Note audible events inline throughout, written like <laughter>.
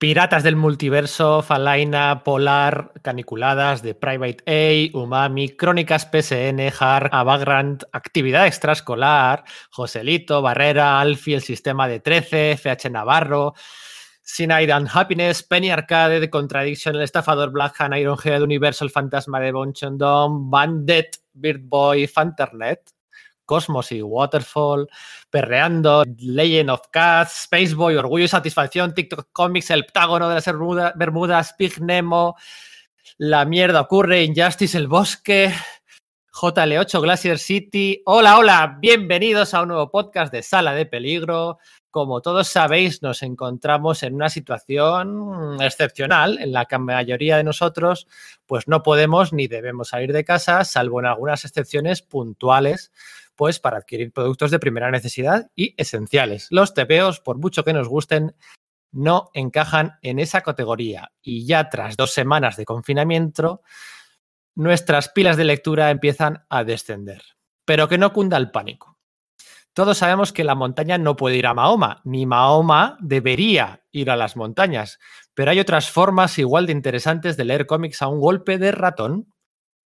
Piratas del Multiverso, Falaina, Polar, Caniculadas, de Private A, Umami, Crónicas PSN, Har, Avagrant, Actividad Extraescolar, Joselito, Barrera, Alfie, El Sistema de 13, FH Navarro, Sinide and Happiness, Penny Arcade, The Contradiction, El Estafador, Black Hand, Ironhead, Universal, Fantasma de Bonchondom, Bandit, Bird Boy, Fanternet, Cosmos y Waterfall, Perreando, Legend of Cats, Spaceboy, Orgullo y Satisfacción, TikTok Comics, El Ptágono de las Bermudas, Big Nemo, La Mierda Ocurre, Injustice, El Bosque, JL8, Glacier City. Hola, hola, bienvenidos a un nuevo podcast de Sala de Peligro. Como todos sabéis, nos encontramos en una situación excepcional en la que la mayoría de nosotros pues no podemos ni debemos salir de casa, salvo en algunas excepciones puntuales pues para adquirir productos de primera necesidad y esenciales. Los TPOs, por mucho que nos gusten, no encajan en esa categoría. Y ya tras dos semanas de confinamiento, nuestras pilas de lectura empiezan a descender. Pero que no cunda el pánico. Todos sabemos que la montaña no puede ir a Mahoma, ni Mahoma debería ir a las montañas, pero hay otras formas igual de interesantes de leer cómics a un golpe de ratón.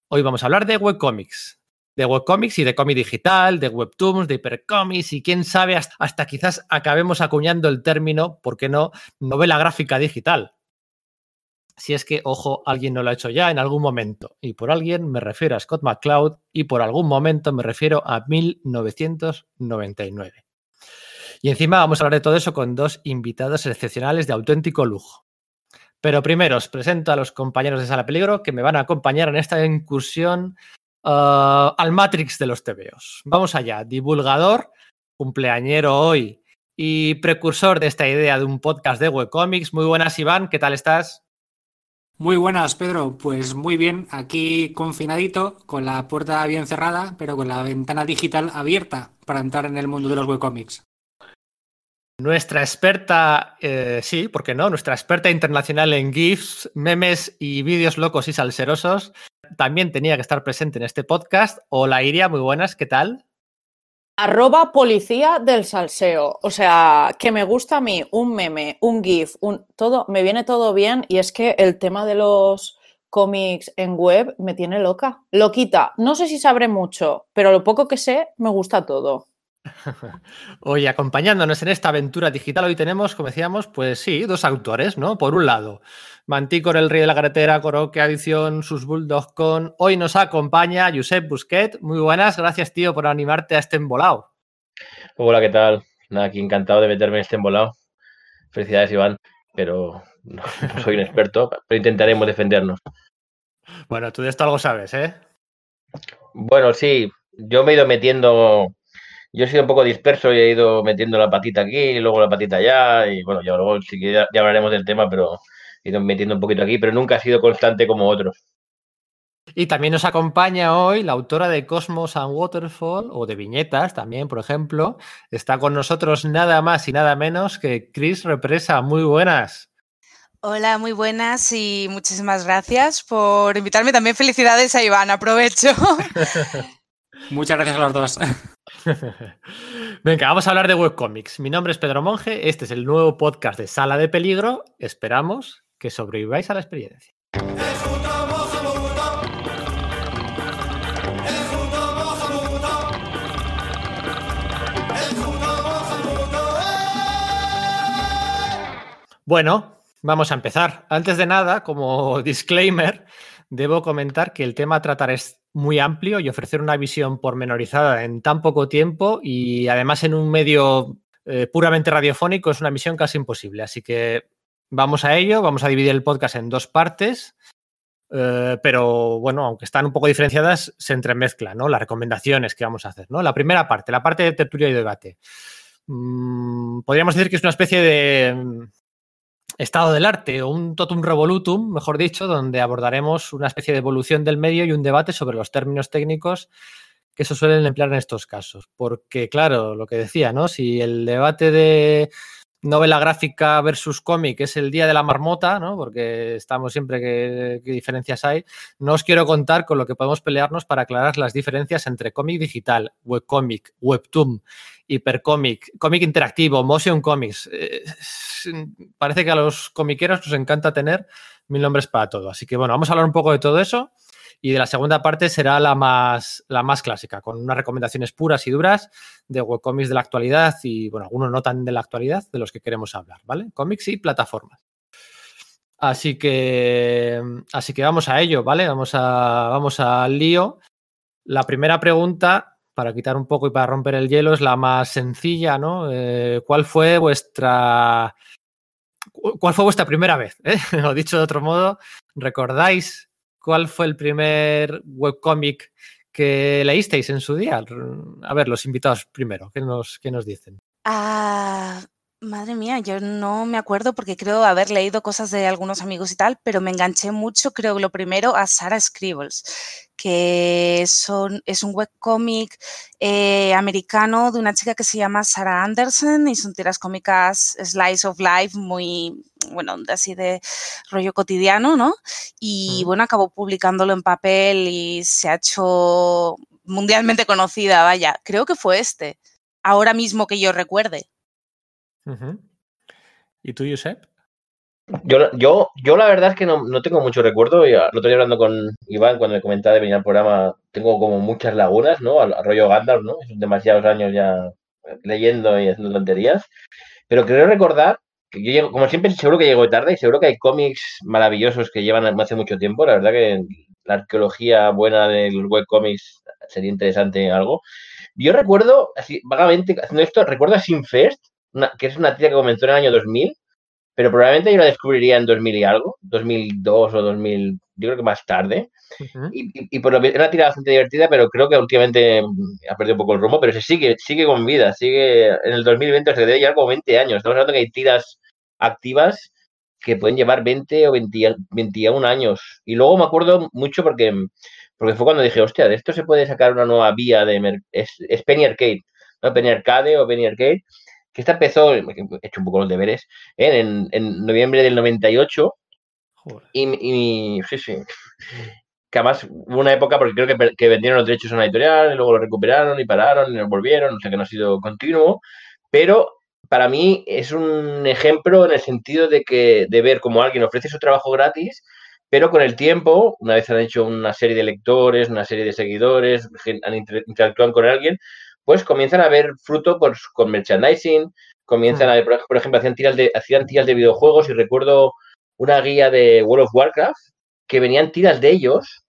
Hoy vamos a hablar de webcomics, de webcomics y de cómic digital, de webtoons, de hipercomics y quién sabe, hasta, quizás acabemos acuñando el término, ¿por qué no?, novela gráfica digital. Si es que, ojo, alguien no lo ha hecho ya en algún momento. Y por alguien me refiero a Scott McCloud y por algún momento me refiero a 1999. Y encima vamos a hablar de todo eso con dos invitados excepcionales de auténtico lujo. Pero primero os presento a los compañeros de Sala Peligro que me van a acompañar en esta incursión Ah, al Matrix de los TVOs. Vamos allá, divulgador, cumpleañero hoy y precursor de esta idea de un podcast de webcomics. Muy buenas, Iván, ¿qué tal estás? Muy buenas, Pedro. Pues muy bien, aquí confinadito, con la puerta bien cerrada, pero con la ventana digital abierta para entrar en el mundo de los webcomics. Nuestra experta, eh, sí, ¿por qué no? Nuestra experta internacional en GIFs, memes y vídeos locos y salserosos, también tenía que estar presente en este podcast. Hola Iria, muy buenas, ¿qué tal? Arroba policía del salseo. O sea, que me gusta a mí un meme, un GIF, un todo, me viene todo bien y es que el tema de los cómics en web me tiene loca. Loquita. No sé si sabré mucho, pero lo poco que sé, me gusta todo. <laughs> Hoy acompañándonos en esta aventura digital, hoy tenemos, como decíamos, pues sí, dos autores, ¿no? Por un lado, Manticor, el rey de la carretera, Coroque Adición, sus Bulldogs con. Hoy nos acompaña Josep Busquet. Muy buenas, gracias, tío, por animarte a este embolado. Hola, ¿qué tal? Nada, aquí encantado de meterme en este embolado. Felicidades, Iván, pero no, soy un experto, pero intentaremos defendernos. Bueno, tú de esto algo sabes, ¿eh? Bueno, sí, yo me he ido metiendo yo he sido un poco disperso y he ido metiendo la patita aquí y luego la patita allá. Y bueno, ya luego sí que ya, hablaremos del tema, pero he ido metiendo un poquito aquí, pero nunca ha sido constante como otros. Y también nos acompaña hoy la autora de Cosmos and Waterfall, o de viñetas también, por ejemplo. Está con nosotros nada más y nada menos que Chris Represa. Muy buenas. Hola, muy buenas y muchísimas gracias por invitarme. También felicidades a Iván, aprovecho. <laughs> Muchas gracias a los dos. <laughs> Venga, vamos a hablar de webcomics. Mi nombre es Pedro Monge, este es el nuevo podcast de Sala de Peligro. Esperamos que sobreviváis a la experiencia. Bueno, vamos a empezar. Antes de nada, como <laughs> disclaimer, debo comentar que el tema a tratar es muy amplio y ofrecer una visión pormenorizada en tan poco tiempo y además en un medio eh, puramente radiofónico es una misión casi imposible. Así que vamos a ello, vamos a dividir el podcast en dos partes, eh, pero bueno, aunque están un poco diferenciadas, se entremezclan ¿no? las recomendaciones que vamos a hacer. ¿no? La primera parte, la parte de tertulia y debate. Mm, podríamos decir que es una especie de estado del arte o un totum revolutum, mejor dicho, donde abordaremos una especie de evolución del medio y un debate sobre los términos técnicos que se suelen emplear en estos casos. Porque, claro, lo que decía, ¿no? Si el debate de novela gráfica versus cómic es el día de la marmota, ¿no? Porque estamos siempre que, diferencias hay. No os quiero contar con lo que podemos pelearnos para aclarar las diferencias entre cómic digital, webcomic, webtoon, hipercómic, cómic interactivo, motion comics. Eh, parece que a los comiqueros nos encanta tener mil nombres para todo. Así que bueno, vamos a hablar un poco de todo eso. Y de la segunda parte será la más, la más clásica, con unas recomendaciones puras y duras de webcomics de la actualidad y, bueno, algunos no tan de la actualidad de los que queremos hablar, ¿vale? Cómics y plataformas. Así que, así que vamos a ello, ¿vale? Vamos, a, vamos al lío. La primera pregunta, para quitar un poco y para romper el hielo, es la más sencilla, ¿no? Eh, ¿Cuál fue vuestra... ¿Cuál fue vuestra primera vez? Eh? <laughs> Dicho de otro modo, ¿recordáis ¿cuál fue el primer webcómic que leísteis en su día? A ver, los invitados primero, ¿qué nos, qué nos dicen? Ah, madre mía, yo no me acuerdo porque creo haber leído cosas de algunos amigos y tal, pero me enganché mucho, creo, lo primero a Sarah Scribbles, que son, es un webcómic eh, americano de una chica que se llama Sarah Anderson y son tiras cómicas slice of life muy, bueno, así de rollo cotidiano, ¿no? Y bueno, acabó publicándolo en papel y se ha hecho mundialmente conocida, vaya, creo que fue este, ahora mismo que yo recuerde. ¿Y tú, Josep? Yo, yo, yo la verdad es que no, no tengo mucho recuerdo. Y el otro día hablando con Iván, cuando me comentaba de venir al programa, tengo como muchas lagunas, ¿no? Al, al rollo Gandalf, ¿no? Son demasiados años ya leyendo y haciendo tonterías. Pero creo recordar yo llego, como siempre, seguro que llego tarde y seguro que hay cómics maravillosos que llevan hace mucho tiempo. La verdad que la arqueología buena del webcomics sería interesante en algo. Yo recuerdo, así vagamente haciendo esto, recuerdo a Sinfest, una, que es una tira que comenzó en el año 2000, pero probablemente yo la descubriría en 2000 y algo, 2002 o 2000, yo creo que más tarde. Y, y, y por lo que es una tira bastante divertida, pero creo que últimamente ha perdido un poco el rumbo, pero se sigue, sigue con vida, sigue en el 2020, o sea, debe llevar como 20 años. Estamos hablando que hay tiras activas que pueden llevar 20 o 20, 21 años. Y luego me acuerdo mucho porque, porque fue cuando dije, hostia, de esto se puede sacar una nueva vía de... Es, es Penny Arcade, ¿no? Penny Arcade o Penny Arcade, que esta empezó, he hecho un poco los deberes, ¿eh? en, en noviembre del 98 Joder. y, y- sí, sí. Que además hubo una época, porque creo que, que vendieron los derechos a una editorial, y luego lo recuperaron y pararon y los volvieron, o sea que no ha sido continuo. Pero para mí es un ejemplo en el sentido de que de ver cómo alguien ofrece su trabajo gratis, pero con el tiempo, una vez han hecho una serie de lectores, una serie de seguidores, han inter- interactúan con alguien, pues comienzan a ver fruto por, con merchandising, comienzan Mm. a ver, por, por ejemplo, hacían tiras, de, hacían tiras de videojuegos y recuerdo una guía de World of Warcraft que venían tiras de ellos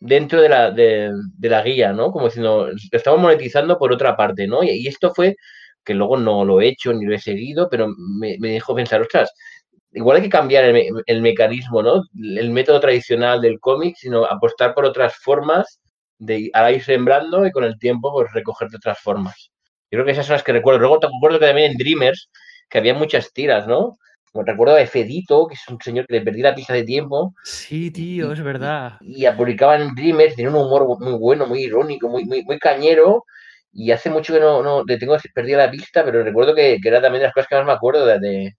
dentro de la, de, de la guía, ¿no? Como diciendo, lo estamos monetizando por otra parte, ¿no? Y, y esto fue, que luego no lo he hecho ni lo he seguido, pero me, me dejó pensar, ostras, igual hay que cambiar el, me- el mecanismo, ¿no? El método tradicional del cómic, sino apostar por otras formas de ahora ir sembrando y con el tiempo pues recoger de otras formas. Yo creo que esas son las que recuerdo. Luego te acuerdo que también en Dreamers, que había muchas tiras, ¿no? Como recuerdo a Fedito, que es un señor que le perdí la pista de tiempo, Sí, tío, es verdad. y a- publicaban en Dreamers, tiene un humor muy bueno, muy irónico, muy, muy, muy cañero, y hace mucho que no, no le tengo perdida la pista, pero recuerdo que, que era también de las cosas que más me acuerdo de, de,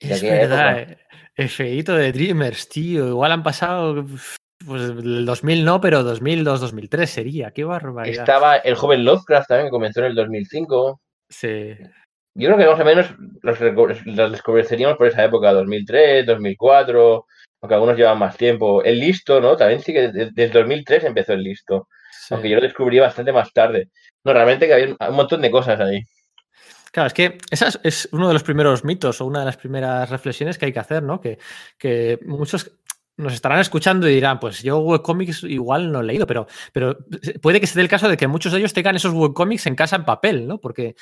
Es verdad. época. eh. El feíto de Dreamers, tío. Igual han pasado, pues el 2000 no, pero 2002, 2003 sería. Qué barbaridad. Estaba el joven Lovecraft también, que comenzó en el 2005. Sí. Yo creo que más o menos los, los descobreceríamos por esa época, 2003, 2004, aunque algunos llevan más tiempo. El listo, ¿no? También sí que desde, desde 2003 empezó el listo, sí. aunque yo lo descubrí bastante más tarde. No, realmente que había un, montón de cosas ahí. Claro, es que esa es, es uno de los primeros mitos o una de las primeras reflexiones que hay que hacer, ¿no? Que, que muchos nos estarán escuchando y dirán, pues yo webcomics igual no he leído, pero, pero puede que se dé el caso de que muchos de ellos tengan esos webcomics en casa en papel, ¿no? Porque,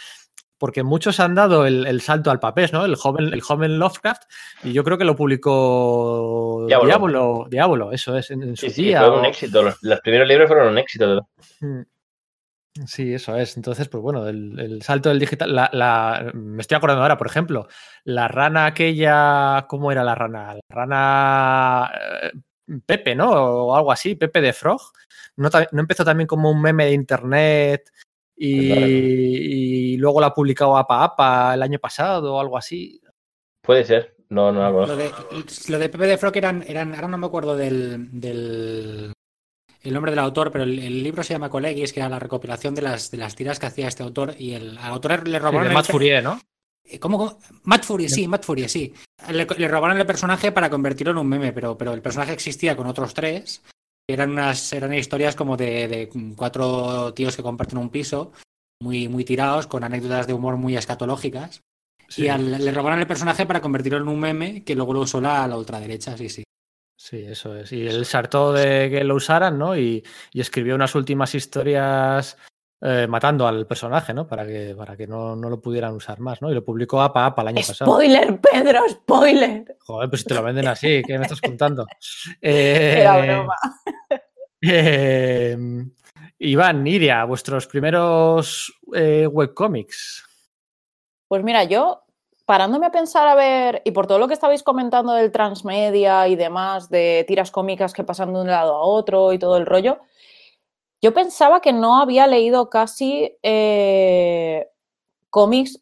porque muchos han dado el, el salto al papel, ¿no? El joven, el joven Lovecraft, y yo creo que lo publicó Diablo. Diablo, Diablo, eso es, en, en su Sí, sí, día. fue un éxito. Los, los primeros libros fueron un éxito. Mm. Sí, eso es. Entonces, pues bueno, el, el salto del digital. La, la- me estoy acordando ahora, por ejemplo, la rana aquella. ¿Cómo era la rana? La rana eh, Pepe, ¿no? O algo así, Pepe de Frog. ¿No, ta- no empezó también como un meme de internet y, y luego la ha publicado APA APA el año pasado o algo así. Puede ser, no, no la conozco. Lo de, lo de Pepe de Frog eran, eran, ahora no me acuerdo del, del el nombre del autor, pero el, el libro se llama Colegis, que era la recopilación de las, de las tiras que hacía este autor, y el, al autor le Sí, robaron de el Matt pe- Fourier, ¿no? Eh, ¿Cómo, cómo? Matt Fury, sí, Matt Fury, sí. Le, le robaron el personaje para convertirlo en un meme, pero, pero el personaje existía con otros tres. Eran unas eran historias como de, de cuatro tíos que comparten un piso, muy, muy tirados, con anécdotas de humor muy escatológicas. Sí, y al- le robaron el personaje para convertirlo en un meme que luego lo usó la, la ultraderecha, sí, sí. sí, eso es. Y él se hartó de que lo usaran, ¿no? Y, y escribió unas últimas historias eh, matando al personaje, ¿no? Para que, para que no, no lo pudieran usar más, ¿no? Y lo publicó APA APA el año pasado. Spoiler, Pedro, spoiler. Joder, pues si te lo venden así, ¿qué me estás contando? <laughs> Eh, Era broma. <laughs> eh, Iván, Iria, vuestros primeros eh, webcomics. Pues mira, yo parándome a pensar a ver, y por todo lo que estabais comentando del transmedia y demás, de tiras cómicas que pasan de un lado a otro y todo el rollo, yo pensaba que no había leído casi eh, cómics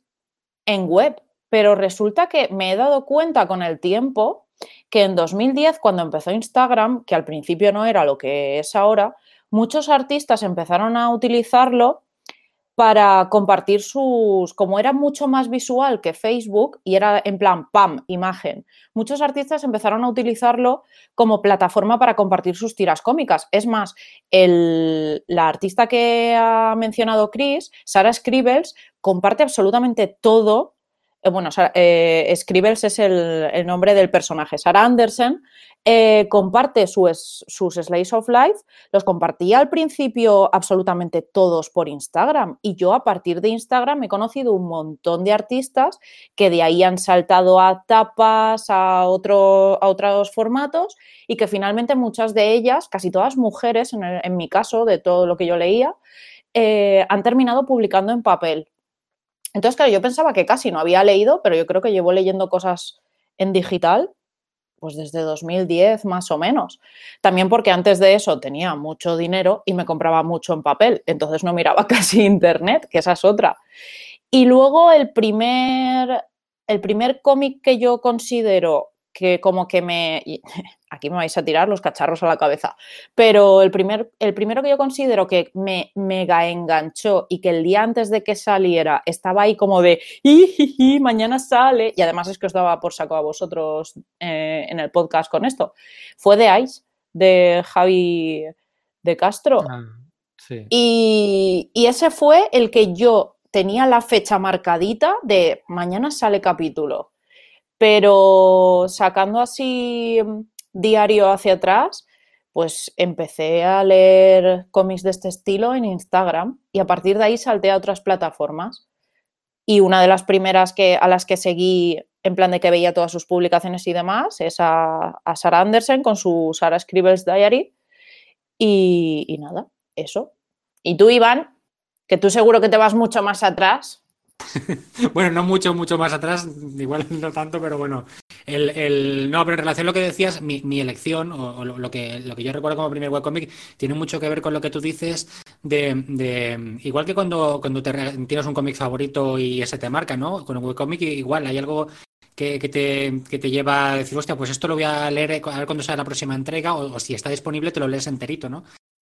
en web, pero resulta que me he dado cuenta con el tiempo que en 2010, cuando empezó Instagram, que al principio no era lo que es ahora, muchos artistas empezaron a utilizarlo para compartir sus, como era mucho más visual que Facebook y era en plan, pam, imagen, muchos artistas empezaron a utilizarlo como plataforma para compartir sus tiras cómicas. Es más, el- la artista que ha mencionado Chris, Sara Scribbles, comparte absolutamente todo. eh, Bueno, eh, Scribbles es el, el nombre del personaje. Sara Anderson eh, comparte su es- sus Slice of Life los compartía al principio absolutamente todos por Instagram y yo a partir de Instagram he conocido un montón de artistas que de ahí han saltado a tapas, a, otro, a otros formatos y que finalmente muchas de ellas, casi todas mujeres en mi caso, de todo lo que yo leía, eh, han terminado publicando en papel. Entonces, claro, yo pensaba que casi no había leído, pero yo creo que llevo leyendo cosas en digital pues desde 2010 más o menos. También porque antes de eso tenía mucho dinero y me compraba mucho en papel, entonces no miraba <laughs> casi internet, que esa es otra. Y luego el primer, el primer cómic que yo considero que como que me... <laughs> Aquí me vais a tirar los cacharros a la cabeza, pero el, primer, el primero que yo considero que me mega enganchó y que el día antes de que saliera estaba ahí como de "Ijiji, mañana sale, y además es que os daba por saco a vosotros eh, en el podcast con esto, fue The Ice de Javi de Castro. Ah, sí. Y, y ese fue el que yo tenía la fecha marcadita de mañana sale capítulo. Pero sacando así mm, diario hacia atrás, pues empecé a leer cómics de este estilo en Instagram y a partir de ahí salté a otras plataformas. Y una de las primeras que, a las que seguí en plan de que veía todas sus publicaciones y demás es a, a Sarah Anderson con su Sarah Scribbles Diary. Y nada, eso. Y tú, Iván, que tú seguro que te vas mucho más atrás. <laughs> Bueno, no mucho, mucho más atrás, igual <laughs> no tanto, pero bueno. El, el- no, pero en relación a lo que decías, mi, mi elección, o, lo, que, lo que yo recuerdo como primer webcomic, tiene mucho que ver con lo que tú dices de, de- igual que cuando, cuando te tienes un cómic favorito y ese te marca, ¿no? Con un webcomic igual hay algo que, que te, que te lleva a decir, hostia, pues esto lo voy a leer a ver cuándo sale la próxima entrega, o si está disponible te lo lees enterito, ¿no?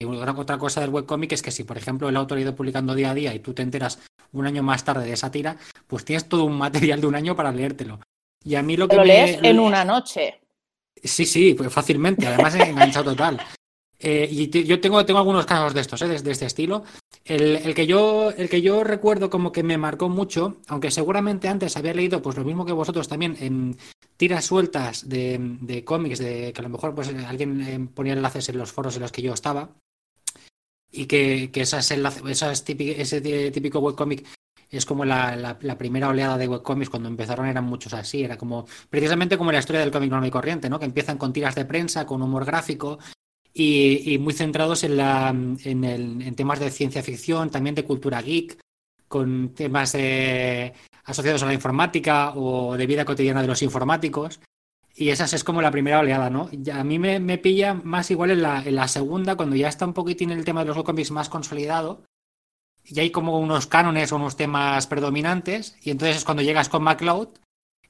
Y otra, otra cosa del webcomic es que si, por ejemplo, el autor ha ido publicando día a día y tú te enteras un año más tarde de esa tira, pues tienes todo un material de un año para leértelo. Y a mí lo que lo me- lees en una noche. Sí, sí, pues fácilmente, además enganchado total. <laughs> Eh, y yo tengo, tengo algunos casos de estos, ¿eh? de, de este estilo. El, el que yo, el que yo recuerdo como que me marcó mucho, aunque seguramente antes había leído pues lo mismo que vosotros también en tiras sueltas de, de cómics, de que a lo mejor pues alguien eh, ponía enlaces en los foros en los que yo estaba. Y que, que esas esas típico, ese típico webcómic es como la, la- la primera oleada de webcomics cuando empezaron eran muchos así, era como precisamente como la historia del cómic normal y corriente, ¿no? Que empiezan con tiras de prensa, con humor gráfico y, y muy centrados en, la, en, el- en temas de ciencia ficción, también de cultura geek, con temas eh, asociados a la informática o de vida cotidiana de los informáticos. Y esa es como la primera oleada, ¿no? A mí me, me pilla más igual en la, en la segunda, cuando ya está un poquitín el tema de los webcomics más consolidado, y hay como unos cánones o unos temas predominantes, y entonces es cuando llegas con MacLeod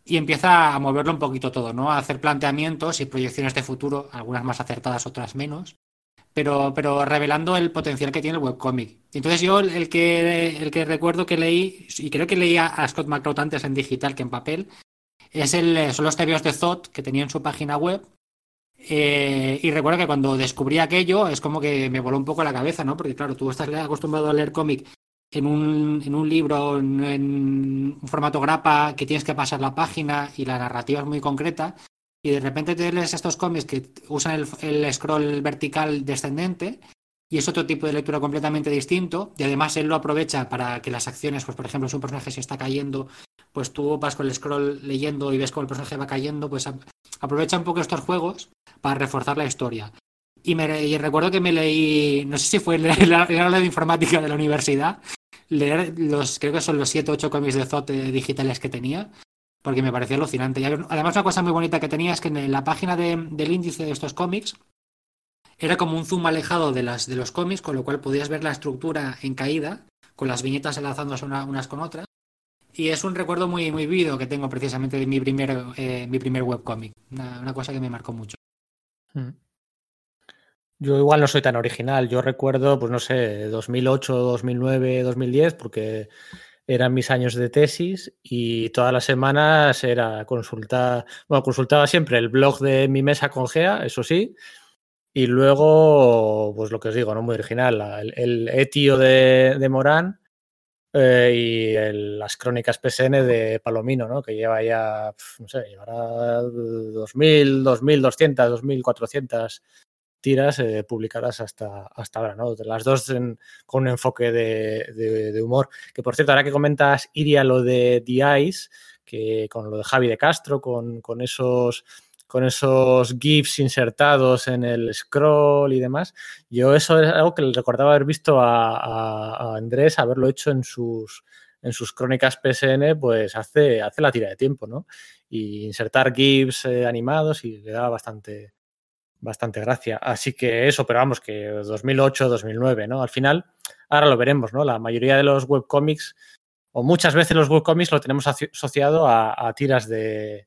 y empieza a moverlo un poquito todo, ¿no? A hacer planteamientos y proyecciones de futuro, algunas más acertadas, otras menos, pero, pero revelando el potencial que tiene el webcomic. Entonces yo el que, el que recuerdo que leí, y creo que leía a Scott McCloud antes en digital que en papel, es el, son los tebeos de Thought que tenía en su página web. Eh, y recuerdo que cuando descubrí aquello es como que me voló un poco la cabeza, ¿no? Porque claro, tú estás acostumbrado a leer cómic en un, en un libro, en, en, un formato grapa, que tienes que pasar la página y la narrativa es muy concreta, y de repente te lees estos cómics que usan el, el, scroll vertical descendente y es otro tipo de lectura completamente distinto y además él lo aprovecha para que las acciones, pues por ejemplo, si un personaje se está cayendo, pues tú vas con el scroll leyendo y ves cómo el personaje va cayendo, pues aprovecha un poco estos juegos para reforzar la historia. Y, me, y recuerdo que me leí, no sé si fue <laughs> el aula de informática de la universidad, leer los, creo que son los 7 o 8 cómics de Zote digitales que tenía, porque me parecía alucinante. Y además, una cosa muy bonita que tenía es que en la página de, del índice de estos cómics era como un zoom alejado de, las, de los cómics, con lo cual podías ver la estructura en caída, con las viñetas enlazándose una, unas con otras. Y es un recuerdo muy, muy vivido que tengo precisamente de mi primer, eh, mi primer webcómic. Una, una cosa que me marcó mucho. Mm. Yo igual no soy tan original. Yo recuerdo, pues no sé, 2008, 2009, 2010, porque eran mis años de tesis y todas las semanas era consultar, bueno, consultaba siempre el blog de mi mesa con Gea, eso sí, y luego, pues lo que os digo, no muy original, el, el etio de, de Morán eh, y el, las crónicas PSN de Palomino, ¿no? que lleva ya, no sé, llevará 2000, 2200, 2400 tiras eh, publicadas hasta, hasta ahora, ¿no? Las dos con un enfoque de, de, humor. Que por cierto, ahora que comentas, iría lo de The Ice, que con lo de Javi de Castro, con, con esos con esos GIFs insertados en el scroll y demás. Yo eso es algo que le recordaba haber visto a, Andrés, haberlo hecho en sus, en sus crónicas PSN, pues hace, hace la tira de tiempo, ¿no? Y insertar GIFs eh, animados y le daba bastante, bastante gracia. Así que eso, pero vamos, que 2008, 2009, ¿no? Al final, ahora lo veremos, ¿no? La mayoría de los webcomics, o muchas veces los webcomics lo tenemos asociado a tiras de,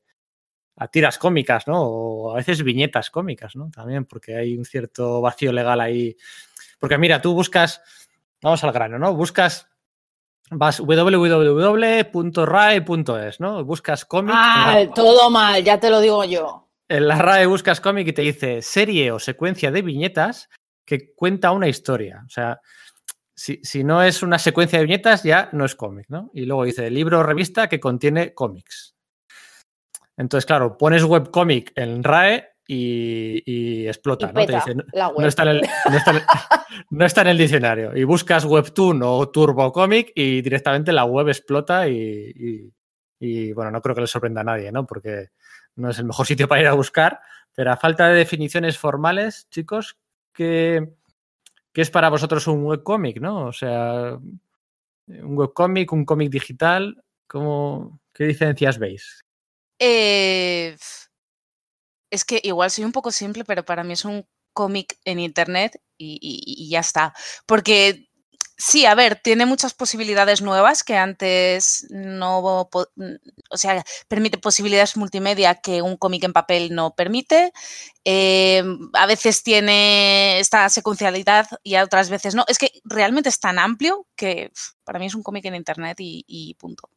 a tiras cómicas, ¿no? O a veces viñetas cómicas, ¿no? También, porque hay un cierto vacío legal ahí. Porque mira, tú buscas, vamos al grano, ¿no? Buscas, vas www.rae.es, ¿no? Buscas cómic. Ah, todo mal, ya te lo digo yo. En la RAE buscas cómic y te dice serie o secuencia de viñetas que cuenta una historia. O sea, si, si no es una secuencia de viñetas, ya no es cómic, ¿no? Y luego dice libro o revista que contiene cómics. Entonces, claro, pones webcomic en RAE y, y explota, Y ¿no? Te dice, no, está en el, no, está en el, <laughs> no está en el diccionario. Y buscas Webtoon o Turbocomic y directamente la web explota y, y, y, bueno, no creo que le sorprenda a nadie, ¿no? Porque no es el mejor <laughs> sitio para ir a buscar. Pero a falta de definiciones formales, chicos, ¿qué, qué es para vosotros un webcomic, no? O sea, un webcomic, un cómic digital, ¿cómo, ¿qué diferencias veis? Eh, es que igual soy un poco simple, pero para mí es un cómic en internet y, y, y, ya está. Porque sí, a ver, tiene muchas posibilidades nuevas que antes no, o sea, permite posibilidades multimedia que un cómic en papel no permite. Eh, a veces tiene esta secuencialidad y otras veces no. Es que realmente es tan amplio que para mí es un cómic en internet y, y punto.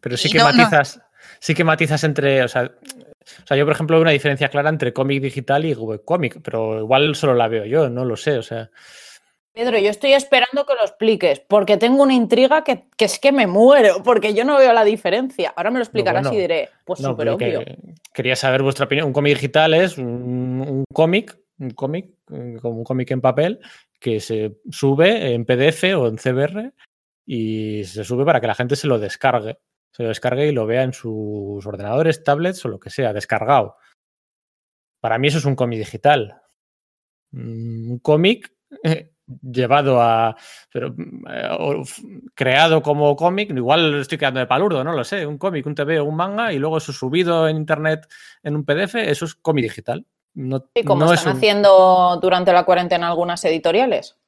Pero sí que no, matizas. No sí que matizas entre, o sea, o sea, yo por ejemplo veo una diferencia clara entre cómic digital y webcómic, pero igual solo la veo yo, no lo sé, o sea. Pedro, yo estoy esperando que lo expliques, porque tengo una intriga que, que es que me muero, porque yo no veo la diferencia. Ahora me lo explicarás no, bueno, y diré, pues no, súper obvio. Que, quería saber vuestra opinión. Un cómic digital es un, un cómic, un cómic, como un cómic en papel, que se sube en PDF o en CBR y se sube para que la gente se lo descargue se lo descargue y lo vea en sus ordenadores, tablets o lo que sea, descargado. Para mí eso es un cómic digital. Mm, Un cómic eh, llevado a. Pero, eh, creado como cómic, igual estoy quedando de palurdo, no lo sé. Un cómic, un TV o un manga y luego eso subido en internet en un PDF, eso es cómic digital. No, y sí, como no están es un... haciendo durante la cuarentena algunas editoriales.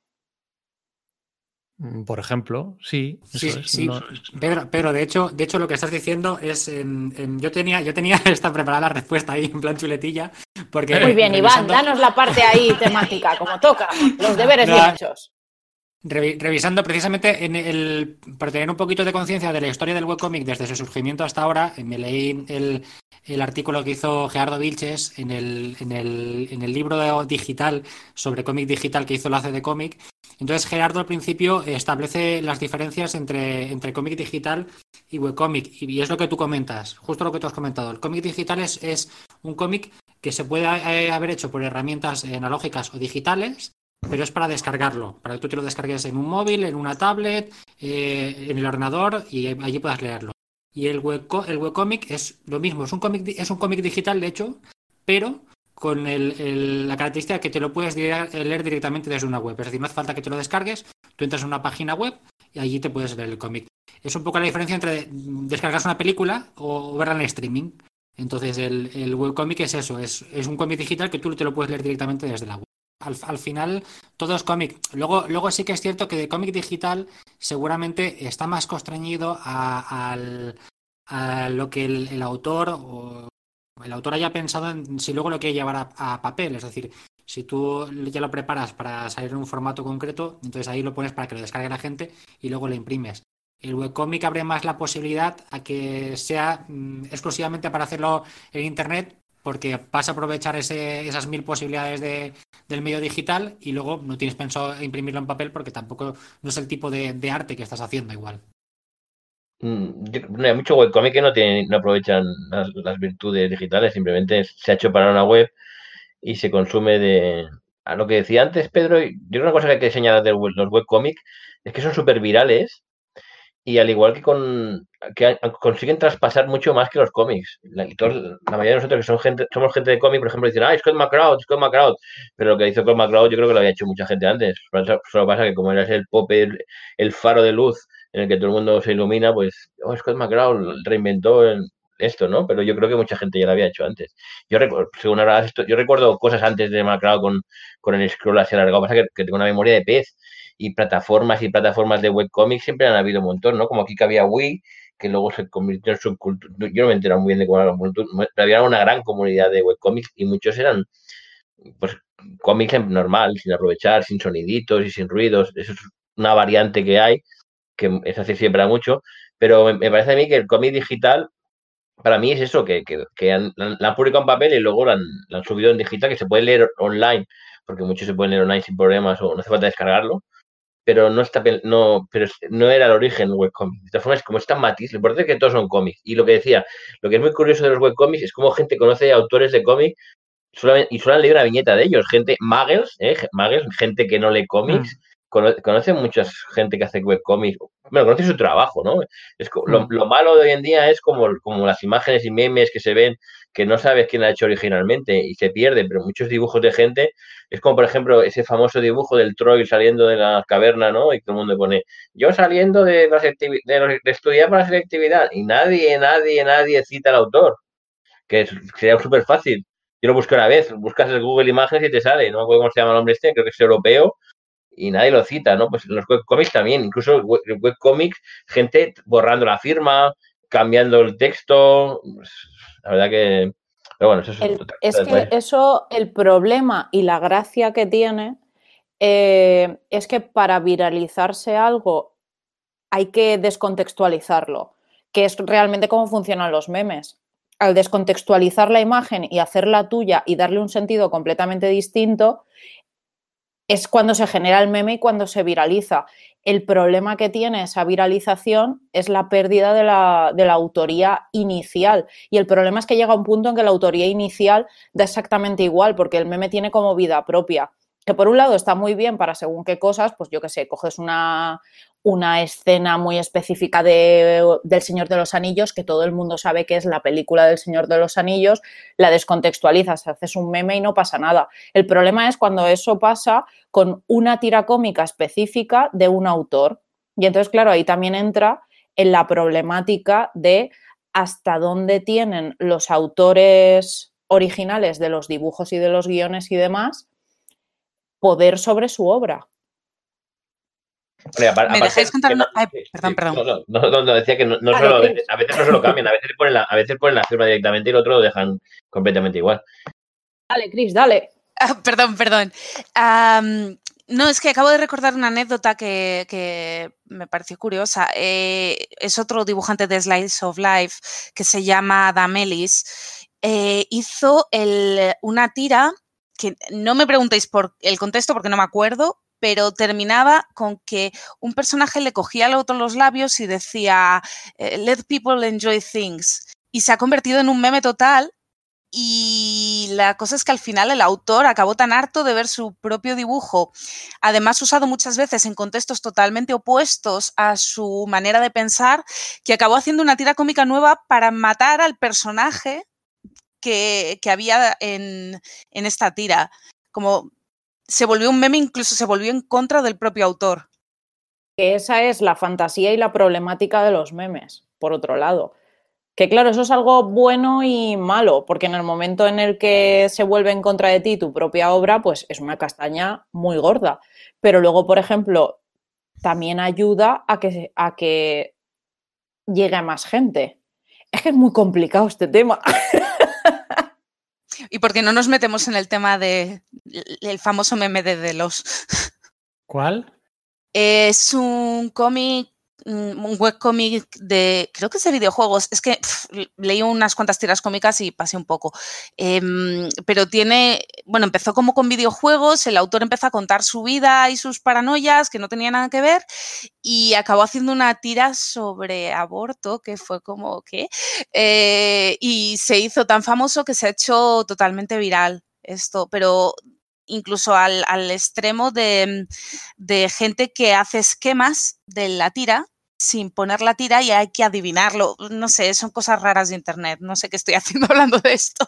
Mm, por ejemplo, sí. Sí, es, sí. no- Pedro, Pedro, de hecho, de hecho lo que estás diciendo es, en- en- yo tenía, yo tenía <laughs> esta preparada la respuesta ahí en plan chuletilla, porque Muy bien, Iván, revisando- danos la parte ahí temática, como toca. Los deberes No, bien hechos. Revi- revisando precisamente en el, para tener un poquito de conciencia de la historia del webcomic desde su surgimiento hasta ahora, me leí el, artículo que hizo Gerardo Vilches en el, en el, en el libro de- digital sobre cómic digital que hizo la CD Comic. Entonces Gerardo al principio establece las diferencias entre, entre cómic digital y webcomic. Y, y es lo que tú comentas, justo lo que tú has comentado. El cómic digital es, es un cómic que se puede eh, haber hecho por herramientas eh, analógicas o digitales pero es para descargarlo, para que tú te lo descargues en un móvil, en una tablet, eh, en el ordenador y allí puedas leerlo. Y el, webco el webcomic es lo mismo, es un cómic es un cómic digital de hecho, pero con el- la característica que te lo puedes leer directamente desde una web. Es decir, no hace falta que te lo descargues, tú entras en una página web y allí te puedes leer el cómic. Es un poco la diferencia entre descargarse una película o verla en streaming. Entonces el, el webcomic es eso, es, es un cómic digital que tú te lo puedes leer directamente desde la web. Al, al final todo es cómic. Luego, luego sí que es cierto que de cómic digital seguramente está más constreñido a, lo que el, autor o el autor haya pensado en si luego lo quiere llevar a, a papel. Es decir, si tú ya lo preparas para salir en un formato concreto, entonces ahí lo pones para que lo descargue la gente y luego lo imprimes. El webcomic abre más la posibilidad a que sea mm, exclusivamente para hacerlo en internet, porque vas a aprovechar esas mil posibilidades de, del medio digital y luego no tienes pensado imprimirlo en papel porque tampoco no es el tipo de, arte que estás haciendo igual. Mm, hay mucho webcomic que no, tienen, no aprovechan las, virtudes digitales, simplemente se ha hecho para una web y se consume de... A lo que decía antes, Pedro, yo creo una cosa que hay que señalar de los webcomics es que son súper virales y al igual que con que consiguen traspasar mucho más que los cómics. La, mayoría de nosotros que son gente, somos gente de cómic, por ejemplo, dicen, ah, Scott McCloud, Scott McCloud. Pero lo que hizo Scott McCloud yo creo que lo había hecho mucha gente antes. Solo pasa que como eres el pop, el, faro de luz en el que todo el mundo se ilumina, pues, oh, Scott McCloud reinventó esto, ¿no? Pero yo creo que mucha gente ya lo había hecho antes. Yo recuerdo, según ahora yo recuerdo cosas antes de McCloud con, con el scroll así alargado, pasa que tengo una memoria de pez y plataformas y plataformas de webcomics siempre han habido un montón, ¿no? Como aquí que había Wii, que luego se convirtió en subcultura. Yo no me he muy bien de cómo era la cultura, pero había una gran comunidad de webcomics y muchos eran pues cómics normal, sin aprovechar, sin soniditos y sin ruidos. Eso es una variante que hay, que es así siempre a mucho, pero me, parece a mí que el cómic digital, para mí es eso, que, que, que han, la han publicado en papel y luego la la han subido en digital, que se puede leer online, porque muchos se pueden leer online sin problemas o no hace falta descargarlo, pero no está no, pero no era el origen webcomic. De todas formas, como es tan matiz, lo importante es que todos son cómics. Y lo que decía, lo que es muy curioso de los webcomics es cómo gente conoce autores de cómic solamente- y solo han una viñeta de ellos. Gente, muggles, ¿eh? Muggles, gente que no lee cómics, cono- conoce mucha gente que hace webcomics. Bueno, conoce su trabajo, ¿no? Es lo, Mm. lo malo de hoy en día es como, como las imágenes y memes que se ven que no sabes quién ha hecho originalmente y se pierde, pero muchos dibujos de gente, es como por ejemplo ese famoso dibujo del Troy saliendo de la caverna, ¿no? Y todo el mundo pone, yo saliendo de, la de, de estudiar para la selectividad, y nadie, nadie, nadie cita al autor, que es- sería súper fácil. Yo lo busqué una vez, buscas en Google Imágenes y te sale, no me acuerdo cómo se llama el hombre este, creo que es europeo, y nadie lo cita, ¿no? Pues en los webcomics también, incluso el webcomics, gente borrando la firma, cambiando el texto, pues, la verdad que... Pero bueno, eso es, El- es que eso, el problema y la gracia que tiene eh, es que para viralizarse algo hay que descontextualizarlo, que es realmente cómo funcionan los memes. Al descontextualizar la imagen y hacerla tuya y darle un sentido completamente distinto, es cuando se genera el meme y cuando se viraliza. El problema que tiene esa viralización es la pérdida de la, de la autoría inicial. Y el problema es que llega un punto en que la autoría inicial da exactamente igual, porque el meme tiene como vida propia. Que por un lado está muy bien para según qué cosas, pues yo qué sé, coges una, una escena muy específica de, del Señor de los Anillos, que todo el mundo sabe que es la película del Señor de los Anillos, la descontextualizas, haces un meme y no pasa nada. El problema es cuando eso pasa con una tira cómica específica de un autor. Y entonces, claro, ahí también entra en la problemática de hasta dónde tienen los autores originales de los dibujos y de los guiones y demás poder sobre su obra. ¿Me dejáis contar una- ay, sí, perdón, sí, perdón. No, no, no, decía que no, solo, a veces, no se lo cambian, a veces ponen la, a veces ponen la firma directamente y el otro lo dejan completamente igual. Dale, Chris, dale. Ah, perdón, perdón. No, es que acabo de recordar una anécdota que, que me pareció curiosa. Eh, es otro dibujante de Slice of Life que se llama Adam Ellis. Eh, hizo el- una tira que no me preguntéis por el contexto porque no me acuerdo, pero terminaba con que un personaje le cogía al otro los labios y decía eh, Let people enjoy things. Y se ha convertido en un meme total y la cosa es que al final el autor acabó tan harto de ver su propio dibujo, además usado muchas veces en contextos totalmente opuestos a su manera de pensar, que acabó haciendo una tira cómica nueva para matar al personaje que, había en, en esta tira. Como se volvió un meme, incluso se volvió en contra del propio autor. Que esa es la fantasía y la problemática de los memes, por otro lado. Que claro, eso es algo bueno y malo, porque en el momento en el que se vuelve en contra de ti tu propia obra, pues es una castaña muy gorda. Pero luego, por ejemplo, también ayuda a que, a que llegue a más gente. Es que es muy complicado este tema. <laughs> Y porque no nos metemos en el tema de el famoso meme de, de los <laughs> ¿Cuál? Es un cómic, un webcómic de, creo que es de videojuegos. Es que leí unas cuantas tiras cómicas y pasé un poco. Em, pero tiene, bueno, empezó como con videojuegos, el autor empezó a contar su vida y sus paranoias que no tenía nada que ver y acabó haciendo una tira sobre aborto que fue como, ¿qué? Eh, y se hizo tan famoso que se ha hecho totalmente viral esto, pero incluso al, al extremo de, de gente que hace esquemas de la tira sin poner la tira y hay que adivinarlo. No sé, son cosas raras de internet. No sé qué estoy <laughs> haciendo hablando de esto.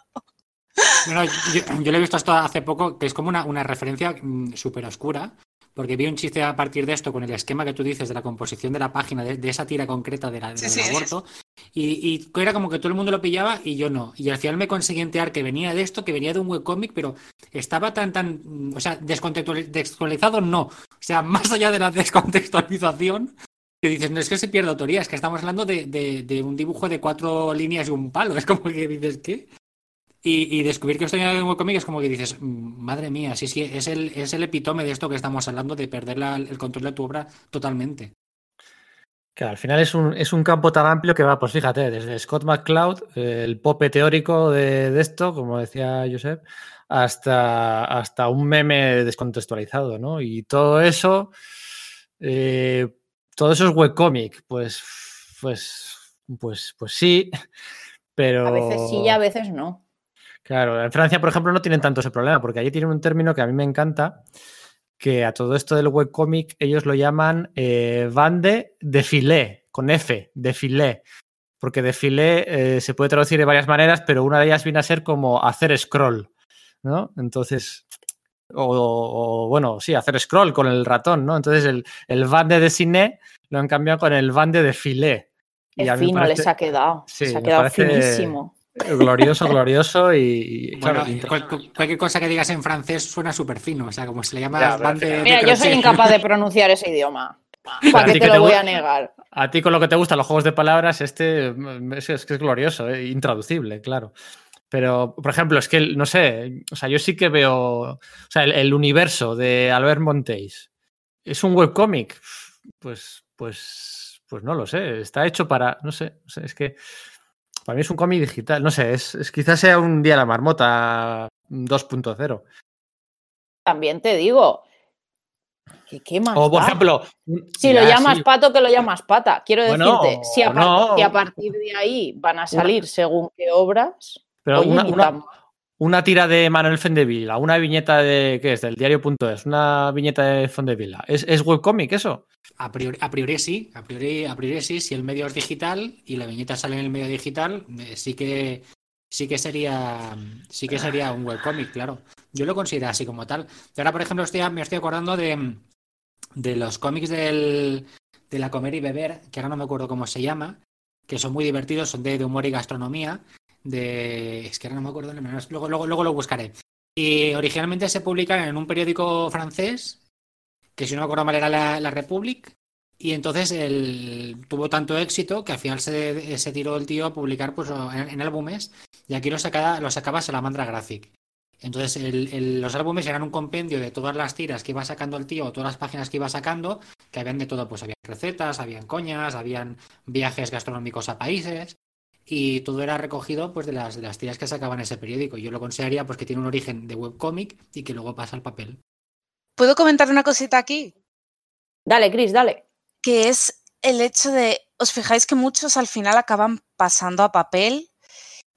Bueno, yo, yo lo he visto esto hace poco, que es como una, una referencia mm, súper oscura, porque vi un chiste a partir de esto con el esquema que tú dices de la composición de la página, de, de esa tira concreta de la, Sí, del sí, aborto, y, y era como que todo el mundo lo pillaba y yo no. Y al final me conseguí enterar que venía de esto, que venía de un webcómic, pero estaba tan, tan, mm, o sea, descontextuali- descontextualizado, no. O sea, <laughs> más allá de la descontextualización, que dices, no es que se pierde autoría, es que estamos hablando de, de- de un dibujo de cuatro líneas y un palo. <laughs> Es como que dices, ¿qué? Y, y descubrir que esto en un webcómic es como que dices, "Mm, madre mía, sí, sí, es el, es el epítome de esto que estamos hablando, de perder el control de tu obra totalmente. Que al final es un, es un campo tan amplio que va, pues fíjate, desde Scott McCloud, el pope teórico de, de esto, como decía Josep, hasta, hasta un meme descontextualizado, ¿no? Y todo eso, eh, todo eso es webcomic, pues, pues, pues, pues sí, <laughs> pero... A veces sí y a veces no. Claro, en Francia, por ejemplo, no tienen tanto ese problema, porque allí tienen un término que a mí me encanta, que a todo esto del webcomic ellos lo llaman eh, bande de con F, de porque de eh, se puede traducir de varias maneras, pero una de ellas viene a ser como hacer scroll, ¿no? Entonces, o, o, bueno, sí, hacer scroll con el ratón, ¿no? Entonces el, el bande de cine lo han cambiado con el bande de filé. Qué fino les ha quedado, Sí, se ha quedado parece- finísimo. Glorioso, <laughs> glorioso y, y, claro, Bueno, cualquier cosa que digas en francés suena súper fino, o sea, como se le llama Ya, pero band de- de Mira, yo soy incapaz de <laughs> pronunciar ese idioma. A ¿Para ti qué te te lo voy a negar? A ti con lo que te gustan los juegos de palabras, este mm, es, es que es glorioso, ¿eh? intraducible, claro. Pero, por ejemplo, es que, no sé, o sea, yo sí que veo, o sea, el, el universo de Albert Montéis es un webcómic, pues, pues, pues no lo sé, está hecho para, no sé, no sé, es que para mí es un cómic digital, no sé, es, es quizás sea un día la marmota 2.0. También te digo. que ¿Qué más? O, por ejemplo, Si lo llamas sí, pato, que lo llamas pata. Quiero Bueno, decirte, si a, no. si a partir de ahí van a salir según qué obras, pero oye, una, una- tira de Manuel Fendevila, una viñeta de, ¿qué es? Del diario.es, una viñeta de Fendevila. ¿Es, es webcómic eso? A priori, a priori sí, a priori, a priori sí, si el medio es digital y la viñeta sale en el medio digital, eh, sí que sí que sería sí que sería un webcómic, claro. Yo lo considero así como tal. Y ahora, por ejemplo, estoy, me estoy acordando de, de los cómics del, de la comer y beber, que ahora no me acuerdo cómo se llama, que son muy divertidos, son de, de humor y gastronomía. De. Es que ahora no me acuerdo, luego, luego, luego lo buscaré. Y originalmente se publican en un periódico francés que si no me acuerdo mal era la, la Republic, y entonces el, tuvo tanto éxito que al final se, se tiró el tío a publicar pues, en, en álbumes, y aquí lo, sacaba, lo sacaba Salamandra Graphic. Entonces los álbumes eran un compendio de todas las tiras que iba sacando el tío, todas las páginas que iba sacando, que habían de todo, pues habían recetas, habían coñas, habían viajes gastronómicos a países, y todo era recogido pues de las, de las tiras que sacaban ese periódico. Yo lo consideraría pues que tiene un origen de webcómic y que luego pasa al papel. ¿Puedo comentar una cosita aquí? Dale, Cris, dale. Que es el hecho de, os fijáis que muchos al final acaban pasando a papel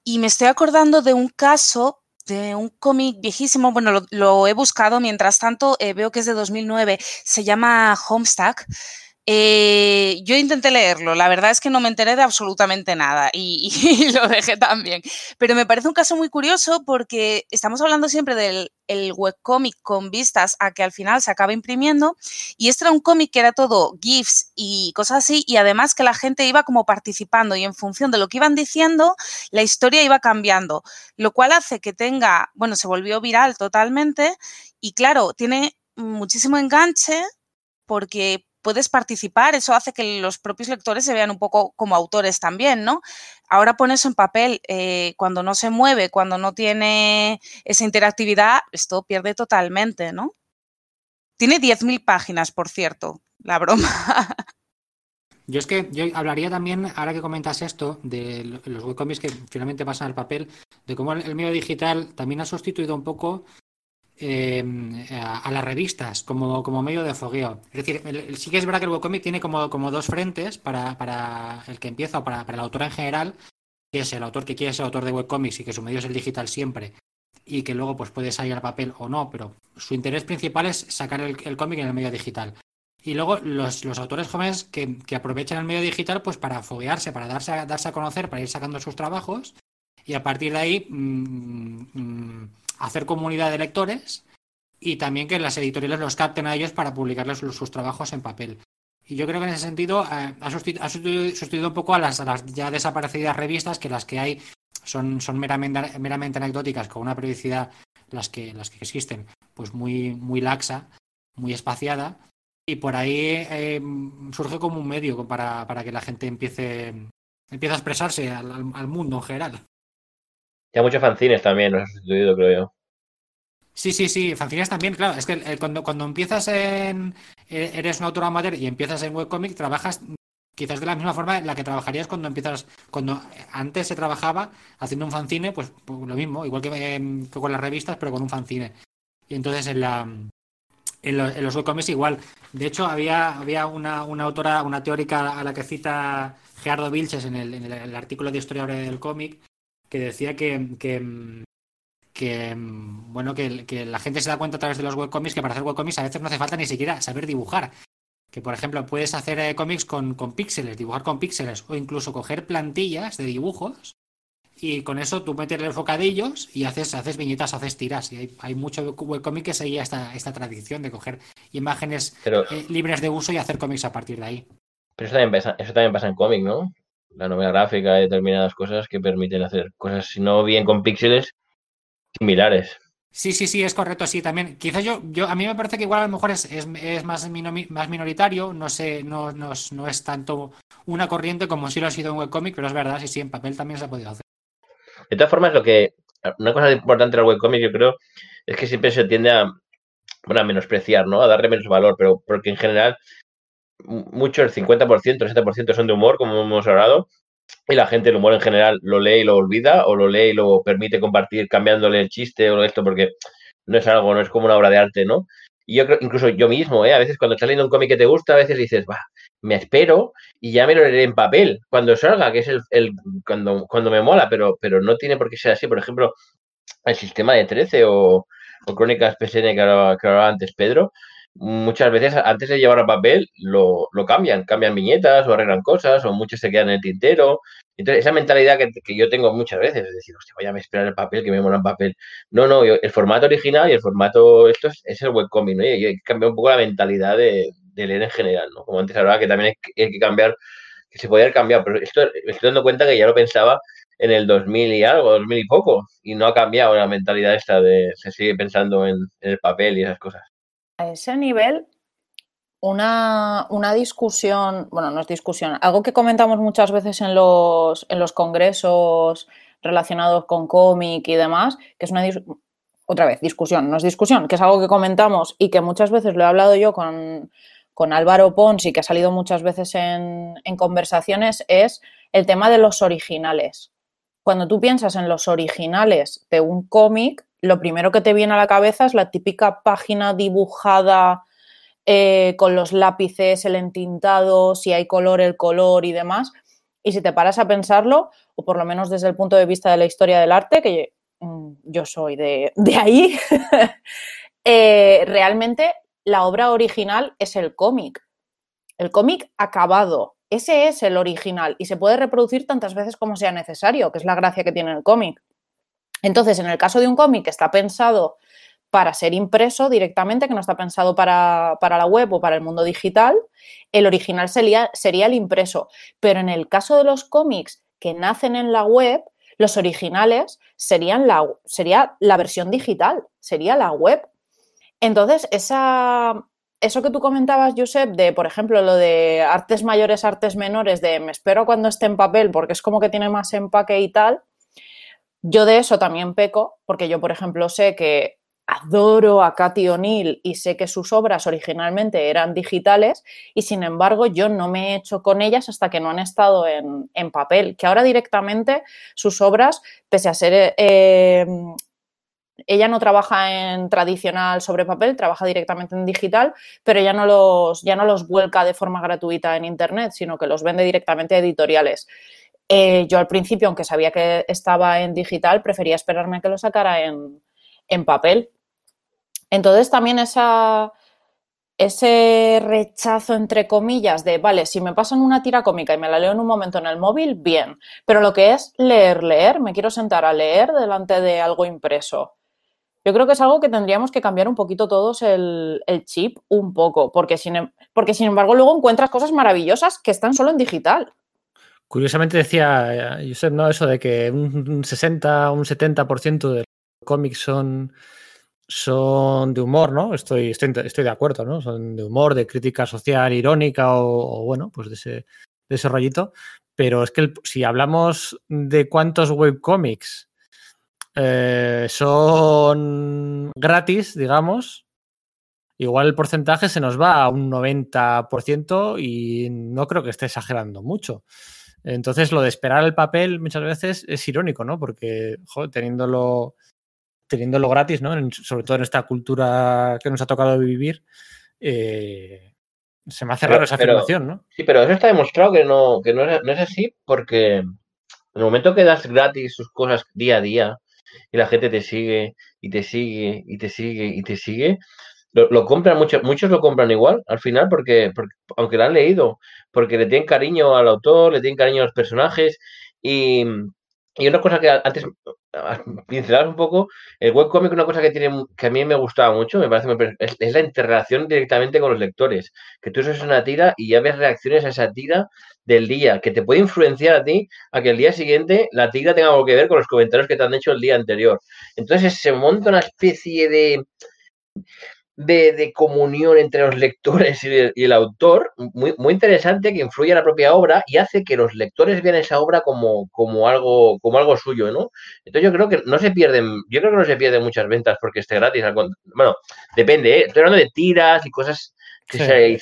y me estoy acordando de un caso de un cómic viejísimo, bueno, lo, lo, he buscado, mientras tanto eh, veo que es de 2009, se llama Homestuck. Eh, yo intenté leerlo, la verdad es que no me enteré de absolutamente nada y, <laughs> lo dejé también. Pero me parece un caso muy curioso porque estamos hablando siempre del el webcómic con vistas a que al final se acaba imprimiendo y este era un cómic que era todo GIFs y cosas así y además que la gente iba como participando y en función de lo que iban diciendo la historia iba cambiando, lo cual hace que tenga, bueno, se volvió viral totalmente y claro, tiene muchísimo enganche porque puedes participar, eso hace que los propios lectores se vean un poco como autores también, ¿no? Ahora pones en papel, eh, cuando no se mueve, cuando no tiene esa interactividad, esto pierde totalmente, ¿no? Tiene 10.000 páginas, por cierto, la broma. <laughs> Yo es que yo hablaría también, ahora que comentas esto, de los webcomics que finalmente pasan al papel, de cómo el medio digital también ha sustituido un poco eh, a, las revistas como, como, medio de fogueo. Es decir, sí que es verdad que el webcomic tiene como, como dos frentes para, para, el que empieza o para, para, el autor en general, que es el autor que quiere ser autor de webcomics y que su medio es el digital siempre y que luego pues puede salir al papel o no, pero su interés principal es sacar el, el cómic en el medio digital. Y luego los, los autores jóvenes que, que, aprovechan el medio digital pues para foguearse, para darse a, darse a conocer, para ir sacando sus trabajos y a partir de ahí mmm, mmm, hacer comunidad de lectores y también que las editoriales los capten a ellos para publicarles sus, trabajos en papel. Y yo creo que en ese sentido eh, ha, sustituido, un poco a las, ya desaparecidas revistas, que las que hay son, meramente, anecdóticas, con una periodicidad, las que, las que existen, pues muy, muy laxa, muy espaciada. Y por ahí eh, surge como un medio para, para, que la gente empiece, empiece a expresarse al mundo en general. Ya muchos fanzines también nos ha sustituido, creo yo. Sí, sí, sí, fanzines también, claro. Es que eh, cuando, cuando empiezas en. Eh, eres un autor amateur y empiezas en webcomic, trabajas quizás de la misma forma en la que trabajarías cuando empiezas. Cuando antes se trabajaba haciendo un fanzine, pues, pues lo mismo, igual que, eh, que, con las revistas, pero con un fanzine. Y entonces en la. En los, en los webcomics igual. De hecho, había, había una, una, autora, una teórica a la que cita Gerardo Vilches en el, en el, el artículo de historia del cómic, que decía que, que, que bueno que, que, la gente se da cuenta a través de los webcomics que para hacer webcomics a veces no hace falta ni siquiera saber dibujar. Que por ejemplo puedes hacer eh, cómics con, con píxeles, dibujar con píxeles o incluso coger plantillas de dibujos y con eso tú metes los y haces, haces viñetas, haces tiras. Y hay, hay mucho webcomic que seguía esta, esta tradición de coger imágenes pero, eh, libres de uso y hacer cómics a partir de ahí. Pero eso también pasa, eso también pasa en cómic, ¿no? La novela gráfica y determinadas cosas que permiten hacer cosas, si no bien con píxeles, similares. Sí, sí, sí, es correcto, sí, también. Quizás yo, yo a mí me parece que igual a lo mejor es, es, es más, más minoritario, no sé, no, no, no, es tanto una corriente como si lo ha sido un webcomic, pero es verdad, sí, sí, en papel también se ha podido hacer. De todas formas, lo que, una cosa importante del webcomic, yo creo, es que siempre se tiende a, bueno, a menospreciar, ¿no? A darle menos valor, pero porque en general, mucho, el 50%, el 70% son de humor, como hemos hablado, y la gente el humor en general lo lee y lo olvida o lo lee y lo permite compartir cambiándole el chiste o esto porque no es algo, no es como una obra de arte, ¿no? Y yo creo, incluso yo mismo, ¿eh? A veces cuando estás leyendo un cómic que te gusta, a veces dices, va, me espero y ya me lo leeré en papel cuando salga, que es el, el cuando, cuando me mola, pero, pero no tiene por qué ser así. Por ejemplo, el sistema de 13 o, o Crónicas PSN que hablaba, que hablaba antes Pedro, muchas veces antes de llevar a papel lo, lo, cambian, cambian viñetas o arreglan cosas o muchas se quedan en el tintero. Entonces, esa mentalidad que, que yo tengo muchas veces es decir, voy a esperar el papel que me mola en papel. No, no, yo, el formato original y el formato, esto es, es el webcomic, ¿no? Y hay cambiar un poco la mentalidad de, leer en general, ¿no? Como antes hablaba que también hay que, hay que cambiar, que se podía haber cambiado, pero esto me estoy dando cuenta que ya lo pensaba en el 2000 y algo, 2000 y poco, y no ha cambiado la mentalidad esta de se sigue pensando en, en el papel y esas cosas a ese nivel, una, una, discusión, bueno, no es discusión, algo que comentamos muchas veces en los, en los congresos relacionados con cómic y demás, que es una, otra vez, discusión, no es discusión, que es algo que comentamos y que muchas veces lo he hablado yo con, con Álvaro Pons y que ha salido muchas veces en, en conversaciones, es el tema de los originales. Cuando tú piensas en los originales de un cómic, lo primero que te viene a la cabeza es la típica página dibujada eh, con los lápices, el entintado, si hay color, el color y demás. Y si te paras a pensarlo, o por lo menos desde el punto de vista de la historia del arte, que mm, yo soy de, ahí, <laughs> eh, realmente la obra original es el cómic. El cómic acabado. Ese es el original y se puede reproducir tantas veces como sea necesario, que es la gracia que tiene el cómic. Entonces, en el caso de un cómic que está pensado para ser impreso directamente, que no está pensado para, la web o para el mundo digital, el original sería, sería el impreso. Pero en el caso de los cómics que nacen en la web, los originales serían la, sería la versión digital, sería la web. Entonces, esa, eso que tú comentabas, Josep, de, por ejemplo, lo de artes mayores, artes menores, de me espero cuando esté en papel porque es como que tiene más empaque y tal, yo de eso también peco, porque yo, por ejemplo, sé que adoro a Cathy O'Neill y sé que sus obras originalmente eran digitales y sin embargo yo no me he hecho con ellas hasta que no han estado en, papel, que ahora directamente sus obras, pese a ser... Eh, ella no trabaja en tradicional sobre papel, trabaja directamente en digital, pero ella no los, ya no los vuelca de forma gratuita en Internet, sino que los vende directamente a editoriales. Eh, yo al principio, aunque sabía que estaba en digital, prefería esperarme a que lo sacara en, papel. Entonces también esa, ese rechazo, entre comillas, de, vale, si me pasan una tira cómica y me la leo en un momento en el móvil, bien, pero lo que es leer, leer, me quiero sentar a leer delante de algo impreso. Yo creo que es algo que tendríamos que cambiar un poquito todos el, el chip, un poco, porque sin, em, porque sin embargo luego encuentras cosas maravillosas que están solo en digital. Curiosamente decía eh, Josep, ¿no? Eso de que un 60, un 70% de cómics son, son de humor, ¿no? Estoy, estoy, estoy, de acuerdo, ¿no? Son de humor, de crítica social irónica o, bueno, pues de ese, de ese rollito. Pero es que si hablamos de cuántos webcomics eh, son gratis, digamos, igual el porcentaje se nos va a un 90% y no creo que esté exagerando mucho. Entonces, lo de esperar el papel muchas veces es irónico, ¿no? Porque, joder, teniéndolo, teniéndolo gratis, ¿no? sobre todo en esta cultura que nos ha tocado vivir, eh, se me hace raro esa afirmación, ¿no? Sí, pero eso está demostrado que no, que no es, no es así, porque en el momento que das gratis sus cosas día a día y la gente te sigue y te sigue y te sigue y te sigue, lo, compran muchos, muchos lo compran igual al final porque, aunque lo han leído, porque le tienen cariño al autor, le tienen cariño a los personajes y, y una cosa que antes pincelabas un poco, el webcomic, una cosa que tiene que a mí me gustaba mucho, me parece es, la interrelación directamente con los lectores, que tú haces una tira y ya ves reacciones a esa tira del día, que te puede influenciar a ti a que el día siguiente la tira tenga algo que ver con los comentarios que te han hecho el día anterior. Entonces se monta una especie de de, comunión entre los lectores y el, autor, muy, muy interesante, que influye en la propia obra y hace que los lectores vean esa obra como, como, algo, como algo suyo, ¿no? Entonces yo creo que no se pierden, yo creo que no se pierden muchas ventas porque esté gratis. Bueno, depende, ¿eh? Estoy hablando de tiras y cosas que se,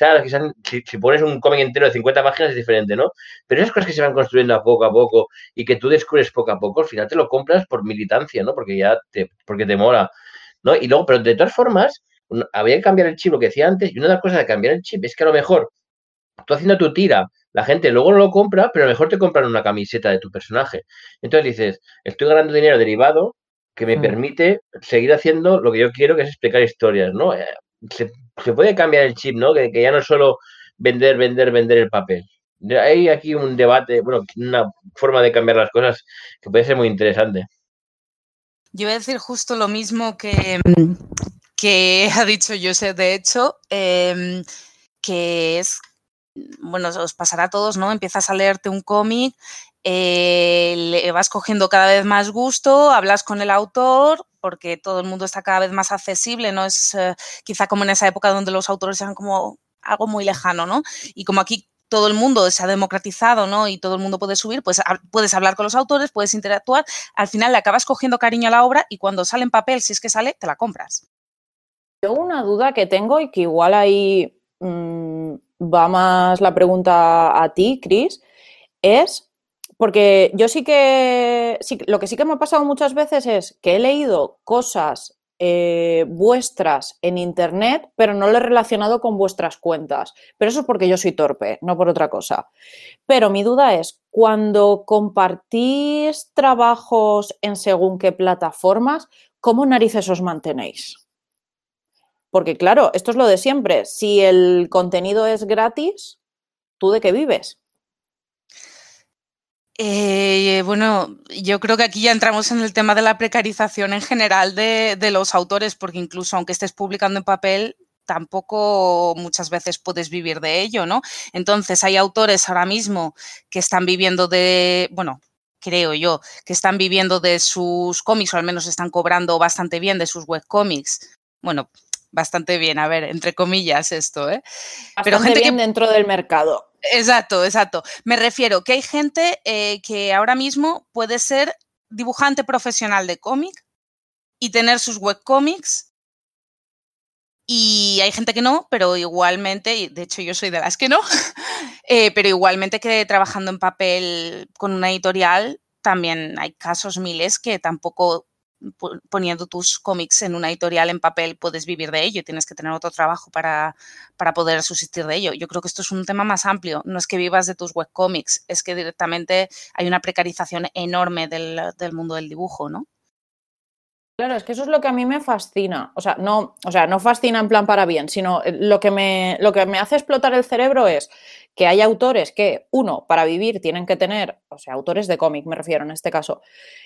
si, si, pones un cómic entero de 50 páginas es diferente, ¿no? Pero esas cosas que se van construyendo a poco a poco y que tú descubres poco a poco, al final te lo compras por militancia, ¿no? Porque ya te, porque te mola, ¿no? Y luego, pero de todas formas, había que cambiar el chip, lo que decía antes, y una de las cosas de cambiar el chip es que a lo mejor tú haciendo tu tira, la gente luego no lo compra, pero a lo mejor te compran una camiseta de tu personaje. Entonces dices, estoy ganando dinero derivado que me mm. permite seguir haciendo lo que yo quiero, que es explicar historias, ¿no? Eh, se, puede cambiar el chip, ¿no? Que, ya no es solo vender, vender, vender el papel. Hay aquí un debate, bueno, una forma de cambiar las cosas que puede ser muy interesante. Yo voy a decir justo lo mismo que, que <laughs> ha dicho José, de hecho, em, que es, bueno, os pasará a todos, ¿no? Empiezas a leerte un cómic, eh, le vas cogiendo cada vez más gusto, hablas con el autor, porque todo el mundo está cada vez más accesible, no es eh, quizá como en esa época donde los autores eran como algo muy lejano, ¿no? Y como aquí todo el mundo se ha democratizado, ¿no? Y todo el mundo puede subir, pues puedes hablar con los autores, puedes interactuar, al final le acabas cogiendo cariño a la obra y cuando sale en papel, si es que sale, te la compras. Yo una duda que tengo y que igual ahí mm, va más la pregunta a ti, Cris, es porque yo sí que, sí, lo que sí que me ha pasado muchas veces es que he leído cosas eh, vuestras en Internet, pero no lo he relacionado con vuestras cuentas. Pero eso es porque yo soy torpe, no por otra cosa. Pero mi duda es, cuando compartís trabajos en según qué plataformas, ¿cómo narices os mantenéis? Porque claro, esto es lo de siempre. Si el contenido es gratis, ¿tú de qué vives? Eh, bueno, yo creo que aquí ya entramos en el tema de la precarización en general de, los autores, porque incluso aunque estés publicando en papel, tampoco muchas veces puedes vivir de ello, ¿no? Entonces, hay autores ahora mismo que están viviendo de, bueno, creo yo, que están viviendo de sus cómics, o al menos están cobrando bastante bien de sus webcómics. Bueno, bastante bien, a ver, entre comillas esto, ¿eh? Pero gente bien dentro del mercado. Exacto, exacto. Me refiero que hay gente eh, que ahora mismo puede ser dibujante profesional de cómic y tener sus webcomics. Y hay gente que no, pero igualmente, de hecho yo soy de las que no, <laughs> eh, pero igualmente que trabajando en papel con una editorial, también hay casos miles que tampoco poniendo tus cómics en una editorial en papel puedes vivir de ello, tienes que tener otro trabajo para, para, poder subsistir de ello. Yo creo que esto es un tema más amplio, no es que vivas de tus webcómics, es que directamente hay una precarización enorme del, del, mundo del dibujo, ¿no? Claro, es que eso es lo que a mí me fascina. O sea, no, o sea, no fascina en plan para bien, sino eh, lo que, me, lo que me hace explotar el cerebro es que hay autores que, uno, para vivir tienen que tener, o sea, autores de cómic me refiero en este caso,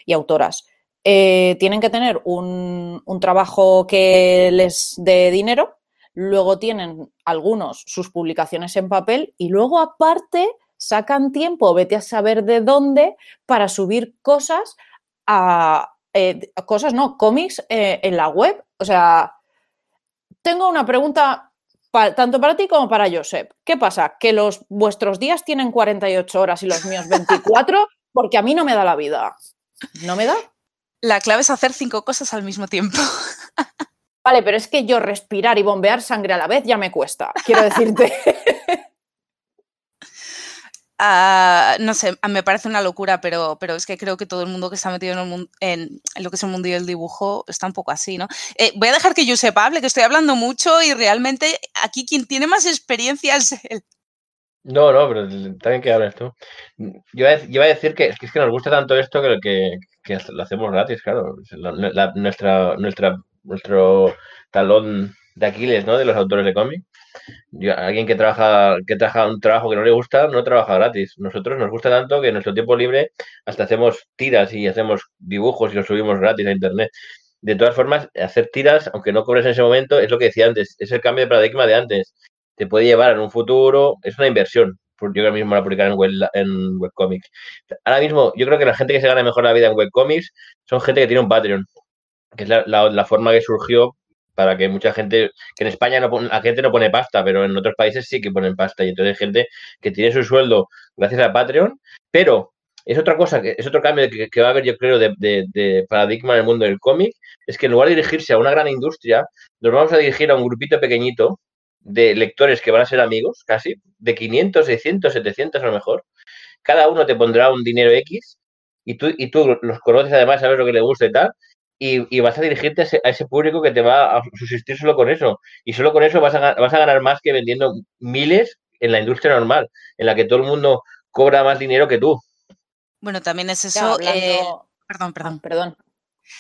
y autoras, eh, tienen que tener un, trabajo que les dé dinero, luego tienen algunos sus publicaciones en papel y luego aparte sacan tiempo, vete a saber de dónde, para subir cosas a... Eh, cosas, no, cómics eh, en la web. O sea, tengo una pregunta tanto para ti como para Josep. ¿Qué pasa? ¿Que los vuestros días tienen 48 horas y los míos 24? <laughs> Porque a mí no me da la vida. ¿No me da? La clave es hacer cinco cosas al mismo tiempo. <laughs> Vale, pero es que yo respirar y bombear sangre a la vez ya me cuesta, quiero decirte. <laughs> Ah, no sé, me parece una locura, pero, pero es que creo que todo el mundo que está metido en, lo que es el mundo del dibujo está un poco así, ¿no? Eh, voy a dejar que yo hable, que estoy hablando mucho y realmente aquí quien tiene más experiencia es él. No, no, pero también que hablas tú. Yo iba a decir que, es que nos gusta tanto esto que, que, que lo hacemos gratis, claro. nuestra, nuestra, nuestro talón de Aquiles, ¿no? De los autores de cómic. alguien que trabaja, que trabaja un trabajo que no le gusta, no trabaja gratis. Nosotros nos gusta tanto que en nuestro tiempo libre hasta hacemos tiras y hacemos dibujos y los subimos gratis a internet. De todas formas, hacer tiras, aunque no cobres en ese momento, es lo que decía antes, es el cambio de paradigma de antes. Te puede llevar en un futuro, es una inversión yo ahora mismo la publicar en, web, en webcomics. Ahora mismo, yo creo que la gente que se gana mejor la vida en webcomics son gente que tiene un Patreon, que es la, forma que surgió para que mucha gente, que en España no la gente no pone pasta, pero en otros países sí que ponen pasta, y entonces hay gente que tiene su sueldo gracias a Patreon, pero es otra cosa, es otro cambio que, va a haber, yo creo, de, de, paradigma en el mundo del cómic, es que en lugar de dirigirse a una gran industria, nos vamos a dirigir a un grupito pequeñito de lectores que van a ser amigos, casi, de 500, 600, 700 a lo mejor. Cada uno te pondrá un dinero X y tú, y tú los conoces además, sabes lo que le gusta y tal, y, vas a dirigirte a ese, público que te va a subsistir solo con eso. Y solo con eso vas a, vas a ganar más que vendiendo miles en la industria normal, en la que todo el mundo cobra más dinero que tú. Bueno, también es eso. Eh, perdón, perdón. Perdón.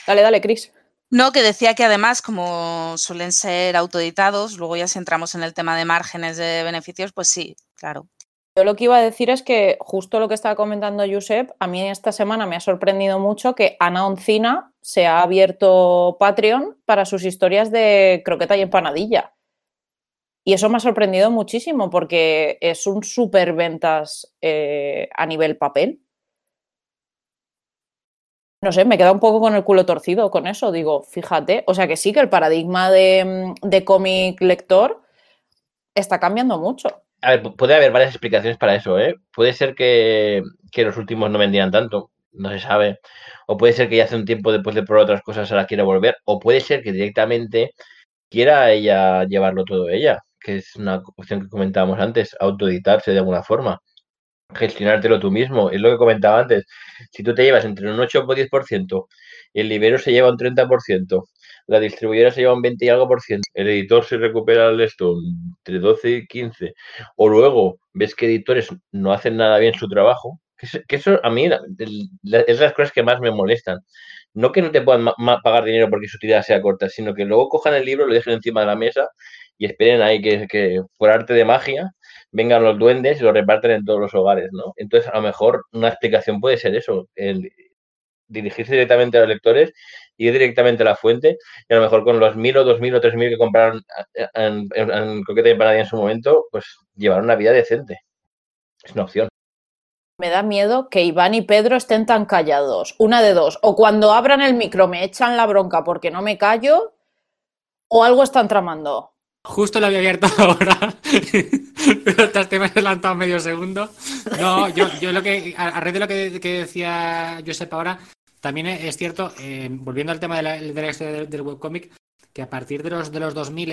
Dale, dale, Cris. No, que decía que además, como suelen ser autoeditados, luego ya si entramos en el tema de márgenes de beneficios, pues sí, claro. Yo lo que iba a decir es que justo lo que estaba comentando Josep, a mí esta semana me ha sorprendido mucho que Ana Oncina se ha abierto Patreon para sus historias de croqueta y empanadilla. Y eso me ha sorprendido muchísimo porque es un super ventas eh, a nivel papel no sé, me queda un poco con el culo torcido con eso. Digo, fíjate, o sea que sí que el paradigma de, mm, cómic lector está cambiando mucho. A ver, puede haber varias explicaciones para eso, ¿eh? Puede ser que, que los últimos no vendían tanto, no se sabe. O puede ser que ya hace un tiempo después de probar otras cosas ahora quiera volver. O puede ser que directamente quiera ella llevarlo todo ella, que es una cuestión que comentábamos antes, autoeditarse de alguna forma, gestionártelo tú mismo. Es lo que comentaba antes. Si tú te llevas entre un 8 o 10%, y el libero se lleva un 30%, la distribuidora se lleva un 20 y algo por ciento, el editor se recupera el esto entre 12 y 15, o luego ves que editores no hacen nada bien su trabajo, que eso, a mí es las cosas que más me molestan. No que no te puedan pagar dinero porque su tirada sea corta, sino que luego cojan el libro, lo dejen encima de la mesa y esperen ahí que por arte de magia vengan los duendes y lo reparten en todos los hogares, ¿no? Entonces, a lo mejor una explicación puede ser eso, el dirigirse directamente a los lectores, ir directamente a la fuente, y a lo mejor con los mil o dos mil o tres mil que compraron en, en, en Coqueta y en su momento, pues llevar una vida decente. Es una opción. Me da miedo que Iván y Pedro estén tan callados. Una de dos. O cuando abran el micro me echan la bronca porque no me callo, o algo están tramando. Justo lo había abierto <laughs> ahora, pero te has adelantado medio segundo. No, yo, yo lo que, a, raíz de lo que, que, decía Josep ahora, también es cierto, eh, volviendo al tema de la, de la historia del, del, webcomic, que a partir de los, de los 2000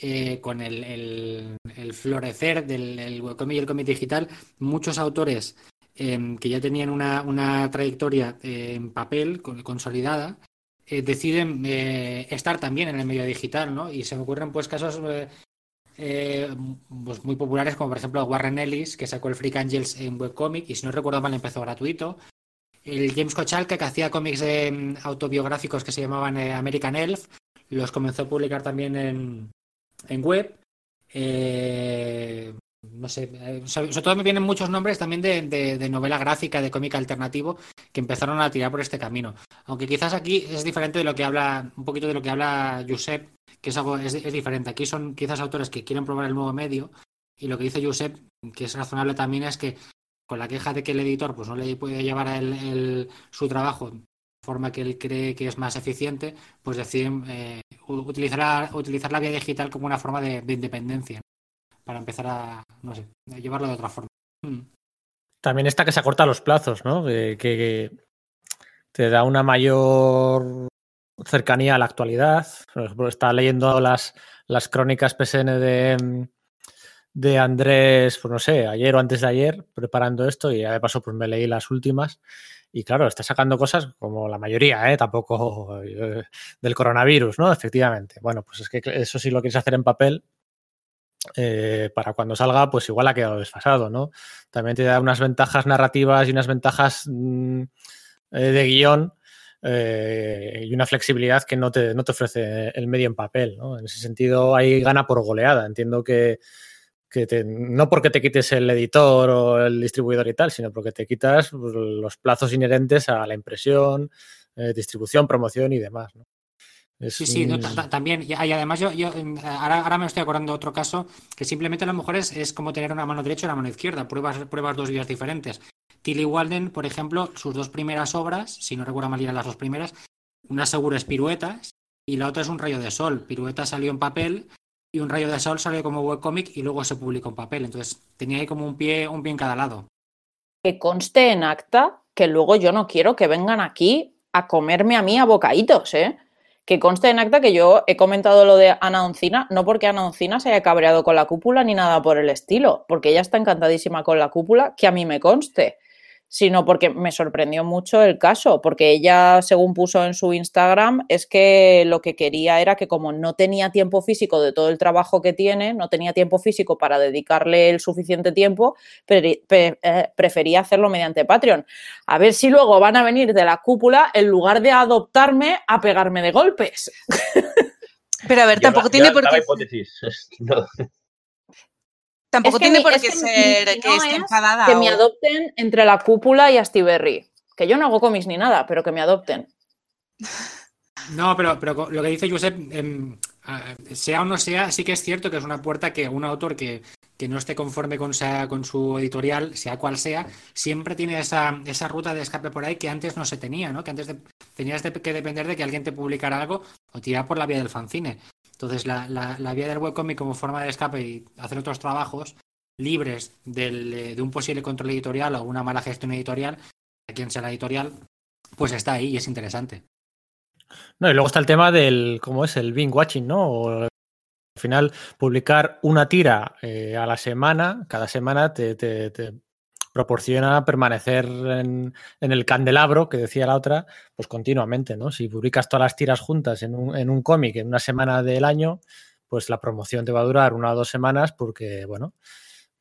eh, con el, florecer del el webcomic y el cómic digital, muchos autores eh, que ya tenían una, una trayectoria eh, en papel consolidada, eh, deciden eh, estar también en el medio digital, ¿no? Y se me ocurren pues casos eh, pues muy populares como por ejemplo Warren Ellis, que sacó el Freak Angels en webcomic y si no recuerdo mal empezó gratuito. El James Kochalka, que hacía cómics autobiográficos que se llamaban American Elf, los comenzó a publicar también en, en web. Eh, no sé, eh, sobre, todo me vienen muchos nombres también de, de, de, novela gráfica, de cómic alternativo, que empezaron a tirar por este camino. Aunque quizás aquí es diferente de lo que habla, un poquito de lo que habla Josep, que es algo, es, diferente. Aquí son quizás autores que quieren probar el nuevo medio, y lo que dice Josep, que es razonable también, es que con la queja de que el editor pues no le puede llevar el, su trabajo de forma que él cree que es más eficiente, pues deciden eh, utilizar, utilizar la vía digital como una forma de independencia para empezar a, no sé, a llevarlo de otra forma. Mm. También está que se acorta los plazos, ¿no? Que, que, te da una mayor cercanía a la actualidad. Por ejemplo, estaba leyendo las, las crónicas PSN de, de Andrés, pues no sé, ayer o antes de ayer, preparando esto, y ya de paso pues me leí las últimas. Y claro, está sacando cosas como la mayoría, ¿eh? tampoco <laughs> eh, del coronavirus, ¿no? Efectivamente. Bueno, pues es que eso sí lo quieres hacer en papel, eh, para cuando salga, pues igual ha quedado desfasado, ¿no? También te da unas ventajas narrativas y unas ventajas mmm, eh, de guion eh, y una flexibilidad que no te, no te, ofrece el medio en papel, ¿no? En ese sentido, hay gana por goleada. Entiendo que, que no porque te quites el editor o el distribuidor y tal, sino porque te quitas pues, los plazos inherentes a la impresión, distribución, promoción y demás. Es sí, sí, no, también. Y además, yo, yo ahora, ahora, me estoy acordando de otro caso que simplemente a lo mejor es, es como tener una mano derecha y una mano izquierda. Pruebas, pruebas dos vías diferentes. Tilly Walden, por ejemplo, sus dos primeras obras, si no recuerdo mal, eran las dos primeras. Una seguro es Piruetas y la otra es Un Rayo de Sol. Piruetas salió en papel y Un Rayo de Sol salió como webcomic y luego se publicó en papel. Entonces tenía ahí como un pie, un pie en cada lado. Que conste en acta que luego yo no quiero que vengan aquí a comerme a mí a bocaditos, ¿eh? Que conste en acta que yo he comentado lo de Ana Oncina, no porque Ana Oncina se haya cabreado con la cúpula ni nada por el estilo, porque ella está encantadísima con la cúpula, que a mí me conste, sino porque me sorprendió mucho el caso, porque ella, según puso en su Instagram, es que lo que quería era que como no tenía tiempo físico de todo el trabajo que tiene, no tenía tiempo físico para dedicarle el suficiente tiempo, pre pre eh, prefería hacerlo mediante Patreon. A ver si luego van a venir de la cúpula en lugar de adoptarme a pegarme de golpes. Pero a ver, tampoco tiene por qué... hipótesis. <laughs> No. Tampoco Es que tiene mi- por es qué que mi ser que esté es enfadada. Que me adopten entre la cúpula y Astiberri. Que yo no hago cómics ni nada, pero que me adopten. No, pero, pero lo que dice Josep, eh, sea o no sea, sí que es cierto que es una puerta que un autor que, que no esté conforme con, sea, con su editorial, sea cual sea, siempre tiene esa, esa ruta de escape por ahí que antes no se tenía, ¿no? Que antes de, tenías de, que depender de que alguien te publicara algo o tirar por la vía del fanzine. Entonces, la, la, la vía del webcomic como forma de escape y hacer otros trabajos libres del, eh, de un posible control editorial o una mala gestión editorial, a quien sea la editorial, pues está ahí y es interesante. No, y luego está el tema del, ¿cómo es? El binge watching, ¿no? O, al final, publicar una tira eh, a la semana, cada semana te, te, te proporciona permanecer en, en, el candelabro, que decía la otra, pues continuamente, ¿no? Si publicas todas las tiras juntas en un, en un cómic en una semana del año, pues la promoción te va a durar una o dos semanas porque, bueno,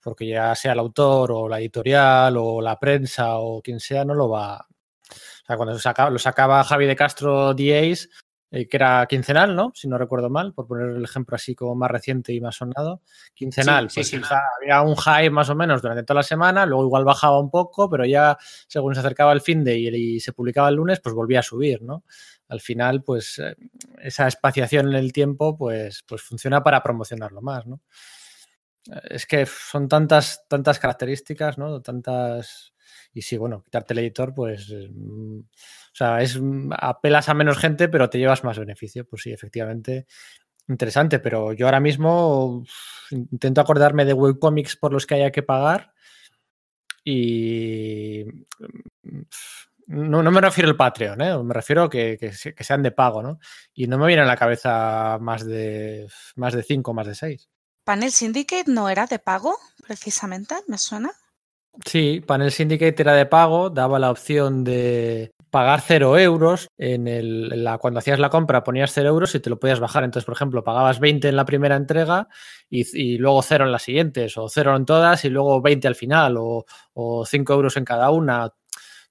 porque ya sea el autor o la editorial o la prensa o quien sea, no lo va. O sea, cuando lo sacaba, Javi de Castro DAs, eh, que era quincenal, ¿no? Si no recuerdo mal, por poner el ejemplo así como más reciente y más sonado. Quincenal, sí, pues sí, había un high más o menos durante toda la semana, luego igual bajaba un poco, pero ya según se acercaba el fin de y, y se publicaba el lunes, pues volvía a subir, ¿no? Al final, pues eh, esa espaciación en el tiempo, pues, pues funciona para promocionarlo más, ¿no? es que son tantas, tantas características, ¿no? Tantas. Y sí, bueno, quitarte el editor, pues. Mm, o sea, es. Mm, apelas a menos gente, pero te llevas más beneficio. Pues sí, efectivamente. Interesante, pero yo ahora mismo intento acordarme de webcomics por los que haya que pagar. Y. Mm, no, no me refiero al Patreon, ¿eh? me refiero a que, que, que, sean de pago, ¿no? Y no me viene a la cabeza más de más de cinco, más de seis. Panel Syndicate no era de pago, precisamente, ¿me suena? Sí, Panel Syndicate era de pago, daba la opción de pagar cero euros. En, el, la, cuando hacías la compra ponías cero euros y te lo podías bajar. Entonces, por ejemplo, pagabas 20 en la primera entrega y, luego cero en las siguientes, o cero en todas y luego 20 al final, o, o 5 euros en cada una.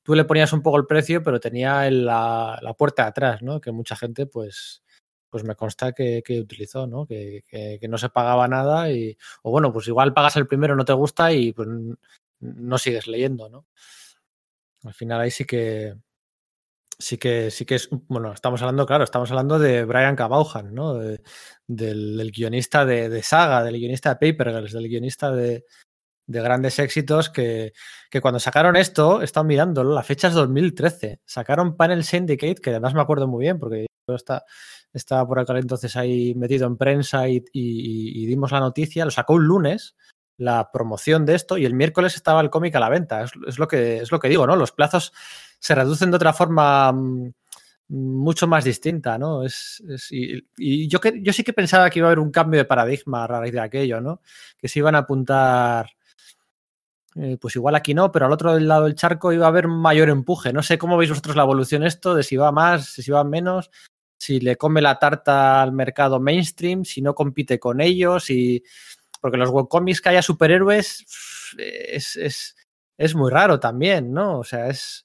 Tú le ponías un poco el precio, pero tenía la, la puerta de atrás, ¿no? Que mucha gente, pues, pues me consta que, que utilizó, ¿no? Que, que, que, no se pagaba nada y, o bueno, pues igual pagas el primero, no te gusta y pues no sigues leyendo, ¿no? Al final ahí sí que, sí que, sí que es, bueno, estamos hablando, claro, estamos hablando de Brian Cabauhan, ¿no? De, del, guionista de, Saga, del guionista de Paper Girls, del guionista de, de grandes éxitos que, que, cuando sacaron esto, he estado mirándolo, la fecha es 2013. Sacaron Panel Syndicate, que además me acuerdo muy bien porque está, estaba por aquel entonces ahí metido en prensa y, y, dimos la noticia, lo sacó un lunes la promoción de esto y el miércoles estaba el cómic a la venta. Es, lo que, es lo que digo, ¿no? Los plazos se reducen de otra forma mm, mucho más distinta, ¿no? Es, y, yo, que, yo sí que pensaba que iba a haber un cambio de paradigma a raíz de aquello, ¿no? Que se iban a apuntar eh, pues igual aquí no, pero al otro lado del charco iba a haber mayor empuje. No sé cómo veis vosotros la evolución esto, de si va más, si va menos, si le come la tarta al mercado mainstream, si no compite con ellos, y... porque los webcomics que haya superhéroes es, es, es muy raro también, ¿no? O sea, es,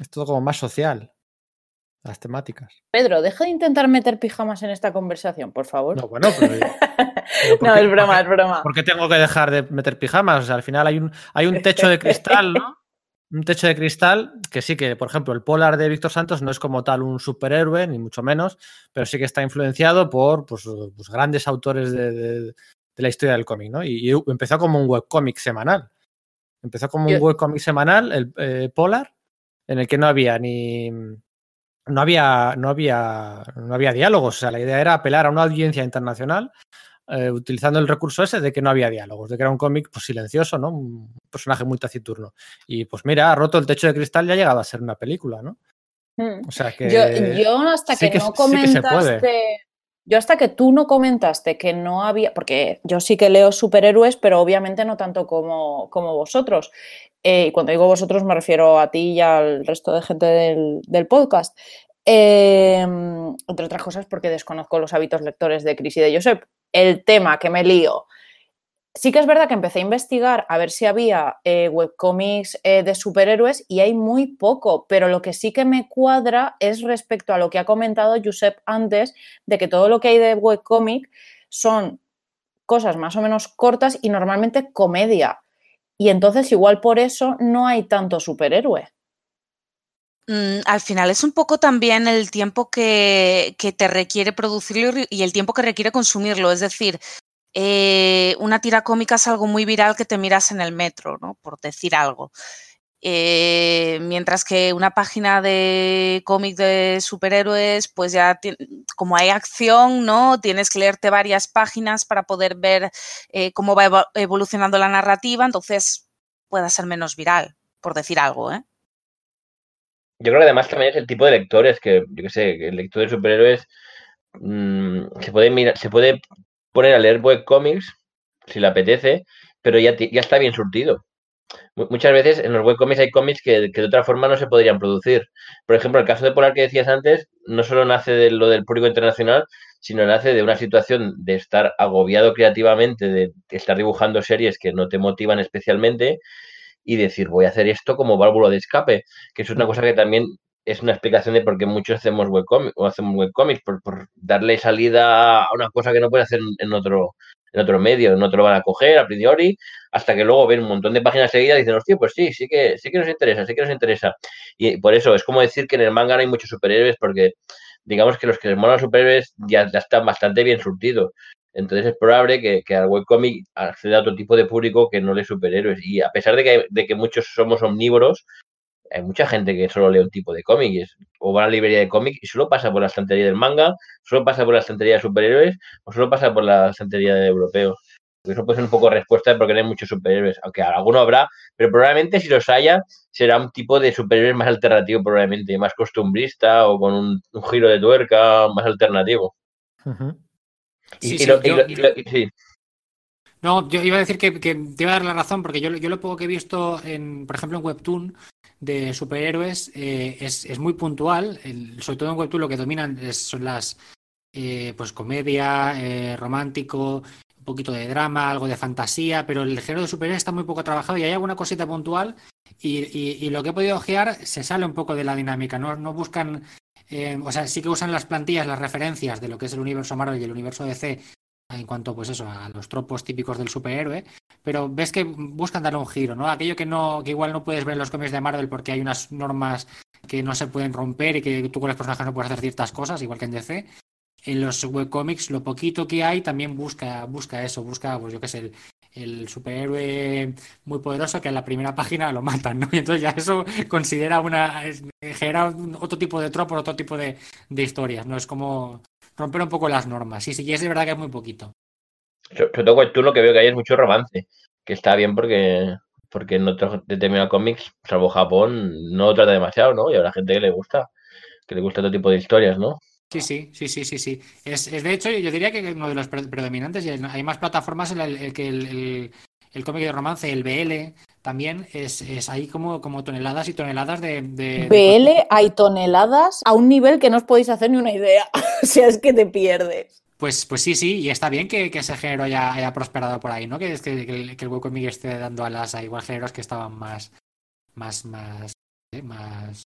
es todo como más social las temáticas. Pedro, deja de intentar meter pijamas en esta conversación, por favor. No, bueno, pero. <laughs> pero no, qué, es broma, es broma. ¿Por qué tengo que dejar de meter pijamas? O sea, al final hay un, hay un techo de cristal, ¿no? <laughs> Un techo de cristal que sí que, por ejemplo, el Polar de Víctor Santos no es como tal un superhéroe, ni mucho menos, pero sí que está influenciado por pues, pues grandes autores de, de, de, la historia del cómic, ¿no? Y, y, empezó como un webcómic semanal. Empezó como un webcómic semanal, el eh, Polar, en el que no había ni, no había, no había, no había diálogos. O sea, la idea era apelar a una audiencia internacional eh, utilizando el recurso ese de que no había diálogos, de que era un cómic pues, silencioso, ¿no? Un personaje muy taciturno. Y pues mira, ha roto el techo de cristal y ha llegado a ser una película, ¿no? O sea que. Yo, yo hasta sí que, no comentaste. Sí yo hasta que tú no comentaste que no había, porque yo sí que leo superhéroes, pero obviamente no tanto como, como vosotros. Eh, y cuando digo vosotros me refiero a ti y al resto de gente del, del podcast. Eh, entre otras cosas porque desconozco los hábitos lectores de Chris y de Josep. El tema que me lío sí que es verdad que empecé a investigar a ver si había eh, webcomics eh, de superhéroes y hay muy poco, pero lo que sí que me cuadra es respecto a lo que ha comentado Josep antes, de que todo lo que hay de webcomic son cosas más o menos cortas y normalmente comedia. Y entonces igual por eso no hay tanto superhéroe. Mm, al final es un poco también el tiempo que, que, te requiere producirlo y el tiempo que requiere consumirlo. Es decir, eh, una tira cómica es algo muy viral que te miras en el metro, ¿no? Por decir algo. Eh, mientras que una página de cómic de superhéroes, pues ya como hay acción, ¿no? Tienes que leerte varias páginas para poder ver eh, cómo va evolucionando la narrativa, entonces pueda ser menos viral, por decir algo, ¿eh? Yo creo que además también es el tipo de lectores que, yo qué sé, el lector de superhéroes mmm, se puede mirar, se puede poner a leer webcomics si le apetece, pero ya, ya está bien surtido. Muchas veces en los webcomics hay cómics que, que, de otra forma no se podrían producir. Por ejemplo, el caso de Polar que decías antes, no solo nace de lo del público internacional, sino nace de una situación de estar agobiado creativamente, de estar dibujando series que no te motivan especialmente y decir, voy a hacer esto como válvula de escape, que es una cosa que también es una explicación de por qué muchos hacemos webcomics o hacemos webcomics, por, por darle salida a una cosa que no puede hacer en otro, en otro medio, no te lo van a coger a priori, hasta que luego ven un montón de páginas seguidas y dicen, hostia, pues sí, sí que, sí que nos interesa, sí que nos interesa. Y por eso es como decir que en el manga no hay muchos superhéroes, porque digamos que los que les molan superhéroes ya, ya están bastante bien surtidos. Entonces es probable que, que al webcomic acceda a otro tipo de público que no lee superhéroes. Y a pesar de que, de que muchos somos omnívoros, hay mucha gente que solo lee un tipo de cómic o va a la librería de cómic y solo pasa por la estantería del manga, solo pasa por la estantería de superhéroes o solo pasa por la estantería de europeos. Eso puede ser un poco respuesta porque no hay muchos superhéroes, aunque alguno habrá, pero probablemente si los haya será un tipo de superhéroe más alternativo, probablemente más costumbrista o con un, un giro de tuerca más alternativo. Uh -huh. y, sí, y, sí, lo, yo, y, lo, sí. No, yo iba a decir que, te iba a dar la razón, porque yo, lo poco que he visto, en, por ejemplo, en Webtoon, de superhéroes eh, es, muy puntual. Sobre todo en Webtoon lo que dominan son las eh, pues comedia, eh, romántico, un poquito de drama, algo de fantasía, pero el género de superhéroes está muy poco trabajado y hay alguna cosita puntual y, lo que he podido ojear se sale un poco de la dinámica. No, no buscan, o sea, sí que usan las plantillas, las referencias de lo que es el universo Marvel y el universo DC en cuanto pues eso a los tropos típicos del superhéroe pero ves que buscan darle un giro no aquello que no que igual no puedes ver en los cómics de Marvel porque hay unas normas que no se pueden romper y que tú con los personajes no puedes hacer ciertas cosas igual que en DC en los webcomics lo poquito que hay también busca busca eso busca pues yo qué sé el, el superhéroe muy poderoso que en la primera página lo matan, ¿no? <laughs> Y entonces ya eso considera una genera otro tipo de tropo, otro tipo de, de historias, ¿no? Es como romper un poco las normas. Sí, sí, es de verdad que es muy poquito. Sobre todo tú lo que veo que hay es mucho romance, que está bien porque porque en otros determinados cómics, salvo Japón, no trata demasiado, ¿no? Y habrá gente que le gusta, que le gusta otro tipo de historias, ¿no? Sí, sí, sí, sí, sí, sí. Es, es de hecho, yo diría que uno de los predominantes, y hay más plataformas en el, el que el, el, el cómic de romance, el BL, también es, es ahí como, como, toneladas y toneladas de, de, BL de... hay toneladas a un nivel que no os podéis hacer ni una idea. <laughs> o sea, es que te pierdes. Pues, pues sí, sí, y está bien que, que ese género haya, haya, prosperado por ahí, ¿no? Que, que, que el, que el webcomic esté dando alas a igual géneros que estaban más, más, más, ¿eh? más.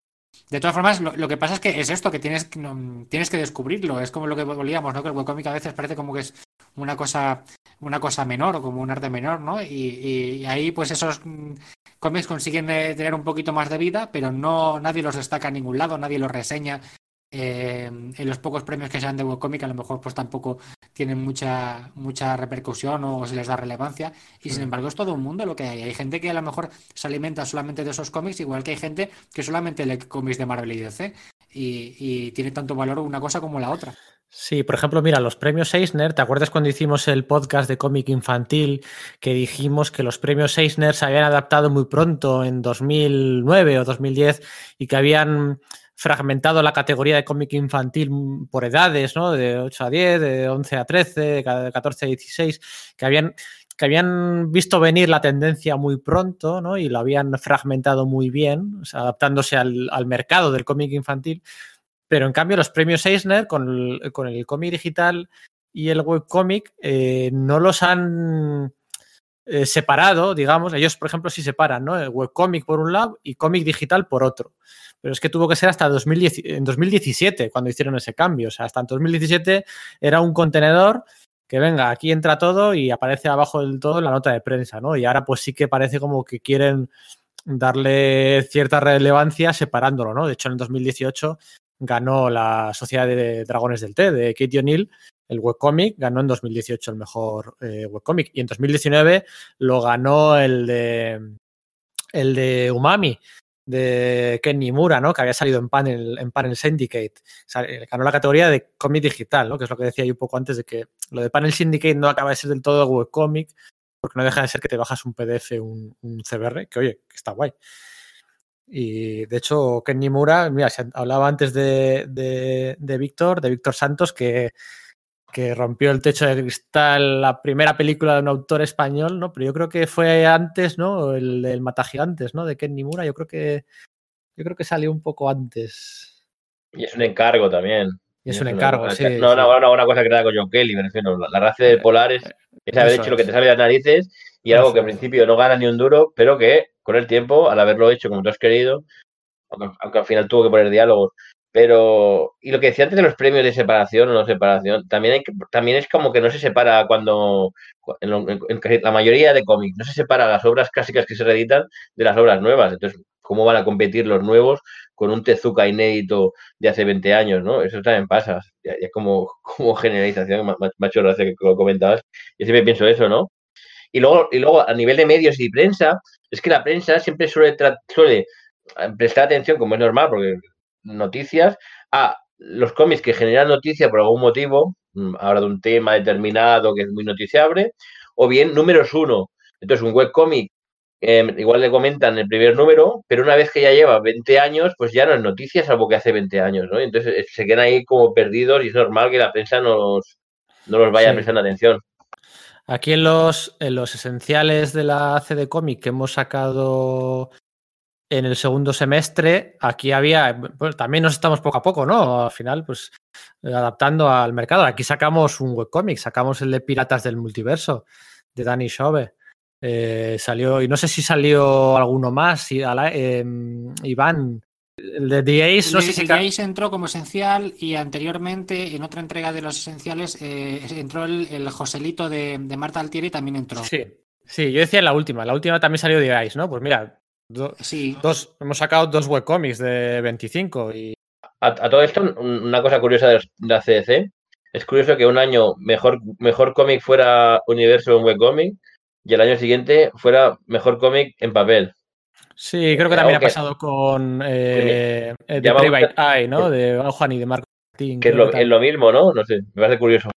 De todas formas, lo, que pasa es que es esto, que tienes, tienes que descubrirlo. Es como lo que volvíamos, ¿no? Que el webcomic a veces parece como que es una cosa, una cosa menor o como un arte menor, ¿no? Y, y, ahí, pues esos cómics consiguen tener un poquito más de vida, pero no nadie los destaca en ningún lado, nadie los reseña, eh, en los pocos premios que sean de webcomic a lo mejor pues tampoco tienen mucha mucha repercusión o se les da relevancia. Y sin embargo es todo un mundo lo que hay. Hay gente que a lo mejor se alimenta solamente de esos cómics igual que hay gente que solamente lee cómics de Marvel y DC y, y tiene tanto valor una cosa como la otra. Sí, por ejemplo, mira, los premios Eisner, ¿te acuerdas cuando hicimos el podcast de cómic infantil que dijimos que los premios Eisner se habían adaptado muy pronto en 2009 o 2010 y que habían fragmentado la categoría de cómic infantil por edades, ¿no? De 8 a 10, de 11 a 13, de 14 a 16, que habían, que habían visto venir la tendencia muy pronto, ¿no? Y lo habían fragmentado muy bien, adaptándose al, al mercado del cómic infantil. Pero en cambio, los premios Eisner con el, con el cómic digital y el webcómic eh, no los han eh, separado, digamos. Ellos, por ejemplo, sí separan, ¿no? El webcómic por un lado y cómic digital por otro. Pero es que tuvo que ser hasta 2010, en 2017 cuando hicieron ese cambio. O sea, hasta en 2017 era un contenedor que venga, aquí entra todo y aparece abajo del todo la nota de prensa, ¿no? Y ahora pues sí que parece como que quieren darle cierta relevancia separándolo, ¿no? De hecho, en el 2018 ganó la Sociedad de Dragones del Té de Katie O'Neill, el webcomic, ganó en 2018 el mejor eh, webcomic y en 2019 lo ganó el de el de Umami de Ken Nimura, ¿no? Que había salido en Panel, en Panel Syndicate. ganó la categoría de cómic digital, ¿no? Que es lo que decía yo un poco antes de que lo de Panel Syndicate no acaba de ser del todo webcomic, porque no deja de ser que te bajas un PDF, un, un CBR, que oye, que está guay. Y de hecho, Ken Nimura, mira, se hablaba antes de, de, de Víctor, de Víctor Santos, que, que rompió el techo de cristal la primera película de un autor español, ¿no? Pero yo creo que fue antes, ¿no? El, el Matagigantes, ¿no? De Ken Nimura, yo creo que yo creo que salió un poco antes. Y es un encargo también. Y es un encargo, sí. No, no, una buena cosa creada con John Kelly, me refiero. La, la raza del polar es, es haber hecho es. lo que te sale de las narices y algo que al principio no gana ni un duro, pero que con el tiempo, al haberlo hecho como tú has querido, aunque, aunque al final tuvo que poner diálogos, pero, y lo que decía antes de los premios de separación o no separación, también, hay que, también es como que no se separa cuando, en, lo, en, la mayoría de cómics, no se separa las obras clásicas que se reeditan de las obras nuevas. Entonces, ¿cómo van a competir los nuevos con un Tezuka inédito de hace 20 años? ¿no? Eso también pasa. Ya, como, <laughs> como generalización, me, me ha hecho gracia que lo comentabas. Yo siempre pienso eso, ¿no? Y luego, y luego, a nivel de medios y prensa, es que la prensa siempre suele, suele prestar atención, como es normal, porque noticias a los cómics que generan noticia por algún motivo, ahora de un tema determinado que es muy noticiable, o bien números uno. Entonces, un webcómic, eh, igual le comentan el primer número, pero una vez que ya lleva 20 años, pues ya no es noticia, salvo que hace 20 años, ¿no? Entonces se quedan ahí como perdidos y es normal que la prensa no los, no los vaya sí. prestando atención. Aquí en los, en los esenciales de la CD Comic que hemos sacado en el segundo semestre, aquí había, bueno, también nos estamos poco a poco, ¿no? Al final, pues adaptando al mercado. Aquí sacamos un webcómic, sacamos el de Piratas del Multiverso, de Danny Shove. Eh, salió, y no sé si salió alguno más, y, eh, Iván. El de The Ace, no el, sé si. The Ace entró como esencial y anteriormente, en otra entrega de los esenciales, eh, entró el, el, Joselito de, de Marta Altieri también entró. Sí, sí, yo decía en la última. La última también salió The Ace, ¿no? Pues mira, Do, sí. dos, hemos sacado dos webcomics de 25 y... A, a, todo esto, una cosa curiosa de la CDC, es curioso que un año mejor, mejor cómic fuera universo en webcomic y el año siguiente fuera mejor cómic en papel. Sí, creo que también Aunque, ha pasado con eh, The Private Eye, ¿no? De Juan y de Marco Martín. Que es lo, es lo, mismo, ¿no? No sé, me parece curioso.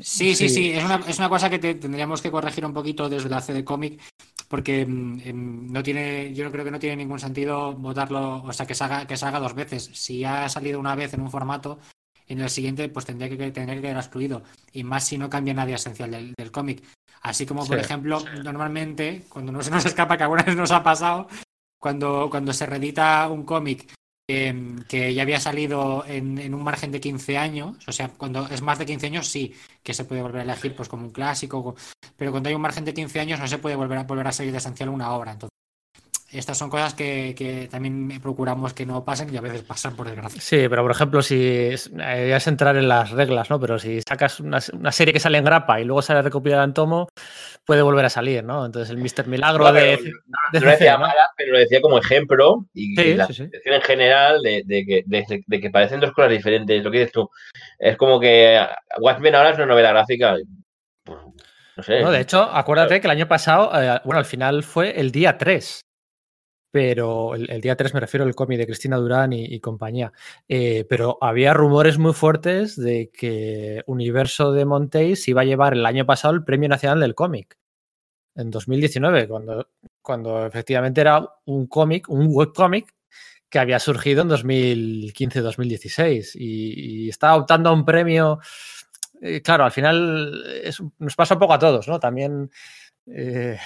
Sí, sí, sí, es, una, es una cosa que te, tendríamos que corregir un poquito desde la CD Comic, porque eh, no tiene, yo creo que no tiene ningún sentido votarlo, o sea, que salga, que salga dos veces. Si ha salido una vez en un formato, en el siguiente, pues tendría que, tendría que quedar excluido. Y más si no cambia nadie esencial del, del cómic. Así como, por sí. ejemplo, normalmente, cuando no se nos escapa, que alguna vez nos ha pasado, cuando, cuando se reedita un cómic que ya había salido en, en, un margen de 15 años, o sea, cuando es más de 15 años sí que se puede volver a elegir pues como un clásico, pero cuando hay un margen de 15 años no se puede volver a volver a salir de esencial una obra. Entonces, estas son cosas que, que, también procuramos que no pasen y a veces pasan por desgracia. Sí, pero por ejemplo, si eh, ya es entrar en las reglas, ¿no? Pero si sacas una, una, serie que sale en grapa y luego sale recopilada en tomo, puede volver a salir, ¿no? Entonces el Mr. Milagro no, de, de, no lo decía ¿no? mala, pero lo decía como ejemplo y, sí, y la sí, sí. en general de, de, que, de, de, que parecen dos cosas diferentes. Lo que dices tú, es como que Watchmen ahora es una novela gráfica. Pues, no sé. No, de hecho, acuérdate que el año pasado, eh, bueno, al final fue el día 3 pero el, día 3 me refiero al cómic de Cristina Durán y, compañía. Eh, pero había rumores muy fuertes de que Universo de Montéis iba a llevar el año pasado el Premio Nacional del Cómic, en 2019, cuando, cuando efectivamente era un cómic, un webcómic que había surgido en 2015-2016 y, y, estaba optando a un premio. Eh, claro, al final es, nos pasa un poco a todos, ¿no? También. Eh,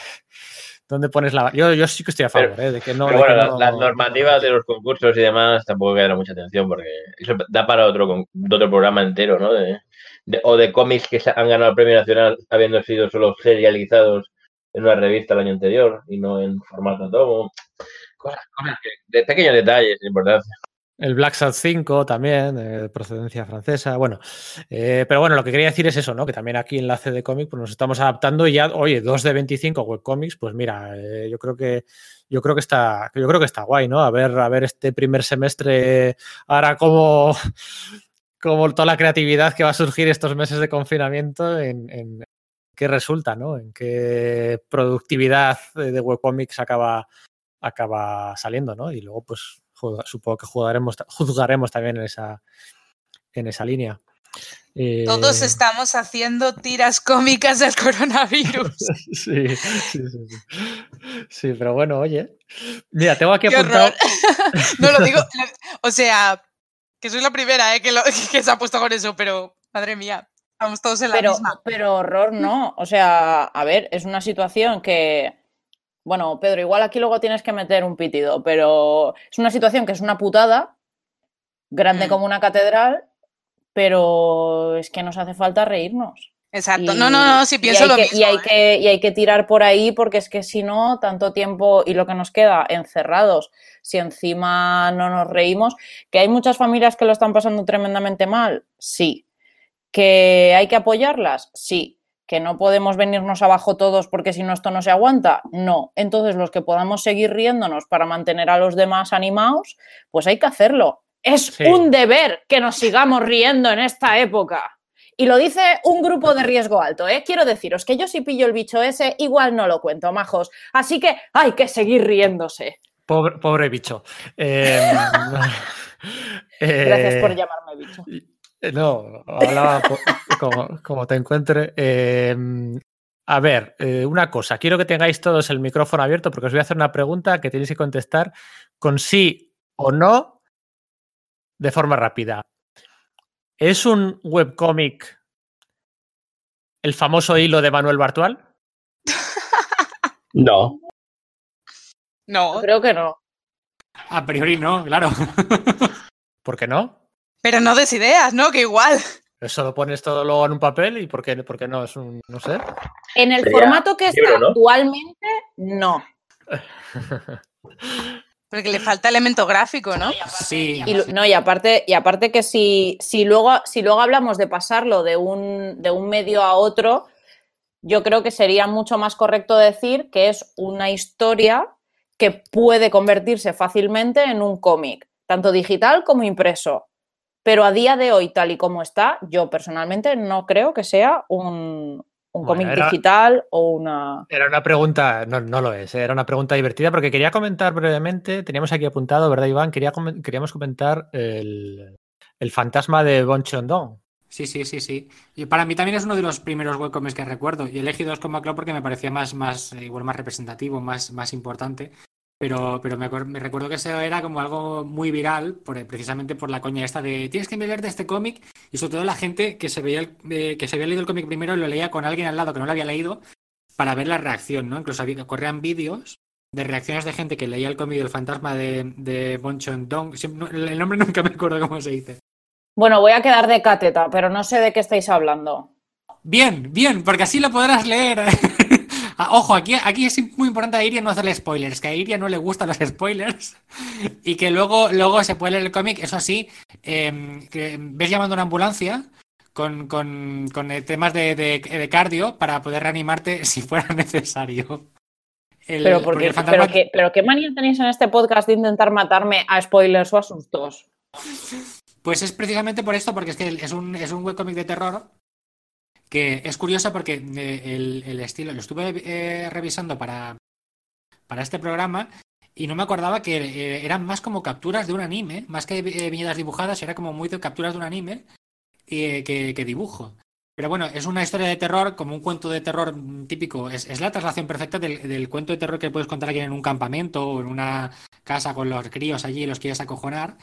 ¿Dónde pones la.? Yo, yo sí que estoy a favor, pero, ¿eh? De que no. Pero bueno, que no... las normativas de los concursos y demás tampoco quedan mucha atención porque eso da para otro, otro programa entero, ¿no? De, de, o de cómics que han ganado el premio nacional habiendo sido solo serializados en una revista el año anterior y no en formato tomo. Cosas, cosas que, de pequeños detalles de importancia. El Black Sat 5 también, de procedencia francesa. Bueno, eh, pero bueno, lo que quería decir es eso, ¿no? Que también aquí en CD Comic pues nos estamos adaptando y ya, oye, 2 de 25 webcomics, pues mira, eh, yo creo que yo creo que está yo creo que está guay, ¿no? A ver a ver este primer semestre ahora como como toda la creatividad que va a surgir estos meses de confinamiento en, en qué resulta, ¿no? En qué productividad de webcomics acaba acaba saliendo, ¿no? Y luego, pues, supongo que jugaremos, juzgaremos también en esa, en esa línea. Todos eh, estamos haciendo tiras cómicas del coronavirus. <laughs> sí, sí, sí, sí, pero bueno, oye. Mira, tengo aquí apuntado. <laughs> no lo digo, o sea, que soy la primera ¿eh? que, <laughs> que se ha puesto con eso, pero madre mía, estamos todos en la pero, misma. Pero horror no, o sea, a ver, es una situación que. Bueno, Pedro, igual aquí luego tienes que meter un pitido, pero es una situación que es una putada, grande mm. como una catedral, pero es que nos hace falta reírnos. Exacto, no, no, no, si pienso lo mismo. Y hay, ¿eh? que, y hay que tirar por ahí porque es que si no, tanto tiempo y lo que nos queda encerrados, si encima no nos reímos, que hay muchas familias que lo están pasando tremendamente mal, sí. Que hay que apoyarlas, sí. Que no podemos venirnos abajo todos porque si no esto no se aguanta, no. Entonces los que podamos seguir riéndonos para mantener a los demás animados, pues hay que hacerlo. Es un deber que nos sigamos riendo en esta época. Y lo dice un grupo de riesgo alto, ¿eh? Quiero deciros que yo si pillo el bicho ese, igual no lo cuento, majos. Así que hay que seguir riéndose. Pobre, pobre bicho. Em, <laughs> Gracias por eh, llamarme bicho. Eh, no, hablaba como, te encuentre. Em, a ver, eh, una cosa, quiero que tengáis todos el micrófono abierto porque os voy a hacer una pregunta que tenéis que contestar con sí o no de forma rápida. ¿Es un webcómic el famoso hilo de Manuel Bartual? No. No. Creo que no. A priori no, claro. ¿Por qué no? Pero no des ideas, ¿no? Que igual. Eso lo pones todo luego en un papel y ¿por qué, no? Es un, no sé. En el formato que está actualmente, no. <laughs> Porque le falta elemento gráfico, ¿no? Sí. Y, no, y aparte, y aparte que si, si, luego, si luego hablamos de pasarlo de un, de un medio a otro, yo creo que sería mucho más correcto decir que es una historia que puede convertirse fácilmente en un cómic, tanto digital como impreso. Pero a día de hoy, tal y como está, yo personalmente no creo que sea un, un cómic digital o una... Era una pregunta, no, no, lo es, era una pregunta divertida porque quería comentar brevemente, teníamos aquí apuntado, ¿verdad Iván? Quería, queríamos comentar el, el fantasma de Bon Chondong. Sí, sí, sí, sí. Y para mí también es uno de los primeros webcomics que recuerdo. Y he elegido como McCloud porque me parecía más, más, eh, igual más representativo, más, más importante. Pero, pero me, recuerdo que eso era como algo muy viral, por, precisamente por la coña esta de tienes que leer de este cómic, y sobre todo la gente que se veía eh, que se había leído el cómic primero y lo leía con alguien al lado que no lo había leído para ver la reacción, ¿no? Incluso había, corrían vídeos de reacciones de gente que leía el cómic del fantasma de, de Bon Dong. El nombre nunca me acuerdo cómo se dice. Bueno, voy a quedar de cáteta, pero no sé de qué estáis hablando. Bien, bien, porque así lo podrás leer. Ah, ojo, aquí, aquí es muy importante a Iria no hacerle spoilers, que a Iria no le gustan los spoilers <laughs> y que luego, luego se puede leer el cómic, eso sí, em, que ves llamando a una ambulancia con, con, con eh, temas de, de, cardio para poder reanimarte <laughs> si fuera necesario. pero, porque, pero, qué, pero qué manía tenéis en este podcast de intentar matarme a spoilers o a sustos. Pues es precisamente por esto, porque es que es un, es un webcomic de terror que es curioso porque eh, el, estilo, lo estuve eh, revisando para, para este programa y no me acordaba que eh, eran más como capturas de un anime, más que viñetas dibujadas, era como muy de capturas de un anime que, dibujo. Pero bueno, es una historia de terror, como un cuento de terror típico. Es, la traslación perfecta del, del, cuento de terror que puedes contar aquí en un campamento o en una casa con los críos allí y los quieres acojonar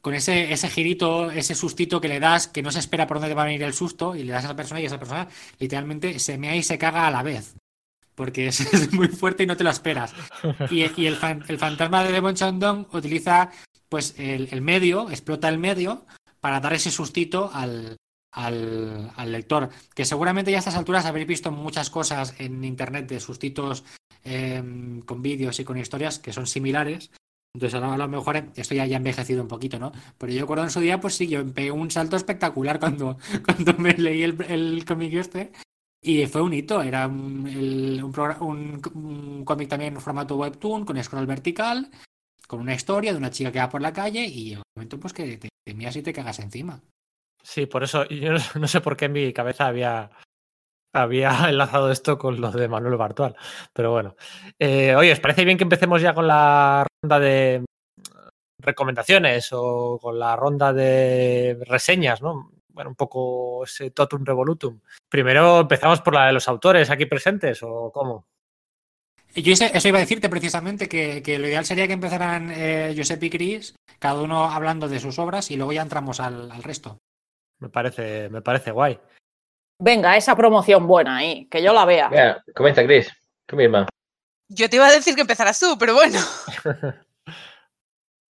con ese, ese girito, ese sustito que le das, que no se espera por dónde va a venir el susto, y le das a la persona y esa persona literalmente se mea y se caga a la vez. Porque es, <laughs> muy fuerte y no te lo esperas. Y, el, el, fantasma de Devon Chandong utiliza pues el, medio, explota el medio, para dar ese sustito al, al, al, lector. Que seguramente ya a estas alturas habréis visto muchas cosas en internet de sustitos em, con vídeos y con historias que son similares. Entonces a lo mejor esto ya ha envejecido un poquito, ¿no? Pero yo recuerdo en su día, pues sí, yo pegué un salto espectacular cuando, <laughs> cuando me leí el, el cómic este. Y fue un hito, era un, un, cómic también en formato webtoon, con scroll vertical, con una historia de una chica que va por la calle y en un momento pues que te, te y te cagas encima. Sí, por eso yo no sé por qué en mi cabeza había había <laughs> enlazado esto con lo de Manuel Bartual. Pero bueno. Eh, oye, ¿os parece bien que empecemos ya con la ronda de recomendaciones o con la ronda de reseñas, ¿no? Bueno, un poco ese totum revolutum. Primero empezamos por la de los autores aquí presentes, ¿o cómo? Yo eso iba a decirte precisamente, que, que lo ideal sería que empezaran eh, Josep y Chris, cada uno hablando de sus obras y luego ya entramos al, al resto. Me parece, me parece guay. Venga, esa promoción buena ahí, que yo la vea. Venga, comenta, Chris. Tú misma. Yo te iba a decir que empezaras tú, pero bueno. <laughs>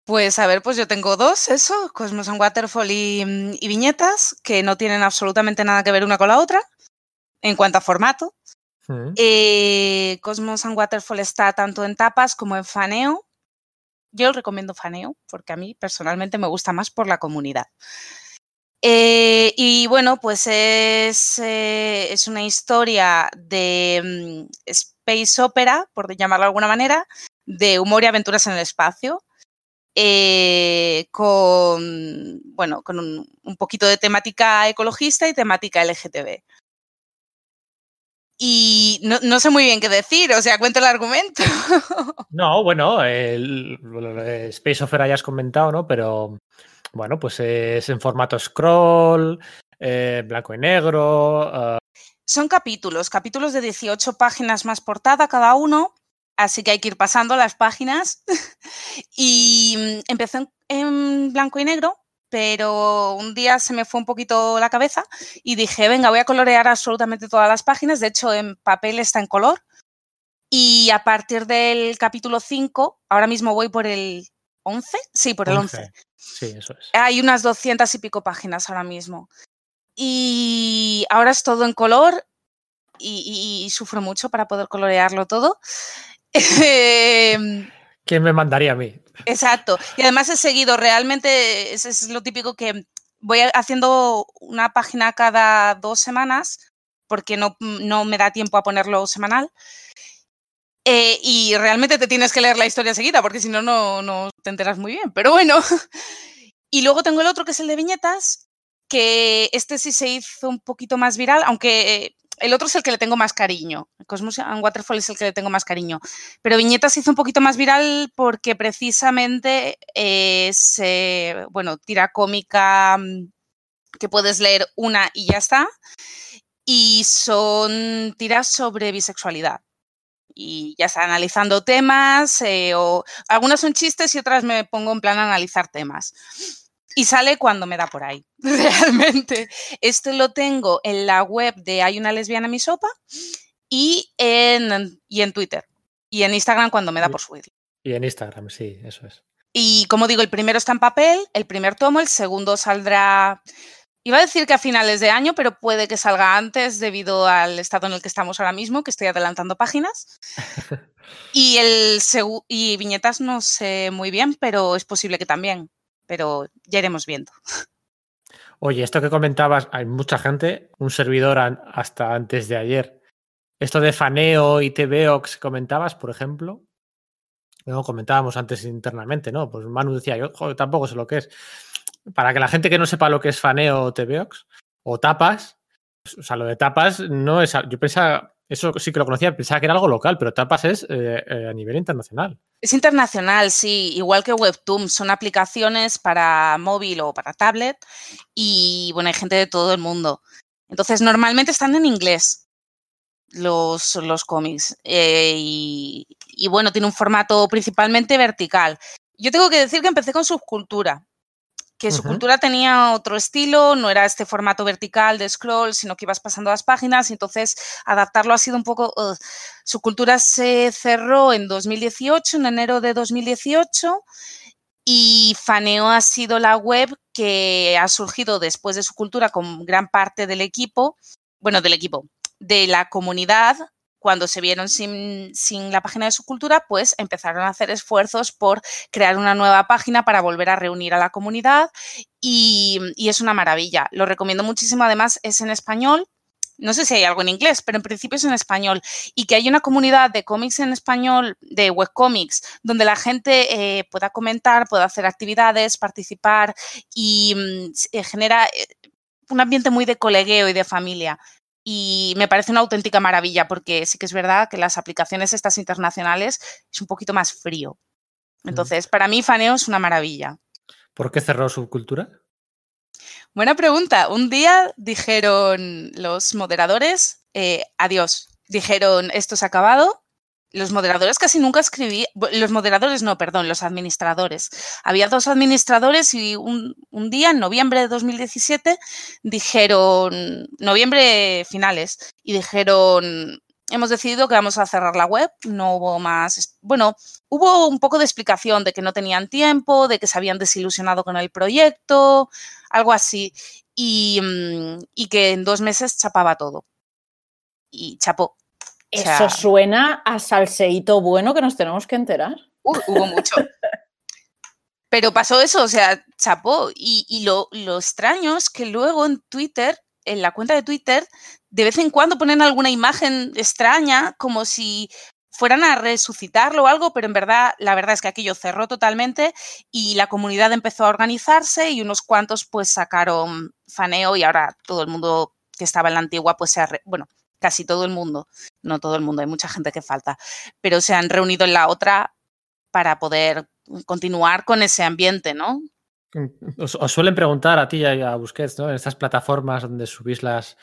Pues a ver, pues yo tengo dos, eso, Cosmos and Waterfall y, y, viñetas, que no tienen absolutamente nada que ver una con la otra en cuanto a formato. Mm. Eh, Cosmos and Waterfall está tanto en tapas como en faneo. Yo recomiendo faneo porque a mí personalmente me gusta más por la comunidad. Eh, y bueno, pues es, eh, es una historia de mm, space opera, por llamarlo de alguna manera, de humor y aventuras en el espacio. Eh, con, bueno, con un, poquito de temática ecologista y temática LGTB. Y no, no, sé muy bien qué decir, o sea, cuento el argumento. No, bueno, Space Opera ya has comentado, ¿no? Pero bueno, pues es en formato scroll, eh, blanco y negro. Uh... Son capítulos, capítulos de 18 páginas más portada cada uno, así que hay que ir pasando las páginas. <laughs> y mm, empezó en, en, blanco y negro, pero un día se me fue un poquito la cabeza y dije, venga, voy a colorear absolutamente todas las páginas. De hecho, en papel está en color. Y a partir del capítulo 5, ahora mismo voy por el 11, sí, por el 11. 11. Sí, eso es. Hay unas 200 y pico páginas ahora mismo. Y ahora es todo en color y, y, y sufro mucho para poder colorearlo todo. <laughs> Em, ¿Quién me mandaría a mí? Exacto. Y además he seguido, realmente es, es lo típico que voy haciendo una página cada dos semanas porque no, no me da tiempo a ponerlo semanal. Eh, y realmente te tienes que leer la historia seguida, porque si no, no te enteras muy bien. Pero bueno. <laughs> Y luego tengo el otro que es el de viñetas, que este sí se hizo un poquito más viral, aunque el otro es el que le tengo más cariño. Cosmos and Waterfall es el que le tengo más cariño. Pero Viñetas se hizo un poquito más viral porque precisamente es, eh, bueno, tira cómica que puedes leer una y ya está. Y son tiras sobre bisexualidad y ya está analizando temas, eh, o algunas son chistes y otras me pongo en plan a analizar temas. Y sale cuando me da por ahí, <laughs> realmente. Esto lo tengo en la web de Hay una lesbiana en mi sopa y en, y en Twitter. Y en Instagram cuando me da por subirlo. Y en Instagram, sí, eso es. Y como digo, el primero está en papel, el primer tomo, el segundo saldrá Iba a decir que a finales de año, pero puede que salga antes debido al estado en el que estamos ahora mismo, que estoy adelantando páginas. <laughs> y, el y viñetas no sé muy bien, pero es posible que también. Pero ya iremos viendo. Oye, esto que comentabas, hay mucha gente, un servidor hasta antes de ayer. Esto de Faneo y TVOX comentabas, por ejemplo. No, comentábamos antes internamente, ¿no? Pues Manu decía, yo joder, tampoco sé lo que es para que la gente que no sepa lo que es faneo o TVOX o tapas, o sea, lo de tapas no es. Yo pensaba, eso sí que lo conocía, pensaba que era algo local, pero tapas es eh, eh, a nivel internacional. Es internacional, sí, igual que Webtoon, son aplicaciones para móvil o para tablet y bueno, hay gente de todo el mundo. Entonces, normalmente están en inglés los, los cómics eh, y, y bueno, tiene un formato principalmente vertical. Yo tengo que decir que empecé con subcultura, que su uh -huh. cultura tenía otro estilo, no era este formato vertical de scroll, sino que ibas pasando las páginas y entonces adaptarlo ha sido un poco... Uh, su cultura se cerró en 2018, en enero de 2018, y Faneo ha sido la web que ha surgido después de su cultura con gran parte del equipo, bueno, del equipo, de la comunidad cuando se vieron sin, sin, la página de su cultura, pues empezaron a hacer esfuerzos por crear una nueva página para volver a reunir a la comunidad y, y, es una maravilla. Lo recomiendo muchísimo, además es en español. No sé si hay algo en inglés, pero en principio es en español. Y que hay una comunidad de cómics en español, de webcomics, donde la gente eh, pueda comentar, pueda hacer actividades, participar y mm, eh, genera un ambiente muy de colegueo y de familia y me parece una auténtica maravilla porque sí que es verdad que las aplicaciones estas internacionales es un poquito más frío. Entonces, para mí Faneo es una maravilla. ¿Por qué cerró Subcultura? Buena pregunta. Un día dijeron los moderadores, eh, adiós. Dijeron, esto se ha acabado, los moderadores casi nunca escribí, los moderadores no, perdón, los administradores. Había dos administradores y un, día, en noviembre de 2017, dijeron, noviembre finales, y dijeron, hemos decidido que vamos a cerrar la web, no hubo más, bueno, hubo un poco de explicación de que no tenían tiempo, de que se habían desilusionado con el proyecto, algo así, y, mm, y que en dos meses chapaba todo. Y chapó. Eso suena a salseíto bueno que nos tenemos que enterar. hubo mucho. Pero pasó eso, o sea, chapó. Y, lo, lo, extraño es que luego en Twitter, en la cuenta de Twitter, de vez en cuando ponen alguna imagen extraña, como si fueran a resucitarlo o algo, pero en verdad, la verdad es que aquello cerró totalmente y la comunidad empezó a organizarse y unos cuantos pues sacaron faneo y ahora todo el mundo que estaba en la antigua pues se ha, bueno, casi todo el mundo, no todo el mundo, hay mucha gente que falta, pero se han reunido en la otra para poder continuar con ese ambiente, ¿no? Mm, os, suelen preguntar a ti y a Busquets, ¿no? En estas plataformas donde subís las,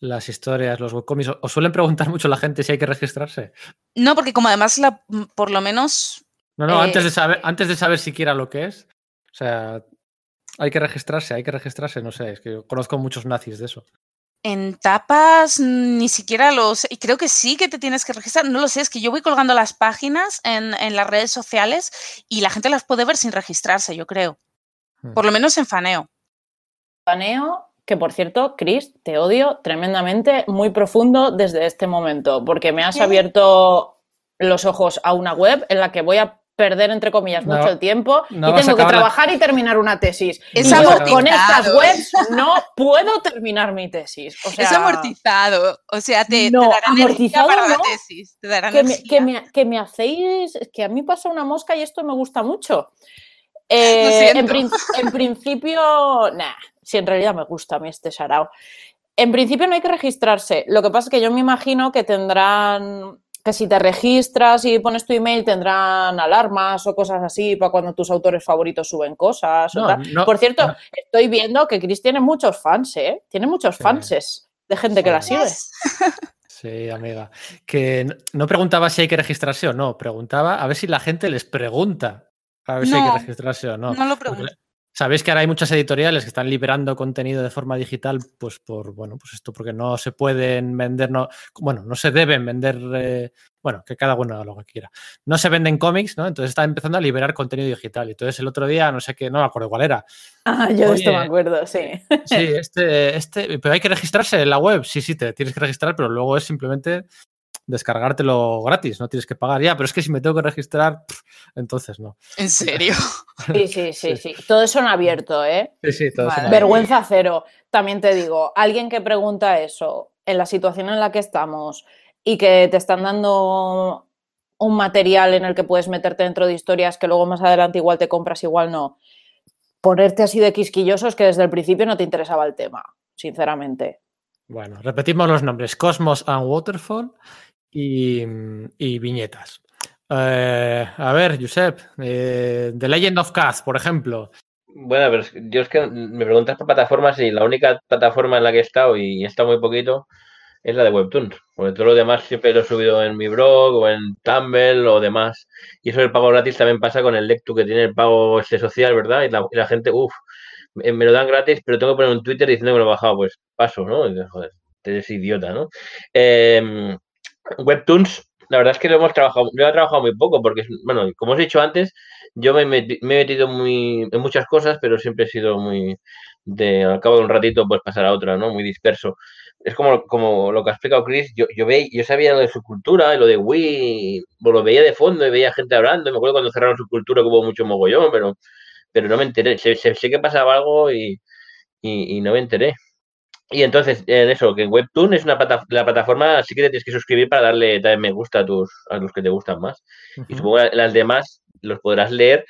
las historias, los webcomics, ¿os suelen preguntar mucho la gente si hay que registrarse? No, porque como además la, mm, por lo menos... No, no, antes, de eh, saber, antes de saber siquiera lo que es, o sea, hay que registrarse, hay que registrarse, no sé, es que conozco muchos nazis de eso. En tapas ni siquiera los... Y creo que sí que te tienes que registrar. No lo sé, es que yo voy colgando las páginas en, las redes sociales y la gente las puede ver sin registrarse, yo creo. Hmm. Por lo menos en Faneo. Faneo, que por cierto, Chris, te odio tremendamente, muy profundo desde este momento, porque me has abierto los ojos a una web en la que voy a perder, entre comillas, mucho el tiempo y tengo que trabajar y terminar una tesis. Es y con estas webs no puedo terminar mi tesis. es amortizado. O sea, te, no, darán amortizado para la tesis. Te darán que, me, que, me, que, me, hacéis, que a mí pasa una mosca y esto me gusta mucho. <laughs> Eh, en, en, principio, nah, si en realidad me gusta a mí este sarao. En principio no hay que registrarse. Lo que pasa es que yo me imagino que tendrán que si te registras y pones tu email tendrán alarmas o cosas así para cuando tus autores favoritos suben cosas. Por cierto, estoy viendo que Chris tiene muchos fans, ¿eh? Tiene muchos fans de gente que la sigue. Sí, amiga. Que no preguntaba si hay que registrarse o no, preguntaba a ver si la gente les pregunta a ver si hay que registrarse o no. No lo pregunto. Sabéis que ahora hay muchas editoriales que están liberando contenido de forma digital, pues por, bueno, pues esto porque no se pueden vender, no, bueno, no se deben vender, eh, bueno, que cada uno haga lo que quiera. No se venden cómics, ¿no? Entonces está empezando a liberar contenido digital. Y entonces el otro día, no sé qué, no me acuerdo cuál era. Ah, yo esto me acuerdo, sí. Sí, este, este, pero hay que registrarse en la web. Sí, sí, te tienes que registrar, pero luego es simplemente descargártelo gratis, no tienes que pagar ya, pero es que si me tengo que registrar, entonces no. ¿En serio? Sí, <laughs> sí, sí, sí. Todo eso en abierto, ¿eh? Sí, sí, todo eso en Vergüenza cero. También te digo, alguien que pregunta eso, en la situación en la que estamos y que te están dando un material en el que puedes meterte dentro de historias que luego más adelante igual te compras, igual no. Ponerte así de quisquilloso es que desde el principio no te interesaba el tema, sinceramente. Bueno, repetimos los nombres: Cosmos and Waterfall y, viñetas. Eh, a ver, Josep, eh, The Legend of Kaz, por ejemplo. Bueno, pero yo es que me preguntas por plataformas y la única plataforma en la que he estado y he estado muy poquito es la de Webtoons. Porque todo lo demás siempre lo he subido en mi blog o en Tumblr o demás. Y eso del pago gratis también pasa con el Lectu que tiene el pago este social, ¿verdad? Y la, gente, uff, me, lo dan gratis, pero tengo que poner un Twitter diciendo que lo he bajado. Pues paso, ¿no? Joder, eres idiota, ¿no? Eh, Webtoons, la verdad es que lo hemos trabajado, lo he trabajado muy poco, porque, bueno, como os he dicho antes, yo me, he metido muy, en muchas cosas, pero siempre he sido muy, de, al cabo de un ratito, pues pasar a otra, ¿no? Muy disperso. Es como, como lo que ha explicado Chris, yo, yo, yo sabía lo de su cultura, lo de Wii, lo veía de fondo y veía gente hablando, me acuerdo cuando cerraron su cultura que hubo mucho mogollón, pero, pero no me enteré, sé, que pasaba algo y, y no me enteré. Y entonces, en eso, que Webtoon es una la plataforma, sí que te tienes que suscribir para darle también me gusta a, tus, a los que te gustan más. Y supongo que las demás los podrás leer,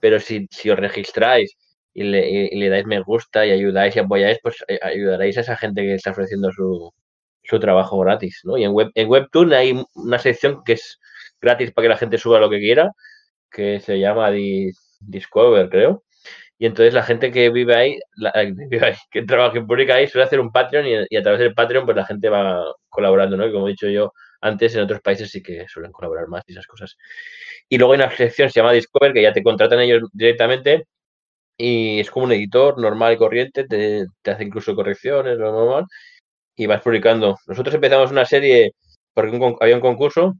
pero si, si os registráis y le, le, dais me gusta y ayudáis y apoyáis, pues eh, ayudaréis a esa gente que está ofreciendo su, su trabajo gratis, ¿no? Y en, Web, en Webtoon hay una sección que es gratis para que la gente suba lo que quiera, que se llama Discover, creo. Y entonces la gente <laughs> que vive ahí, que trabaja en pública ahí, suele hacer un Patreon y, a través del Patreon pues la gente va colaborando, ¿no? Y como he dicho yo antes, en otros países sí que suelen colaborar más y esas cosas. Y luego hay una sección se llama Discover, que ya te contratan ellos directamente y es como un editor normal y corriente, te, hace incluso correcciones, lo normal, y vas publicando. Nosotros empezamos una serie porque había un concurso,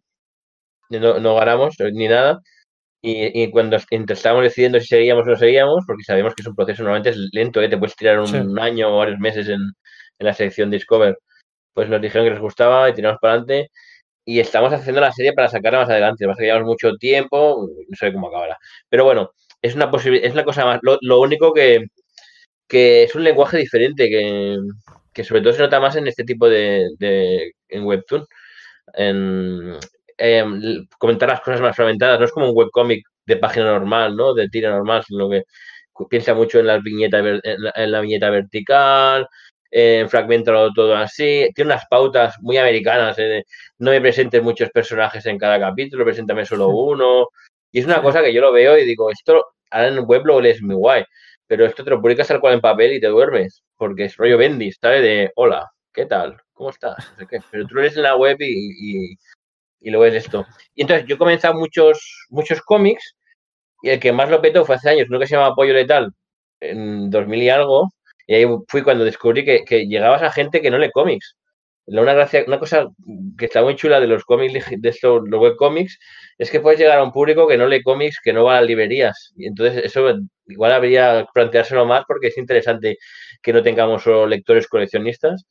no, no ganamos ni nada, y, cuando estábamos decidiendo si seguíamos o no seguíamos, porque sabemos que es un proceso normalmente es lento, ¿eh? te puedes tirar un, año o varios meses en, en, la sección Discover, pues nos dijeron que les gustaba y tiramos para adelante. Y estamos haciendo la serie para sacarla más adelante. Más que llevamos mucho tiempo, no sé cómo acabará. Pero bueno, es una posibilidad, es una cosa más. Lo, único que, que, es un lenguaje diferente, que, que, sobre todo se nota más en este tipo de, de en Webtoon. En, Em, comentar las cosas más fragmentadas. No es como un webcomic de página normal, ¿no? De tira normal, sino que piensa mucho en, las viñetas, en, la, viñeta vertical, eh, todo así. Tiene unas pautas muy americanas. ¿eh? no me presentes muchos personajes en cada capítulo, preséntame solo uno. Y es una cosa que yo lo veo y digo, esto ahora en web lo lees muy guay, pero esto te lo publicas tal cual en papel y te duermes, porque es rollo Bendis, ¿sabes? De hola, ¿qué tal? ¿Cómo estás? Pero tú lees en la web y, y luego es esto. Y entonces yo he comenzado muchos, muchos cómics y el que más lo petó fue hace años, uno que se llama Apoyo Letal, en 2000 y algo, y ahí fui cuando descubrí que, que llegabas a gente que no lee cómics. Una, gracia, una cosa que está muy chula de los cómics, de estos, los webcomics, es que puedes llegar a un público que no lee cómics, que no va a las librerías. Y entonces eso igual habría planteárselo más porque es interesante que no tengamos solo lectores coleccionistas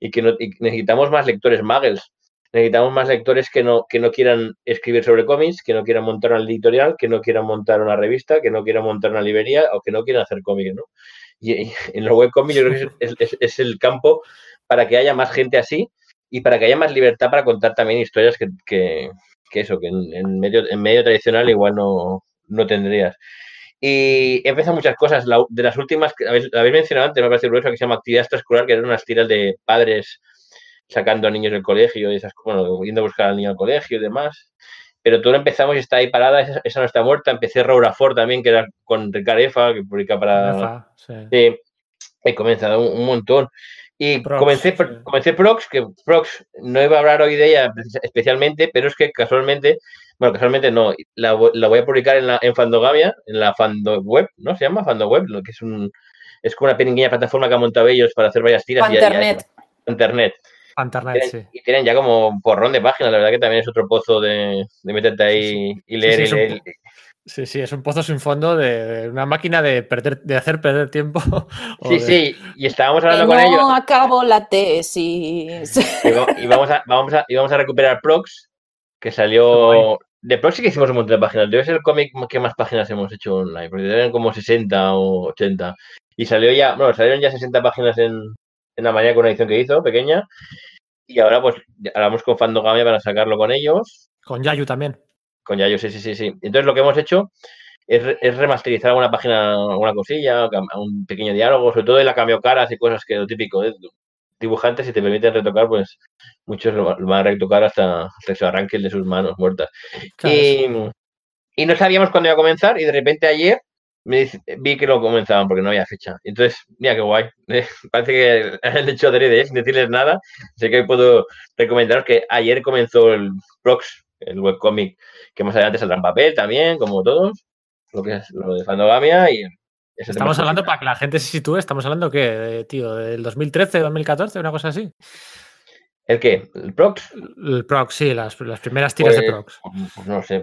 y que y necesitamos más lectores muggles necesitamos más lectores que no, que no quieran escribir sobre cómics, que no quieran montar una editorial, que no quieran montar una revista, que no quieran montar una librería o que no quieran hacer cómics, ¿no? Y, <laughs> en los webcomics yo creo que es, el campo para que haya más gente así y para que haya más libertad para contar también historias que, que, eso, que en, medio, en medio tradicional igual no, no tendrías. Y he empezado muchas cosas. de las últimas que habéis, mencionado antes, me parece curioso que se llama actividad extraescolar, que eran unas tiras de padres sacando a niños del colegio y esas bueno, yendo a buscar al niño al colegio y demás. Pero todo empezamos y está ahí parada, esa, no está muerta. Empecé Raura Ford también, que era con Ricard Efa, que publica para. sí. he comenzado un, montón. Y comencé, comencé Prox, que Prox no iba a hablar hoy de ella especialmente, pero es que casualmente, bueno, casualmente no, la, voy a publicar en, la, en Fandogamia, en la Fando Web, ¿no? Se llama Fando Web, que es un es como una pequeña plataforma que ha montado ellos para hacer varias tiras. Internet. internet. Internet, sí. Y tienen ya como un porrón de páginas, la verdad que también es otro pozo de, meterte ahí y leer y leer. Sí, sí, es un pozo sin fondo de una máquina de perder, de hacer perder tiempo. <laughs> Sí, sí, y estábamos hablando con ellos. No acabo la tesis. Y, vamos, a, vamos, a, vamos a recuperar Prox, que salió. De Prox sí que hicimos un montón de páginas. Debe ser el cómic que más páginas hemos hecho online, porque deben como 60 o 80. Y salió ya, bueno, salieron ya 60 páginas en, en la mañana con una edición que hizo, pequeña. Y ahora pues hablamos con Fandogamia para sacarlo con ellos. Con Yayu también. Con Yayu, sí, sí, sí, sí. Entonces lo que hemos hecho es, remasterizar alguna página, alguna cosilla, un pequeño diálogo, sobre todo en la cambio caras y cosas que lo típico de dibujantes, si te permiten retocar, pues muchos lo van a retocar hasta, que se arranque de sus manos muertas. Y, y no sabíamos cuándo iba a comenzar y de repente ayer me vi que lo comenzaban porque no había fecha. Entonces, mira qué guay. <laughs> Parece que han hecho adrede, sin decirles nada. Sé que puedo recomendaros que ayer comenzó el Prox, el webcomic, que más adelante saldrá en papel también, como todos. Lo que es lo de Fandogamia y Estamos hablando, para que la gente se sitúe, estamos hablando que, tío, del 2013, 2014, una cosa así. ¿El qué? ¿El Prox? El Prox, sí, las, primeras tiras de pues, Prox. Pues no sé,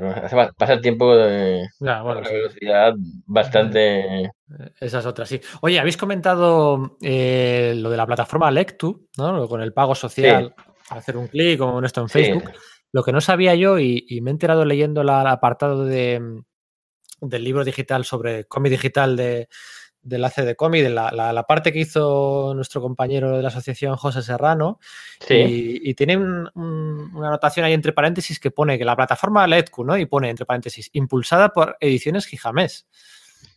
pasa el tiempo de una velocidad bastante. Eh, Esas otras, sí. Oye, habéis comentado eh, lo de la plataforma Lectu, ¿no? Con el pago social, hacer un clic como esto en Facebook. Lo que no sabía yo, y, me he enterado leyendo el apartado de, del libro digital sobre cómic digital de, del de cómic, de la, la, parte que hizo nuestro compañero de la asociación José Serrano. Y, tiene una anotación ahí entre paréntesis que pone que la plataforma LEDQ, ¿no? Y pone entre paréntesis, impulsada por Ediciones Gijamés.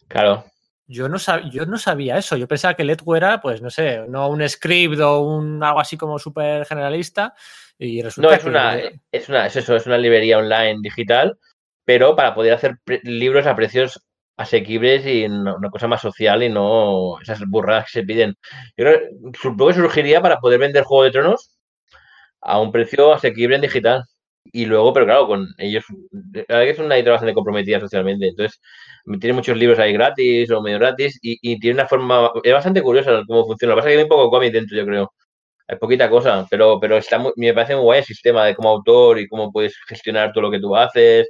Claro. yo no, sab- yo no sabía eso. Yo pensaba que Letgo era, pues no sé, no un script o un algo así como súper generalista. Y resulta No, es que- una, es una, es eso, es una librería online digital, pero para poder hacer libros a precios asequibles y una cosa más social y no esas burradas que se piden. Yo creo, que surgiría para poder vender Juego de Tronos a un precio asequible en digital. Y luego, pero claro, con ellos, la verdad que es una editorial bastante comprometida socialmente. Entonces, tiene muchos libros ahí gratis o medio gratis y, y tiene una forma, es bastante curiosa cómo funciona. Lo que pasa es que hay un poco cómic dentro, yo creo. Hay poquita cosa, pero, pero está muy- me parece muy guay el sistema de como autor y cómo puedes gestionar todo lo que tú haces.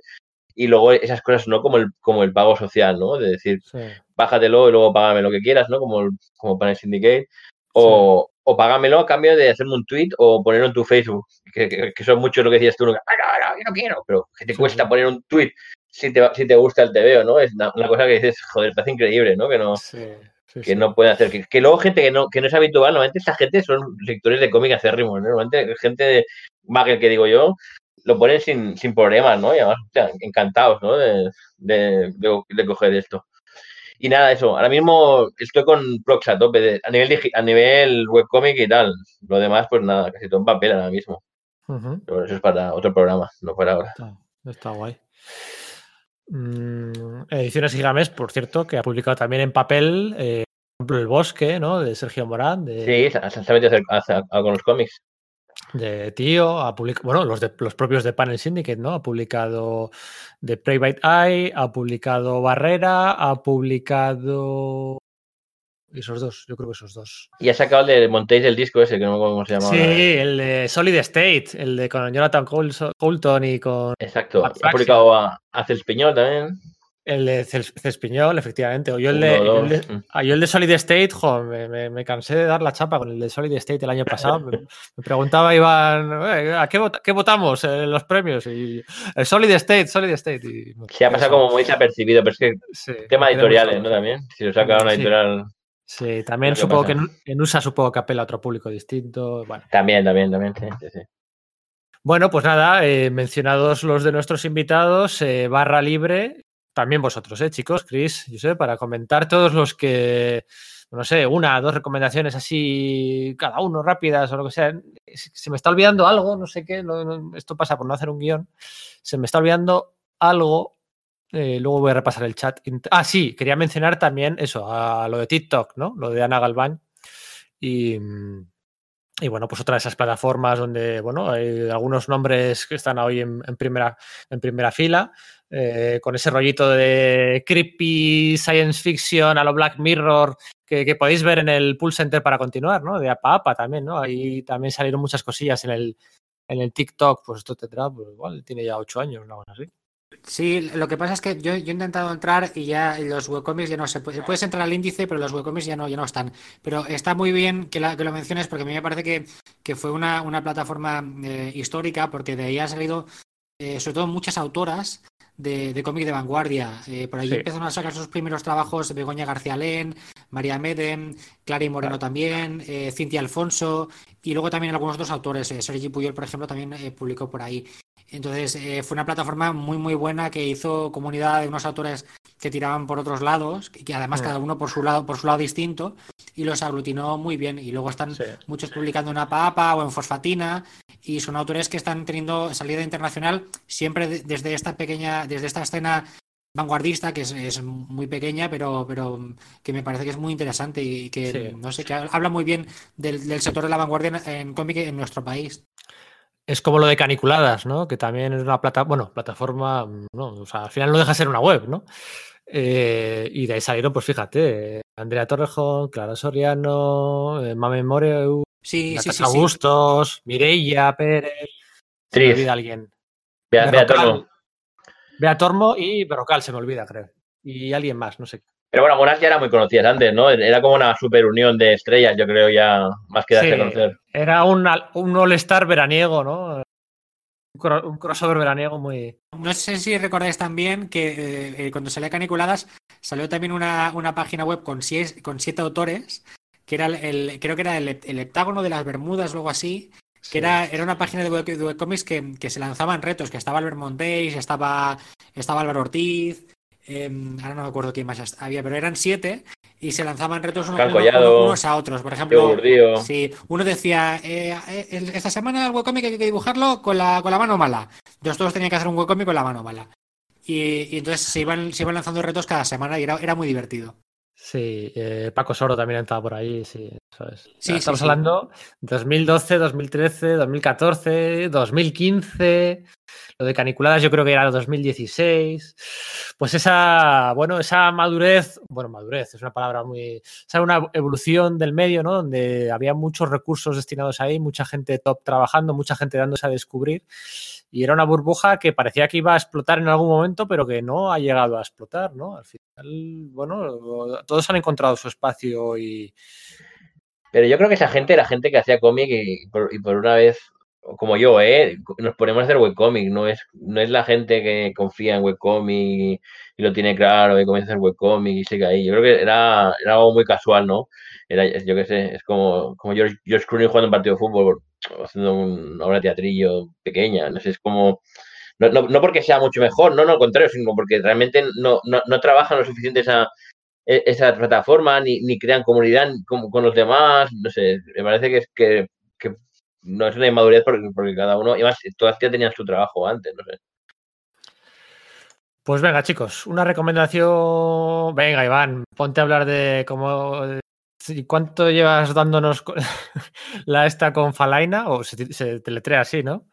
Y luego esas cosas, ¿no? Como el, como el pago social, ¿no? De decir, Sí. bájatelo y luego págame lo que quieras, ¿no? Como, el- como Panel Syndicate. O, o págamelo a cambio de hacerme un tweet o ponerlo en tu Facebook. Que, que, que son muchos lo que decías tú, ¿no? "Ah, no, no, yo no quiero, pero que te Sí, cuesta sí. poner un tweet si te, si te gusta el TVO, ¿no? Es una, una cosa que dices, joder, parece increíble, ¿no? Que no, Sí, sí, que sí. no puede hacer. Que, que luego gente que no, que no es habitual, normalmente esta gente son lectores de cómic acérrimos, ¿no? Normalmente gente de Bagel que digo yo, lo ponen sin, sin problemas, ¿no? Y además, sea, encantados, ¿no? De, de, de- de coger esto. Y nada, eso. Ahora mismo estoy con Prox a tope, de- a nivel a nivel webcomic y tal. Lo demás, pues nada, casi todo en papel ahora mismo. Pero eso es para otro programa, no para ahora. Está, está guay. Mm, Ediciones Gigames, por cierto, que ha publicado también en papel, eh, por ejemplo, El Bosque, ¿no? De Sergio Morán, de, Sí, se, ha metido a hacer- a- a- con los cómics. De Tío, ha publicado, bueno, los, de, los propios de Panel Syndicate, ¿no? Ha publicado The Private Eye, ha publicado Barrera, ha publicado... Esos dos, yo creo que esos dos. Y ha sacado el de Montéis del disco ese, que no me acuerdo cómo se llama. Sí, el de Solid State, el de con Jonathan Coulson- y con Exacto. Ha publicado a, a Celspiñol también. El de Ces- Cespiñol, efectivamente. O yo el de, el mm. ah, yo el de Solid State, jo, me, me- me cansé de dar la chapa con el de Solid State el año pasado. Me, <laughs> me preguntaba Iván, "Eh, ¿a qué, vota- qué votamos en los premios? Y el Solid State, Solid State. Y, Se ha pasado como muy desapercibido, pero es que Sí, tema editoriales. ¿no? También. Si lo saca una editorial. Sí, también supongo pasa. que en, en USA supongo que apela a otro público distinto. Bueno, También, también, también. Sí, sí, sí. Bueno, pues nada, eh, mencionados los de nuestros invitados, eh, barra libre, también vosotros, eh, chicos, Chris, Josep, para comentar todos los que, no sé, una, dos recomendaciones así, cada uno rápidas o lo que sea. Se me está olvidando algo, no sé qué, esto pasa por no hacer un guion. Se me está olvidando algo. eh, luego voy a repasar el chat. Ah, sí, quería mencionar también eso, a lo de TikTok, ¿no? Lo de Ana Galván. Y, y bueno, pues otra de esas plataformas donde, bueno, hay algunos nombres que están hoy en primera, en primera fila, eh, con ese rollito de creepy science fiction a lo Black Mirror que, podéis ver en el Pool Center para continuar, ¿no? De APA APA también, ¿no? Ahí también salieron muchas cosillas en el, en el TikTok, pues esto tendrá, pues igual, tiene ya ocho años, una cosa así. Sí, lo que pasa es que yo, he intentado entrar y ya los webcomics ya no se puede. Puedes entrar al índice, pero los webcomics ya no, ya no están. Pero está muy bien que, lo menciones porque a mí me parece que, que fue una, una plataforma eh, histórica porque de ahí ha salido eh, sobre todo muchas autoras de, de cómic de vanguardia. Eh, por allí Sí. empezaron a sacar sus primeros trabajos Begoña García Len, María Medem, Clara y Moreno también, eh, Cintia Alfonso y luego también algunos otros autores. Eh, Sergi Puyol, por ejemplo, también eh, publicó por ahí. Entonces eh, fue una plataforma muy muy buena que hizo comunidad de unos autores que tiraban por otros lados, que que además Mm. cada uno por su lado, por su lado distinto, y los aglutinó muy bien. Y luego están Sí. muchos publicando en APA o en Fosfatina, y son autores que están teniendo salida internacional siempre de- desde esta pequeña, desde esta escena vanguardista, que es, es muy pequeña, pero, pero que me parece que es muy interesante y que, Sí. no sé, que habla muy bien del, del sector de la vanguardia en, en cómic en nuestro país. Es como lo de Caniculadas, ¿no? Que también es una plata, bueno, plataforma, no, o sea, al final no deja de ser una web, ¿no? Eh, y de ahí salieron, pues fíjate, Andrea Torrejón, Clara Soriano, eh, Mame Moreu, Sí, sí, sí, sí. Bustos, Mireia Pérez, se me olvida alguien. Bea- Bea. Tormo. Bea Tormo y Berrocal, se me olvida, creo. Y alguien más, no sé. Pero bueno, algunas ya eran muy conocidas antes, ¿no? Era como una super unión de estrellas, yo creo, ya más que darse Sí, a conocer. era un, un all-star veraniego, ¿no? Un, cro- un crossover veraniego muy... No sé si recordáis también que eh, eh, cuando salía Caniculadas salió también una, una página web con, siete, con siete autores, que era el, creo que era el, el heptágono de las Bermudas o algo así, que Sí. era, era una página de, web, de webcomics que, que se lanzaban retos, que estaba Albert Montéis, estaba, estaba Álvaro Ortiz, em, ahora no me acuerdo quién más había, pero eran siete y se lanzaban retos Collado, unos a otros. Por ejemplo. Sí, uno decía, eh, eh, esta semana el webcomic hay que dibujarlo con la, con la mano mala. Entonces todos tenían que hacer un webcomic con la mano mala. Y, y entonces se iban, se iban lanzando retos cada semana y era, era muy divertido. Sí, eh, Paco Soro también estaba por ahí, sí, eso es. Sí, Estamos sí, sí. hablando 2012, 2013, 2014, 2015. Lo de caniculadas yo creo que era 2016. Pues esa, bueno, esa madurez, bueno, madurez es una palabra muy... Esa era una evolución del medio, ¿no? Donde había muchos recursos destinados ahí, mucha gente top trabajando, mucha gente dándose a descubrir. Y era una burbuja que parecía que iba a explotar en algún momento, pero que no ha llegado a explotar, ¿no? Al final, bueno, todos han encontrado su espacio y, Pero yo creo que esa gente era gente que hacía cómic y por, una vez, como yo, ¿eh? nos ponemos a hacer webcomic, no es, no es la gente que confía en webcomic y lo tiene claro y comienza a hacer webcomic y sigue ahí. Yo creo que era, era algo muy casual, ¿no? Era, yo qué sé, es como, como George, George Clooney jugando un partido de fútbol, haciendo un- una teatrillo pequeña, no sé, es como... No, no, no porque sea mucho mejor, no, no, al contrario, sino porque realmente no, no, trabajan lo suficiente esa, e- esa plataforma, ni, ni crean comunidad con, con los demás, no sé, me parece que es que, que no es una inmadurez porque, porque cada uno, además todas ya tenían su trabajo antes, no sé. Pues venga, chicos, una recomendación. Venga, Iván, ponte a hablar de cómo. ¿Cuánto llevas dándonos <laughs> la esta con Falaina? O se, se teletrea así, ¿no?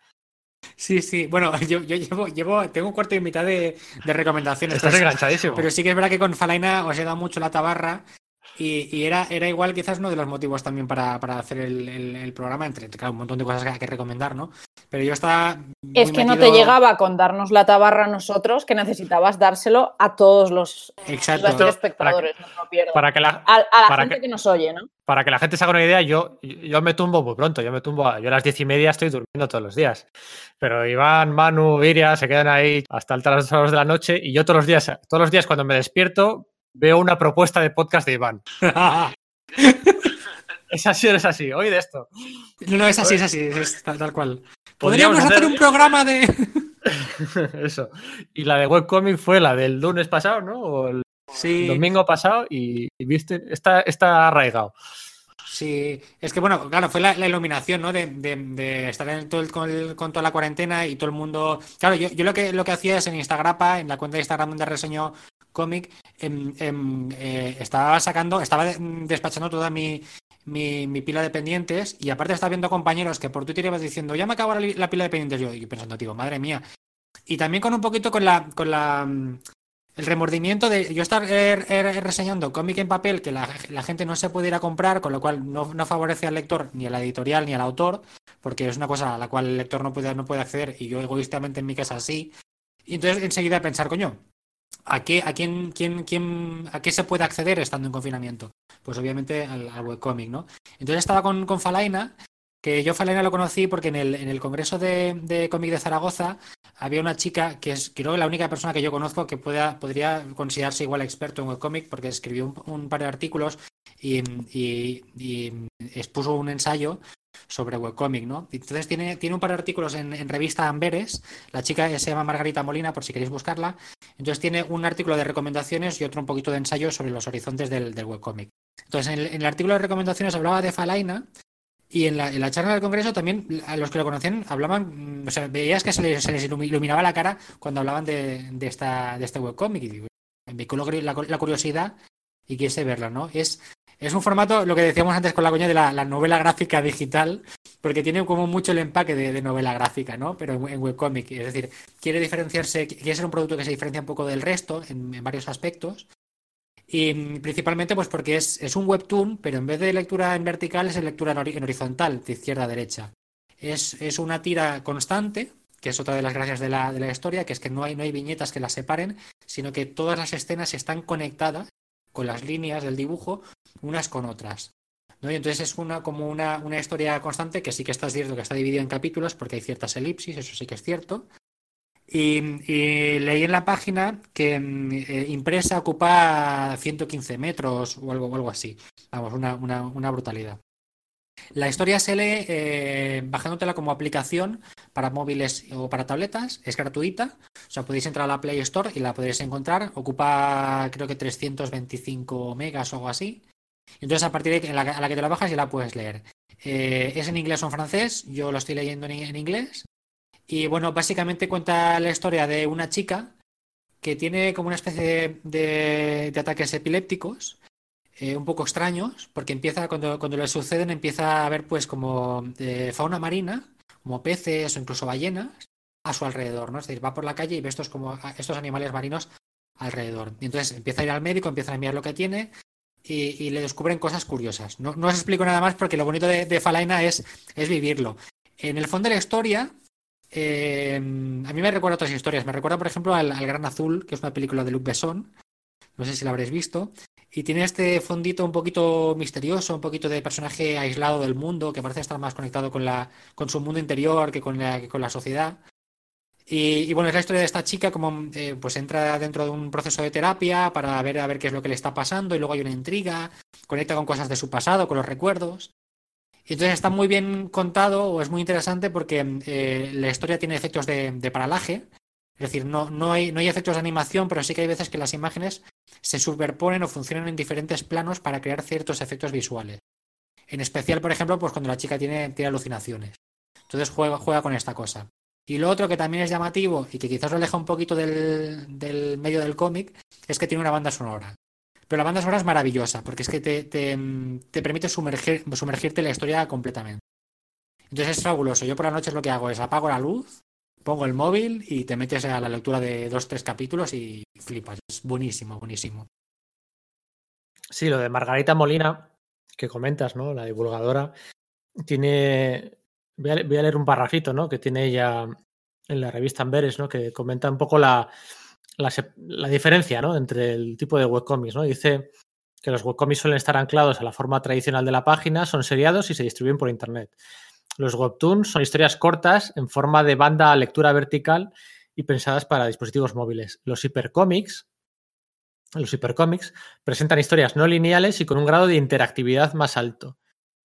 Sí, sí. Bueno, <laughs> yo, yo llevo, llevo, tengo un cuarto y mitad de, de recomendaciones. Estás enganchadísimo. Pero sí que es verdad que con Falaina os he dado mucho la tabarra y, y era, era igual quizás uno de los motivos también para, para hacer el, el- el programa, entre claro, un montón de cosas que hay que recomendar, ¿no? Pero yo estaba... Es que no te llegaba con darnos la tabarra a nosotros, que necesitabas dárselo a todos los Exacto. los espectadores, no lo. Para que, la, A, a la para gente que- que... nos oye, ¿no? para que la gente se haga una idea, yo, yo me tumbo muy pronto. Yo me tumbo. a- Yo a las diez y media estoy durmiendo todos los días. Pero Iván, Manu, Iria se quedan ahí hasta altas horas de la noche y yo todos los días, todos los días cuando me despierto, veo una propuesta de podcast de Iván. <laughs> Es así o no es así. Hoy de esto. no, no, es así, es así, es tal, cual. Podríamos Podríamos hacer hacer- un programa de... <laughs> Eso. Y la de webcomic fue la del lunes pasado, ¿no? O el Sí, domingo pasado y, y viste, está, está arraigado. sí. Es que bueno, claro, fue la, la iluminación, ¿no? De, de- de estar en todo el- con, el- con toda la cuarentena y todo el mundo... Claro, yo, yo lo que lo que hacía es en Instagrapa, en la cuenta de Instagram de reseño cómic, em, em, eh, estaba sacando, estaba despachando toda mi, mi, pila de pendientes y aparte estaba viendo compañeros que por Twitter ibas diciendo, ya me acabo la, pila de pendientes yo, y pensando, tío, madre mía. Y también con un poquito con la, con la mm, el remordimiento de yo estar eh, eh, reseñando cómic en papel que la, gente no se puede ir a comprar, con lo cual no, no favorece al lector, ni a la editorial, ni al autor, porque es una cosa a la cual el lector no puede, no puede acceder y yo egoístamente en mi casa sí. Y entonces enseguida pensar, coño, ¿a qué, a quién, quién, quién, a qué se puede acceder estando en confinamiento? Pues obviamente al, webcomic, ¿no? Entonces estaba con, con Falaina, que yo Falaina lo conocí porque en el, en el Congreso de, de Cómic de Zaragoza había una chica que es creo que la única persona que yo conozco que pueda, podría considerarse igual experto en webcomic porque escribió un, par de artículos y- y expuso un ensayo sobre webcomic, ¿no? Entonces tiene, tiene un par de artículos en, en revista Amberes, la chica se llama Margarita Molina por si queréis buscarla, entonces tiene un artículo de recomendaciones y otro un poquito de ensayo sobre los horizontes del, del webcomic. Entonces en el, artículo de recomendaciones hablaba de Falaina y en la, en la charla del Congreso también a los que lo conocían hablaban, mm, o sea, veías que se les, iluminaba la cara cuando hablaban de, de esta, de este webcomic. Y me la, la curiosidad y quise verlo, ¿no? Es, es un formato, lo que decíamos antes con la coña de la, la novela gráfica digital, porque tiene como mucho el empaque de, novela gráfica, ¿no? Pero en, webcomic. Es decir, quiere diferenciarse, quiere ser un producto que se diferencia un poco del resto en, varios aspectos. Y mm, principalmente pues porque es, un webtoon, pero en vez de lectura en vertical es lectura en, hori- en horizontal, de izquierda a derecha. Es, es una tira constante, que es otra de las gracias de la, de la historia, que es que no hay, no hay viñetas que las separen, sino que todas las escenas están conectadas con las líneas del dibujo unas con otras. ¿no? Entonces es una, como una, una historia constante que sí que está cierto que está dividida en capítulos porque hay ciertas elipsis, eso sí que es cierto. Y, y leí en la página que mm, eh, impresa ocupa 115 metros o algo, o algo así. Vamos, una, una, una brutalidad. La historia se lee eh, bajándotela como aplicación para móviles o para tabletas, es gratuita, o sea, podéis entrar a la Play Store y la podéis encontrar, ocupa creo que 325 megas o algo así. Entonces a partir de a la, que te la bajas ya la puedes leer. Eh, es en inglés o en francés, yo lo estoy leyendo en, inglés. Y bueno, básicamente cuenta la historia de una chica que tiene como una especie de, ataques epilépticos eh, un poco extraños, porque empieza, cuando, cuando le suceden, empieza a ver pues como eh, fauna marina, como peces o incluso ballenas, a su alrededor, ¿no? Es decir, va por la calle y ve estos como estos animales marinos alrededor. Y entonces empieza a ir al médico, empieza a mirar lo que tiene y, le descubren cosas curiosas. No, os explico nada más porque lo bonito de, Falaina es, es vivirlo. En el fondo de la historia, eh, a mí me recuerda otras historias. Me recuerda, por ejemplo, al, Gran Azul, que es una película de Luc Besson. No sé si la habréis visto. Y tiene este fondito un poquito misterioso, un poquito de personaje aislado del mundo, que parece estar más conectado con, la, con su mundo interior que con la, con la sociedad. Y, bueno, es la historia de esta chica como eh, pues entra dentro de un proceso de terapia para ver a ver qué es lo que le está pasando y luego hay una intriga, conecta con cosas de su pasado, con los recuerdos. Y entonces está muy bien contado o es muy interesante porque eh, la historia tiene efectos de, paralaje. Es decir, no, no, hay, no hay efectos de animación, pero sí que hay veces que las imágenes se superponen o funcionan en diferentes planos para crear ciertos efectos visuales. En especial, por ejemplo, pues cuando la chica tiene, tiene alucinaciones. Entonces juega, juega con esta cosa. Y lo otro que también es llamativo y que quizás lo aleja un poquito del, medio del cómic es que tiene una banda sonora. Pero la banda sonora es maravillosa porque es que te, te, permite sumergir, sumergirte en la historia completamente. Entonces es fabuloso. Yo por la noche lo que hago es apago la luz, pongo el móvil y te metes a la lectura de dos, tres capítulos y flipas. Es buenísimo, buenísimo. Sí, lo de Margarita Molina, que comentas, ¿no? La divulgadora, tiene Voy a, leer un parrafito, ¿no? Que tiene ella en la revista Amberes, ¿no? Que comenta un poco la, la, diferencia, ¿no? Entre el tipo de webcomics, ¿no? Dice que los webcomics suelen estar anclados a la forma tradicional de la página, son seriados y se distribuyen por internet. Los webtoons son historias cortas en forma de banda a lectura vertical y pensadas para dispositivos móviles. Los hipercómics, los hipercómics presentan historias no lineales y con un grado de interactividad más alto.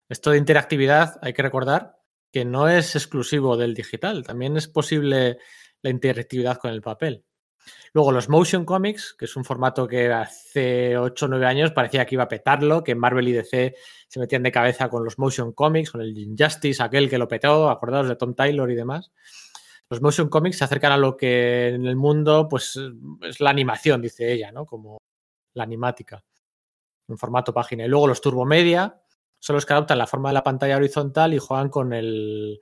Esto de interactividad hay que recordar que no es exclusivo del digital, también es posible la interactividad con el papel. Luego los motion comics, que es un formato que hace 8 o 9 años parecía que iba a petarlo, que Marvel y DC se metían de cabeza con los motion comics, con el Injustice, aquel que lo petó, acordados de Tom Taylor y demás. Los motion comics se acercan a lo que en el mundo pues es la animación, dice ella, ¿no? Como la animática, en formato página. Y luego los turbo media, son los que adoptan la forma de la pantalla horizontal y juegan con el,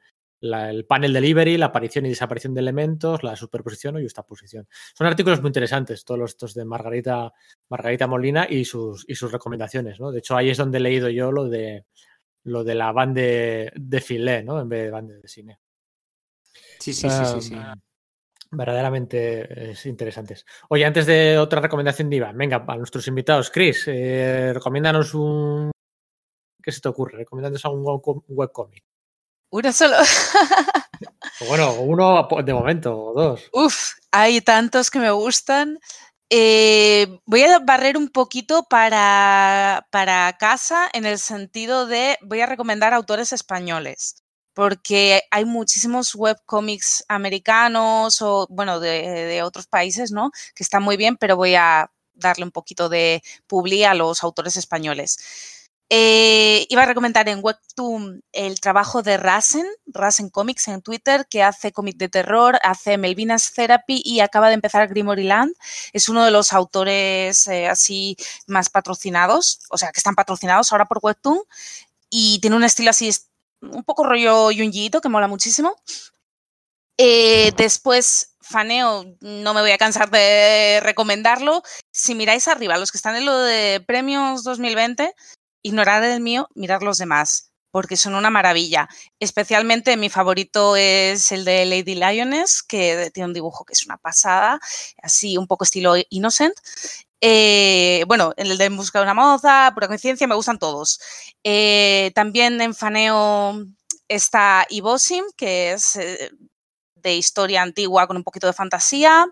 panel delivery, la aparición y desaparición de elementos, la superposición o justaposición. Son artículos muy interesantes, todos los estos de Margarita, Margarita Molina y sus, y sus recomendaciones. ¿no? De hecho, ahí es donde he leído yo lo de lo de la banda de, de filé, ¿no? En vez de banda de cine. Sí, sí, sí, sí, Verdaderamente es interesantes. Oye, antes de otra recomendación de Iván, venga, a nuestros invitados, Chris, eh, recomiéndanos un, ¿Qué se te ocurre? ¿Recomiendas algún webcomic? Uno solo. bueno, uno de momento, o dos. Uf, hay tantos que me gustan. Eh, voy a barrer un poquito para, para casa en el sentido de voy a recomendar autores españoles porque hay muchísimos webcomics americanos o, bueno, de, de, otros países, ¿no? Que están muy bien, pero voy a darle un poquito de publi a los autores españoles. Eh, iba a recomendar en Webtoon el trabajo de Rasen, Rasen Comics en Twitter, que hace cómic de terror, hace Melvina's Therapy y acaba de empezar Grimory Land. Es uno de los autores eh, así más patrocinados, o sea, que están patrocinados ahora por Webtoon y tiene un estilo así un poco rollo yunjito que mola muchísimo. Eh, después, Faneo, no me voy a cansar de recomendarlo. Si miráis arriba, los que están en lo de premios 2020, ignorar el mío, mirar los demás, porque son una maravilla. Especialmente mi favorito es el de Lady Lioness, que tiene un dibujo que es una pasada, así un poco estilo Innocent. Eh, bueno, el de En busca de una moza, pura conciencia, me gustan todos. Eh, también en faneo está Ibosim, que es eh, de historia antigua con un poquito de fantasía.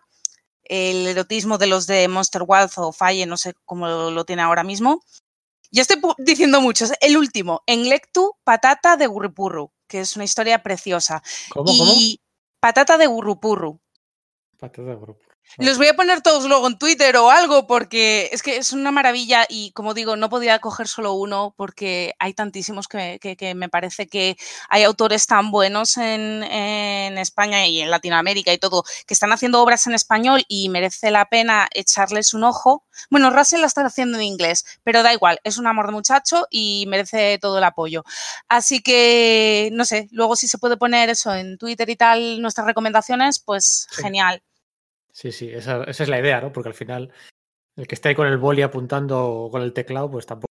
El erotismo de los de Monster Wealth o Falle, no sé cómo lo tiene ahora mismo. Yo estoy diciendo muchos. El último, En Lectu, Patata de Gurripurru, que es una historia preciosa. ¿Cómo, y Patata de burrupurru. Patata de grupo. Los voy a poner todos luego en Twitter o algo porque es que es una maravilla y como digo, no podía coger solo uno porque hay tantísimos que, que- que me parece que hay autores tan buenos en, en España y en Latinoamérica y todo que están haciendo obras en español y merece la pena echarles un ojo. Bueno, Russell la está haciendo en inglés, pero da igual, es un amor de muchacho y merece todo el apoyo. Así que, no sé, luego si se puede poner eso en Twitter y tal, nuestras recomendaciones, pues Sí. genial. Sí, sí, esa, esa es la idea, ¿no? Porque al final, el que esté ahí con el boli apuntando con el teclado, pues tampoco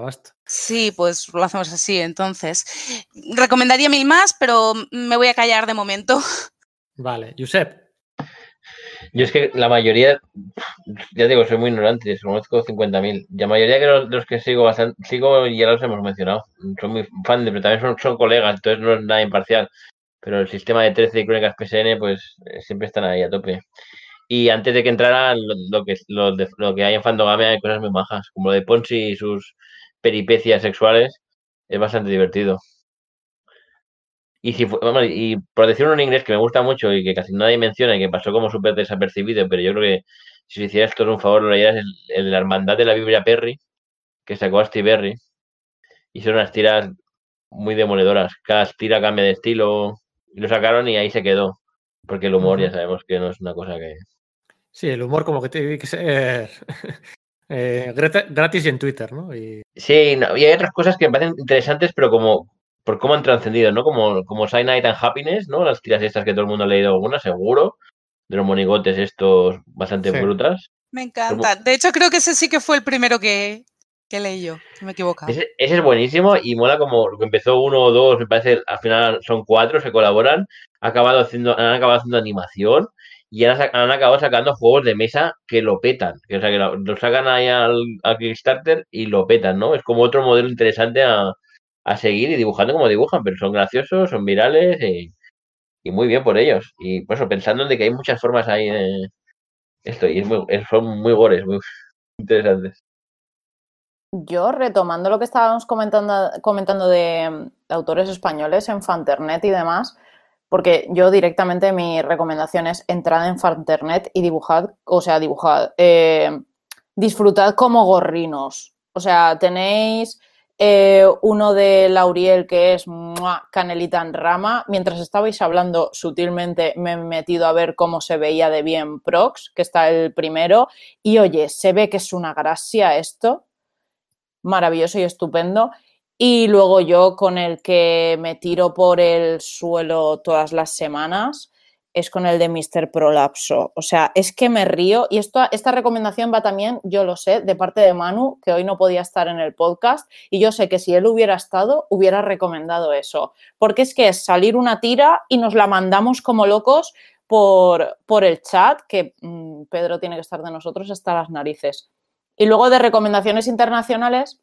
basta. Sí, pues lo hacemos así. Entonces, recomendaría mil más, pero me voy a callar de momento. Vale, Josep, Yo es que la mayoría, ya digo, soy muy ignorante, conozco 50.000. La mayoría los, de los que sigo bastante, sigo y ya los hemos mencionado. Soy muy fan de, pero también son, son colegas, entonces no es nada imparcial. Pero el sistema de 13 y Crónicas PSN, pues eh, siempre están ahí a tope. Y antes de que entrara, lo, lo que, lo, de- lo que hay en Fandogame hay cosas muy majas, como lo de Ponzi y sus peripecias sexuales, es bastante divertido. Y, si vamos, y por decirlo en inglés que me gusta mucho y que casi nadie menciona y que pasó como súper desapercibido, pero yo creo que si hicieras todo un favor lo leyeras, el, el la Hermandad de la Biblia Perry, que sacó a Steve Perry, y son unas tiras muy demoledoras. Cada tira cambia de estilo, y lo sacaron y ahí se quedó. Porque el humor ya sabemos que no es una cosa que... sí, el humor como que tiene que ser <laughs> eh, gratis y en Twitter, ¿no? Y Sí, no, y hay otras cosas que me parecen interesantes, pero como por cómo han trascendido, ¿no? Como, como Sign Night and Happiness, ¿no? Las tiras estas que todo el mundo ha leído algunas, seguro. De los monigotes estos bastante Sí. brutas. Me encanta. De hecho, creo que ese sí que fue el primero que, que leí yo, me he equivocado. Ese, ese es buenísimo y mola como lo que empezó uno o dos, me parece, al final son cuatro, se colaboran, ha acabado haciendo, han acabado haciendo animación y han, acabado sacando juegos de mesa que lo petan, que, o sea, que lo, sacan ahí al, Kickstarter y lo petan, ¿no? Es como otro modelo interesante a, seguir y dibujando como dibujan, pero son graciosos, son virales y, muy bien por ellos. Y por eso, pensando en de que hay muchas formas ahí de esto, y son muy gores, muy <laughs> interesantes. Yo, retomando lo que estábamos comentando, comentando de, mm, de autores españoles en Fanternet y demás, porque yo directamente mi recomendación es entrad en Fanternet y dibujad, o sea, dibujad, eh, disfrutad como gorrinos. O sea, tenéis eh, uno de Lauriel que es canelita en rama. Mientras estabais hablando sutilmente me he metido a ver cómo se veía de bien Prox, que está el primero, y oye, se ve que es una gracia esto maravilloso y estupendo. Y luego yo con el que me tiro por el suelo todas las semanas es con el de Mr. Prolapso. O sea, es que me río y esto, esta recomendación va también, yo lo sé, de parte de Manu, que hoy no podía estar en el podcast y yo sé que si él hubiera estado, hubiera recomendado eso. Porque es que es salir una tira y nos la mandamos como locos por, por el chat, que mmm, Pedro tiene que estar de nosotros hasta las narices. Y luego de recomendaciones internacionales,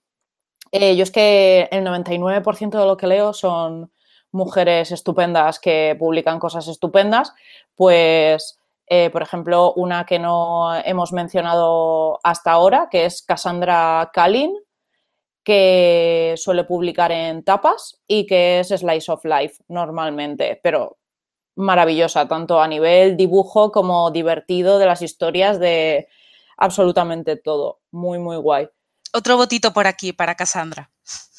eh, yo es que el 99% de lo que leo son mujeres estupendas que publican cosas estupendas, pues, eh, por ejemplo, una que no hemos mencionado hasta ahora, que es Cassandra Kalin, que suele publicar en tapas y que es Slice of Life normalmente, pero maravillosa, tanto a nivel dibujo como divertido de las historias de absolutamente todo. Muy, muy guay. Otro botito por aquí para Cassandra.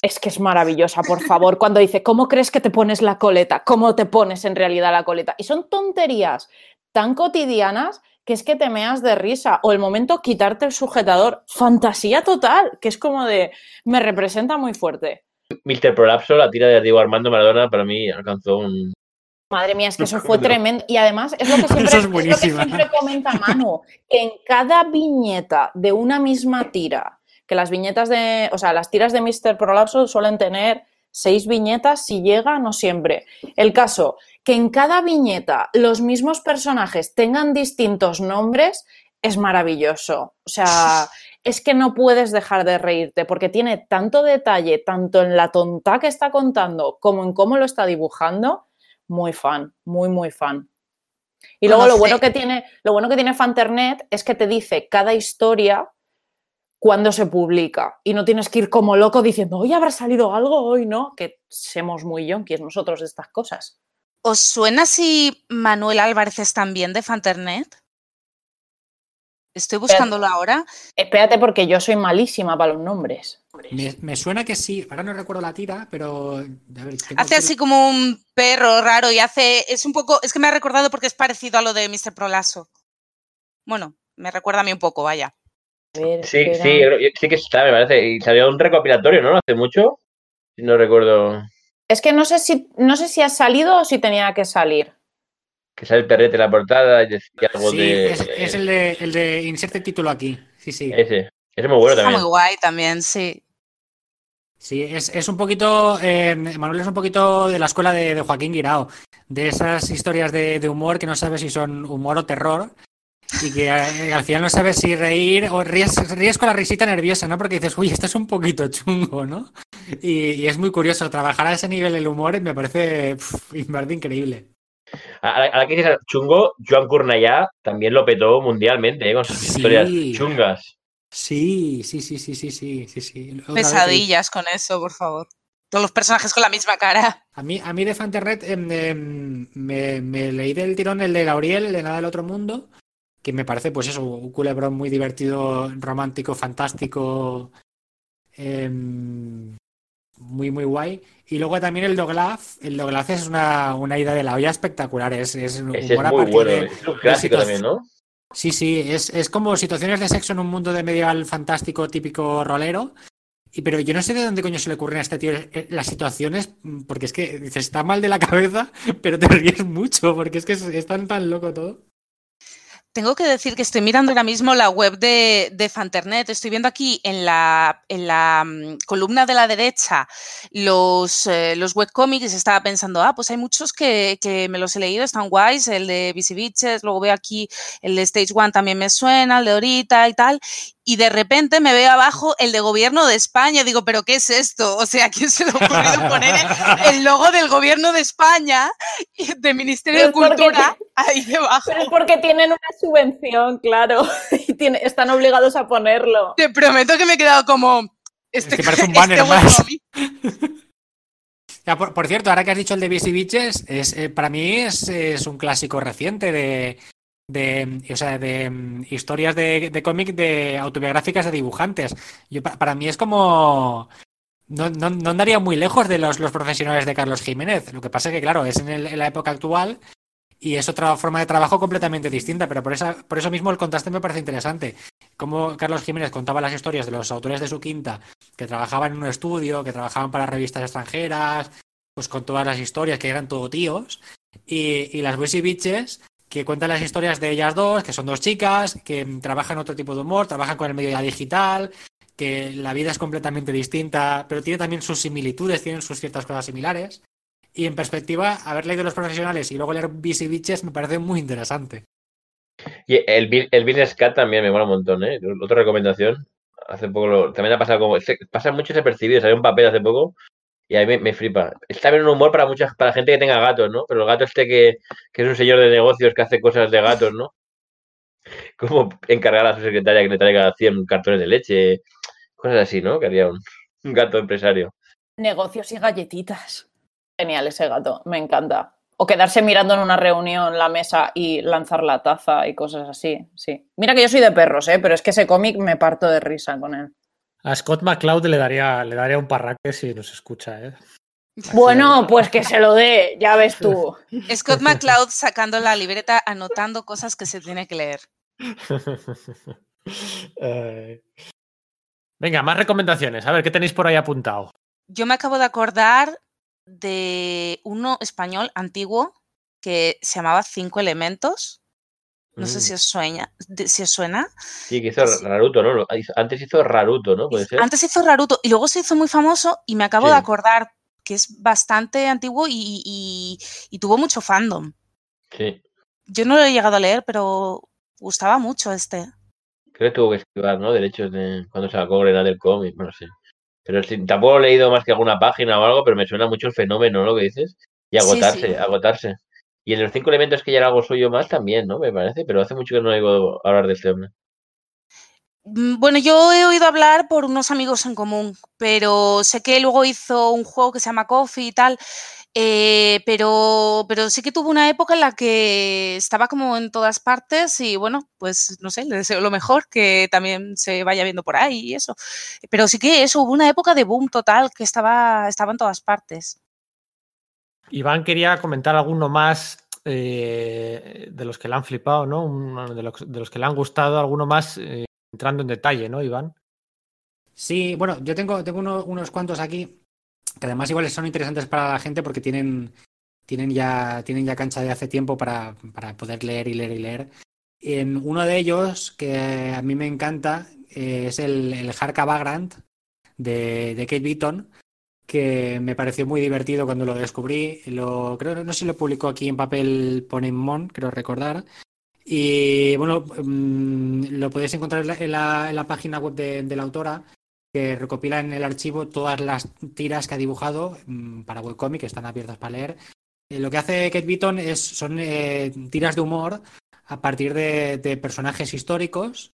Es que es maravillosa, por favor, cuando dice, ¿cómo crees que te pones la coleta? ¿Cómo te pones en realidad la coleta? Y son tonterías tan cotidianas que es que te meas de risa. O el momento quitarte el sujetador. Fantasía total, que es como de, me representa muy fuerte. Mr. Prolapso, la tira de Diego Armando Maradona, para mí alcanzó un, Madre mía, es que eso <laughs> fue tremendo. Y además es lo que <laughs> siempre, es es lo que siempre comenta Manu, que en cada viñeta de una misma tira, que las viñetas de, o sea, las tiras de Mr. Prolapso suelen tener seis viñetas si llega, no siempre. El caso, que en cada viñeta los mismos personajes tengan distintos nombres, es maravilloso. O sea, <laughs> es que no puedes dejar de reírte porque tiene tanto detalle, tanto en la tonta que está contando como en cómo lo está dibujando. Muy fan, muy, muy fan. Y luego lo bueno que tiene, lo bueno que tiene Fanternet es que te dice cada historia cuando se publica y no tienes que ir como loco diciendo, hoy habrá salido algo, hoy no, que somos muy yonkis nosotros de estas cosas. ¿Os suena si Manuel Álvarez es también de Fanternet? Estoy buscándolo ahora. Espérate, porque yo soy malísima para los nombres. Me, me suena que sí, ahora no recuerdo la tira, pero. a ver, tengo Hace así como un perro raro y hace. Es un poco. Es que me ha recordado porque es parecido a lo de Mr. Prolaso. Bueno, me recuerda a mí un poco, vaya. Ver, Sí, espera. sí, creo- sí que está, me parece. Y salió un recopilatorio, ¿no? Hace mucho. No recuerdo Es que no sé si no sé si ha salido o si tenía que salir. que sale el perrete en la portada y decía algo Sí, de. es, es el, de, el de inserte título aquí. Sí, sí. Ese. Ese es muy bueno Está también. muy guay también, sí. Sí, es, es un poquito. eh, Manuel es un poquito de la escuela de, de Joaquín Guirao. De esas historias de, de humor que no sabes si son humor o terror. Y que eh, al final no sabes si reír o ríes, ríes con la risita nerviosa, ¿no? Porque dices, uy, esto es un poquito chungo, ¿no? Y, y es muy curioso. Trabajar a ese nivel el humor me parece, pf, me parece increíble. Ahora ahora que dices chungo, Joan Cornellá también lo petó mundialmente, ¿eh? Con sus Sí. historias chungas. Sí, sí, sí, sí, sí, sí, sí, Pesadillas con eso, por favor. Todos los personajes con la misma cara. A mí, a mí de Fanterret em, em, me, me leí del tirón el de Lauriel, el de Nada del Otro Mundo, que me parece, pues eso, un culebrón muy divertido, romántico, fantástico, em, muy, muy guay. Y luego también el Doglaf. El Doglaf es una, una ida de la olla espectacular. Es, es humor es a muy partir bueno. de- Es un clásico también, ¿no? Sí, sí, es, es como situaciones de sexo en un mundo de medieval fantástico típico rolero. Y, pero yo no sé de dónde coño se le ocurren a este tío eh, las situaciones, mm, porque es que dices, está mal de la <laughs> cabeza, pero te ríes mucho, porque es que es, es tan, tan loco todo. Tengo que decir que estoy mirando ahora mismo la web de, de Fanternet. Estoy viendo aquí en la, en la mm, columna de la derecha los, eh, los webcomics. Estaba pensando, ah, pues hay muchos que, que me los he leído, están guays. El de Bitches, luego veo aquí el de Stage One también me suena, el de ahorita y tal. Y de repente me veo abajo el de gobierno de España. Digo, ¿pero qué es esto? O sea, ¿a quién se le ha ocurrido <laughs> poner el, logo del gobierno de España, y de Ministerio de es porque- Cultura, ahí debajo? Pero es porque tienen una subvención, claro. <laughs> Y tiene- están obligados a ponerlo. Te prometo que me he quedado como. Este, que parece un <laughs> este banner más. Ya, por, por cierto, ahora que has dicho el de BC Bitches, es, eh, para mí es, es un clásico reciente de, de, o sea, de mm, historias de, de cómic de autobiográficas de dibujantes. Yo, pa- para mí es como... No, no, no andaría muy lejos de los, los profesionales de Carlos Jiménez. Lo que pasa es que, claro, es en la época actual y es otra forma de trabajo completamente distinta, pero por, esa, por eso mismo el contraste me parece interesante. Como Carlos Jiménez contaba las historias de los autores de su quinta que trabajaban en un estudio, que trabajaban para revistas extranjeras, pues con todas las historias, que eran todo tíos, y, y las Boys y Bitches, que cuentan las historias de ellas dos, que son dos chicas, que trabajan otro tipo de humor, trabajan con el medio digital, que la vida es completamente distinta, pero tiene también sus similitudes, tienen sus ciertas cosas similares. Y en perspectiva, haber leído los profesionales y luego leer BC Bitches me parece muy interesante. Y el, Bill- el Business Cat también me mola un montón, ¿eh? Otra recomendación. Hace poco también ha pasado como. se- pasa mucho desapercibido. Salió un papel hace poco y a mí me, me flipa. Está bien un humor para muchas para gente que tenga gatos, ¿no? Pero el gato este que, que es un señor de negocios que hace cosas de gatos, ¿no? Como encargar a su secretaria que le traiga 100 cartones de leche, cosas así, ¿no? Que haría un, un gato empresario. Negocios y galletitas. Genial ese gato, me encanta. O quedarse mirando en una reunión la mesa y lanzar la taza y cosas así, sí. Mira que yo soy de perros, ¿eh? pero es que ese cómic me parto de risa con él. A Scott McCloud le daría, le daría un parraque si nos escucha, ¿eh? Bueno, pues que se lo dé, ya ves tú. <laughs> Scott McCloud sacando la libreta, anotando cosas que se tiene que leer. <laughs> Eh, Venga, más recomendaciones. A ver, ¿qué tenéis por ahí apuntado? Yo me acabo de acordar de uno español antiguo que se llamaba Cinco Elementos. No sé Mm. si os sueña, si os suena. Sí, que hizo Sí. Raruto, ¿no? Lo- Antes hizo Raruto, ¿no? Puede ser. Antes hizo Raruto y luego se hizo muy famoso y me acabo de acordar que es bastante antiguo y, y- y tuvo mucho fandom. Sí. Yo no lo he llegado a leer, pero gustaba mucho este. Creo que tuvo que esquivar, ¿no? Derechos de cuando sacó Grenade del cómic, no sé. Pero sí, tampoco he leído más que alguna página o algo, pero me suena mucho el fenómeno, ¿no? Que dices. Y Sí, agotarse, sí. agotarse. Y en los cinco elementos que ya algo suyo más también, ¿no? Me parece, pero hace mucho que no oigo hablar de este hombre. Mm, Bueno, yo he oído hablar por unos amigos en común, pero sé que luego hizo un juego que se llama Coffee y tal. Eh, pero, pero sí que tuvo una época en la que estaba como en todas partes y bueno, pues no sé, le deseo lo mejor, que también se vaya viendo por ahí y eso. Pero sí que eso, hubo una época de boom total que estaba, estaba en todas partes. Iván quería comentar alguno más eh, de los que le han flipado, ¿no? Uno de, los, de, los, que le han gustado, alguno más eh, entrando en detalle, ¿no, Iván? Sí, bueno, yo tengo, tengo uno, unos cuantos aquí que además igual son interesantes para la gente porque tienen, tienen, ya, tienen ya cancha de hace tiempo para, para poder leer y leer y leer. En uno de ellos, que a mí me encanta, eh, es el, el Harka Vagrant de, de Kate Beaton, que me pareció muy divertido cuando lo descubrí. Lo, creo, no sé si lo publicó aquí en papel Ponemon, creo recordar. Y bueno, mmm, lo podéis encontrar en la, página web de, la autora, que recopila en el archivo todas las tiras que ha dibujado mmm, para webcomic, que están abiertas para leer. Eh, lo que hace Kate Beaton es, son eh, tiras de humor a partir de personajes históricos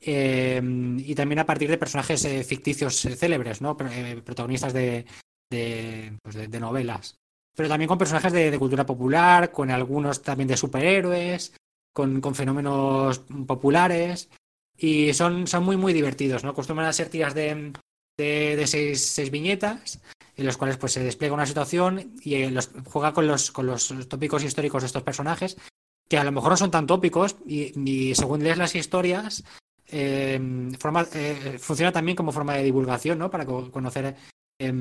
eh, y también a partir de personajes eh, ficticios eh, célebres, ¿no? protagonistas de, de, pues de, de, novelas. Pero también con personajes de, cultura popular, con algunos también de superhéroes, con, con fenómenos populares. Y son, son, muy, muy divertidos, ¿no? Acostumbran a ser tiras de, seis, seis, viñetas, en los cuales pues, se despliega una situación y juega con los, con los tópicos históricos de estos personajes, que a lo mejor no son tan tópicos, y según lees las historias, eh, eh, funciona también como forma de divulgación, ¿no? Para co conocer eh,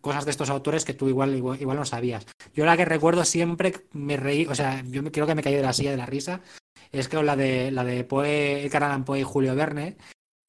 cosas de estos autores que tú igual, igual, no sabías. Yo la que recuerdo siempre me reí, o sea, yo creo que me caí de la silla de la risa, es creo la de la de Poe, Edgar Allan Poe y Julio Verne,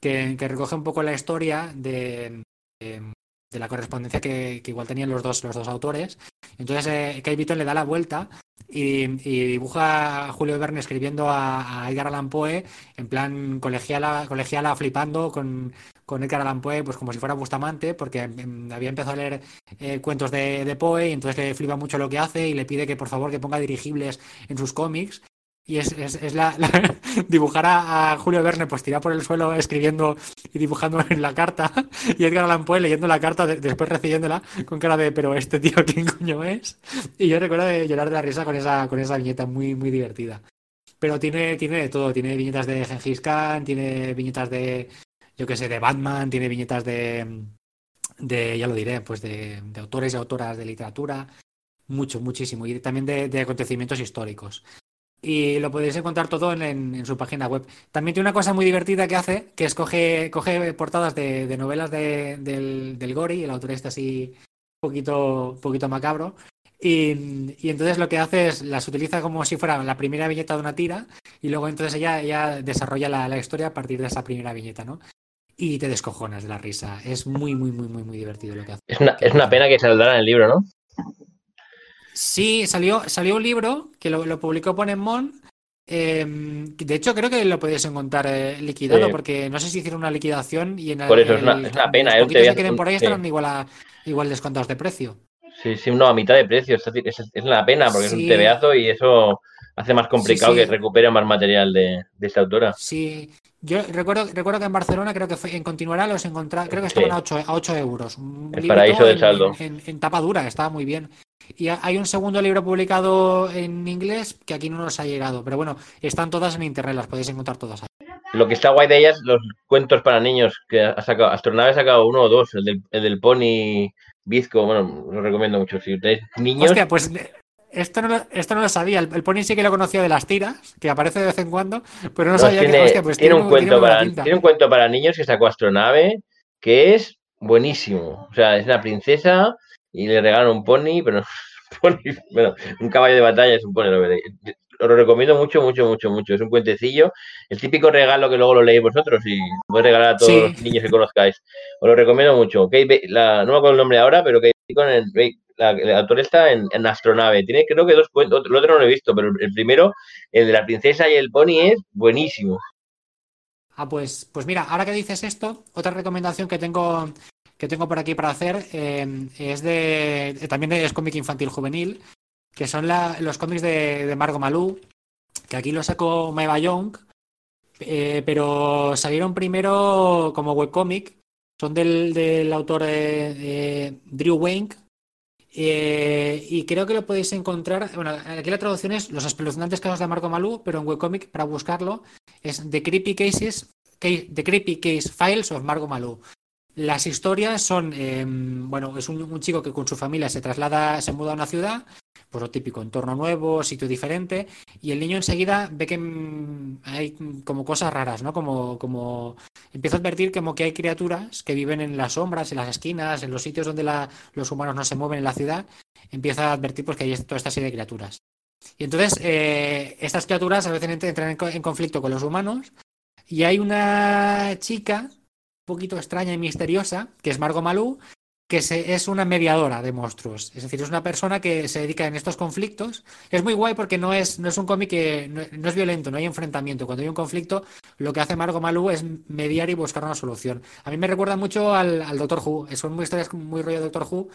que, que, recoge un poco la historia de, de, de la correspondencia que, igual tenían los dos, los dos autores. Entonces, eh, Kate Beaton le da la vuelta y, dibuja a Julio Verne escribiendo a, Edgar Allan Poe en plan colegiala, colegiala flipando con, con Edgar Allan Poe, pues como si fuera Bustamante, porque había empezado a leer eh, cuentos de, de, Poe y entonces le flipa mucho lo que hace y le pide que por favor que ponga dirigibles en sus cómics. Y es, es, es la, <laughs> dibujar a, Julio Verne, pues tirar por el suelo escribiendo y dibujando en la carta, <laughs> y Edgar Allan Poe leyendo la carta, de, después recibiéndola con cara de, pero este tío, ¿quién coño es? Y yo recuerdo de llorar de la risa con esa, con esa viñeta muy, muy divertida. Pero tiene, tiene de todo, tiene viñetas de Gengis Khan, tiene viñetas de, yo qué sé, de Batman, tiene viñetas de, de ya lo diré, pues de, de autores y autoras de literatura, mucho, muchísimo, y también de, de acontecimientos históricos y lo podéis encontrar todo en, su página web. También tiene una cosa muy divertida que hace, que es coge, portadas de, novelas de, del, del, Gori, el autor este así un poquito, poquito macabro, y, y, entonces lo que hace es las utiliza como si fuera la primera viñeta de una tira, y luego entonces ella, ella desarrolla la, historia a partir de esa primera viñeta, ¿no? Y te descojonas de la risa. Es muy, muy, muy, muy, muy divertido lo que hace. Es una, es una pena que saldrá en el libro, ¿no? Sí, salió, salió un libro que lo, lo publicó Ponemon. Eh, de hecho, creo que lo podéis encontrar eh, liquidado, sí. porque no sé si hicieron una liquidación y en Por eso el, es, una, es una pena. Los que queden por ahí sí. estarán igual, a, igual descontados de precio. Sí, sí, no, a mitad de precio. Es, es, es una pena porque sí. es un tebeazo y eso hace más complicado sí, que recupere más material de, de, esta autora. Sí, yo recuerdo, recuerdo que en Barcelona creo que fue, en Continuará los encontré, creo que estaban a 8, a 8 euros. Un el paraíso del saldo. En, en, en, tapa dura, estaba muy bien. Y hay un segundo libro publicado en inglés que aquí no nos ha llegado, pero bueno, están todas en internet, las podéis encontrar todas ahí. Lo que está guay de ellas, los cuentos para niños que ha sacado, Astronave ha sacado uno o dos, el del, el del Pony Bizco, bueno, lo recomiendo mucho. Si ustedes niños. Hostia, pues esto no, lo, esto no lo sabía. El, el, Pony sí que lo conocía de las tiras, que aparece de vez en cuando, pero no, no sabía tiene, que hostia, pues tiene, tiene, un cuento para, tiene un cuento para niños que sacó Astronave, que es buenísimo. O sea, es una princesa y le regalan un pony, pero pony, <laughs> bueno, un caballo de batalla es un pony. Os lo recomiendo mucho, mucho, mucho, mucho. Es un cuentecillo, el típico regalo que luego lo leéis vosotros y podéis regalar a todos sí. los niños que conozcáis. Os lo recomiendo mucho. Kate, la, no me acuerdo el nombre ahora, pero que con el, la, el autor está en, en, Astronave. Tiene creo que dos cuentos, el otro no lo he visto, pero el primero, el de la princesa y el pony, es buenísimo. Ah, pues, pues mira, ahora que dices esto, otra recomendación que tengo que tengo por aquí para hacer eh, es de también es cómic infantil juvenil, que son los cómics de, de Margot Malou, que aquí lo sacó Maeva Young, eh, pero salieron primero como webcómic, son del, del autor eh, Drew Wayne, Eh, y creo que lo podéis encontrar. Bueno, aquí la traducción es Los espeluznantes casos de Marco Malú, pero en webcomic, para buscarlo, es The Creepy Cases, The Creepy Case Files of Marco Malú. Las historias son, em, bueno, es un, chico que con su familia se traslada, se muda a una ciudad, pues lo típico, entorno nuevo, sitio diferente, y el niño enseguida ve que mm, hay como cosas raras, ¿no? Como, como empieza a advertir como que hay criaturas que viven en las sombras, en las esquinas, en los sitios donde los humanos no se mueven en la ciudad, empieza a advertir pues, que hay toda esta serie de criaturas. Y entonces eh, estas criaturas a veces entran en conflicto con los humanos, y hay una chica poquito extraña y misteriosa, que es Margot Malou, que se, es una mediadora de monstruos. Es decir, es una persona que se dedica en estos conflictos. Es muy guay porque no es, no es un cómic que no, es violento, no hay enfrentamiento. Cuando hay un conflicto, lo que hace Margot Malou es mediar y buscar una solución. A mí me recuerda mucho al, Doctor Who. Son muy historias muy rollo Doctor Who.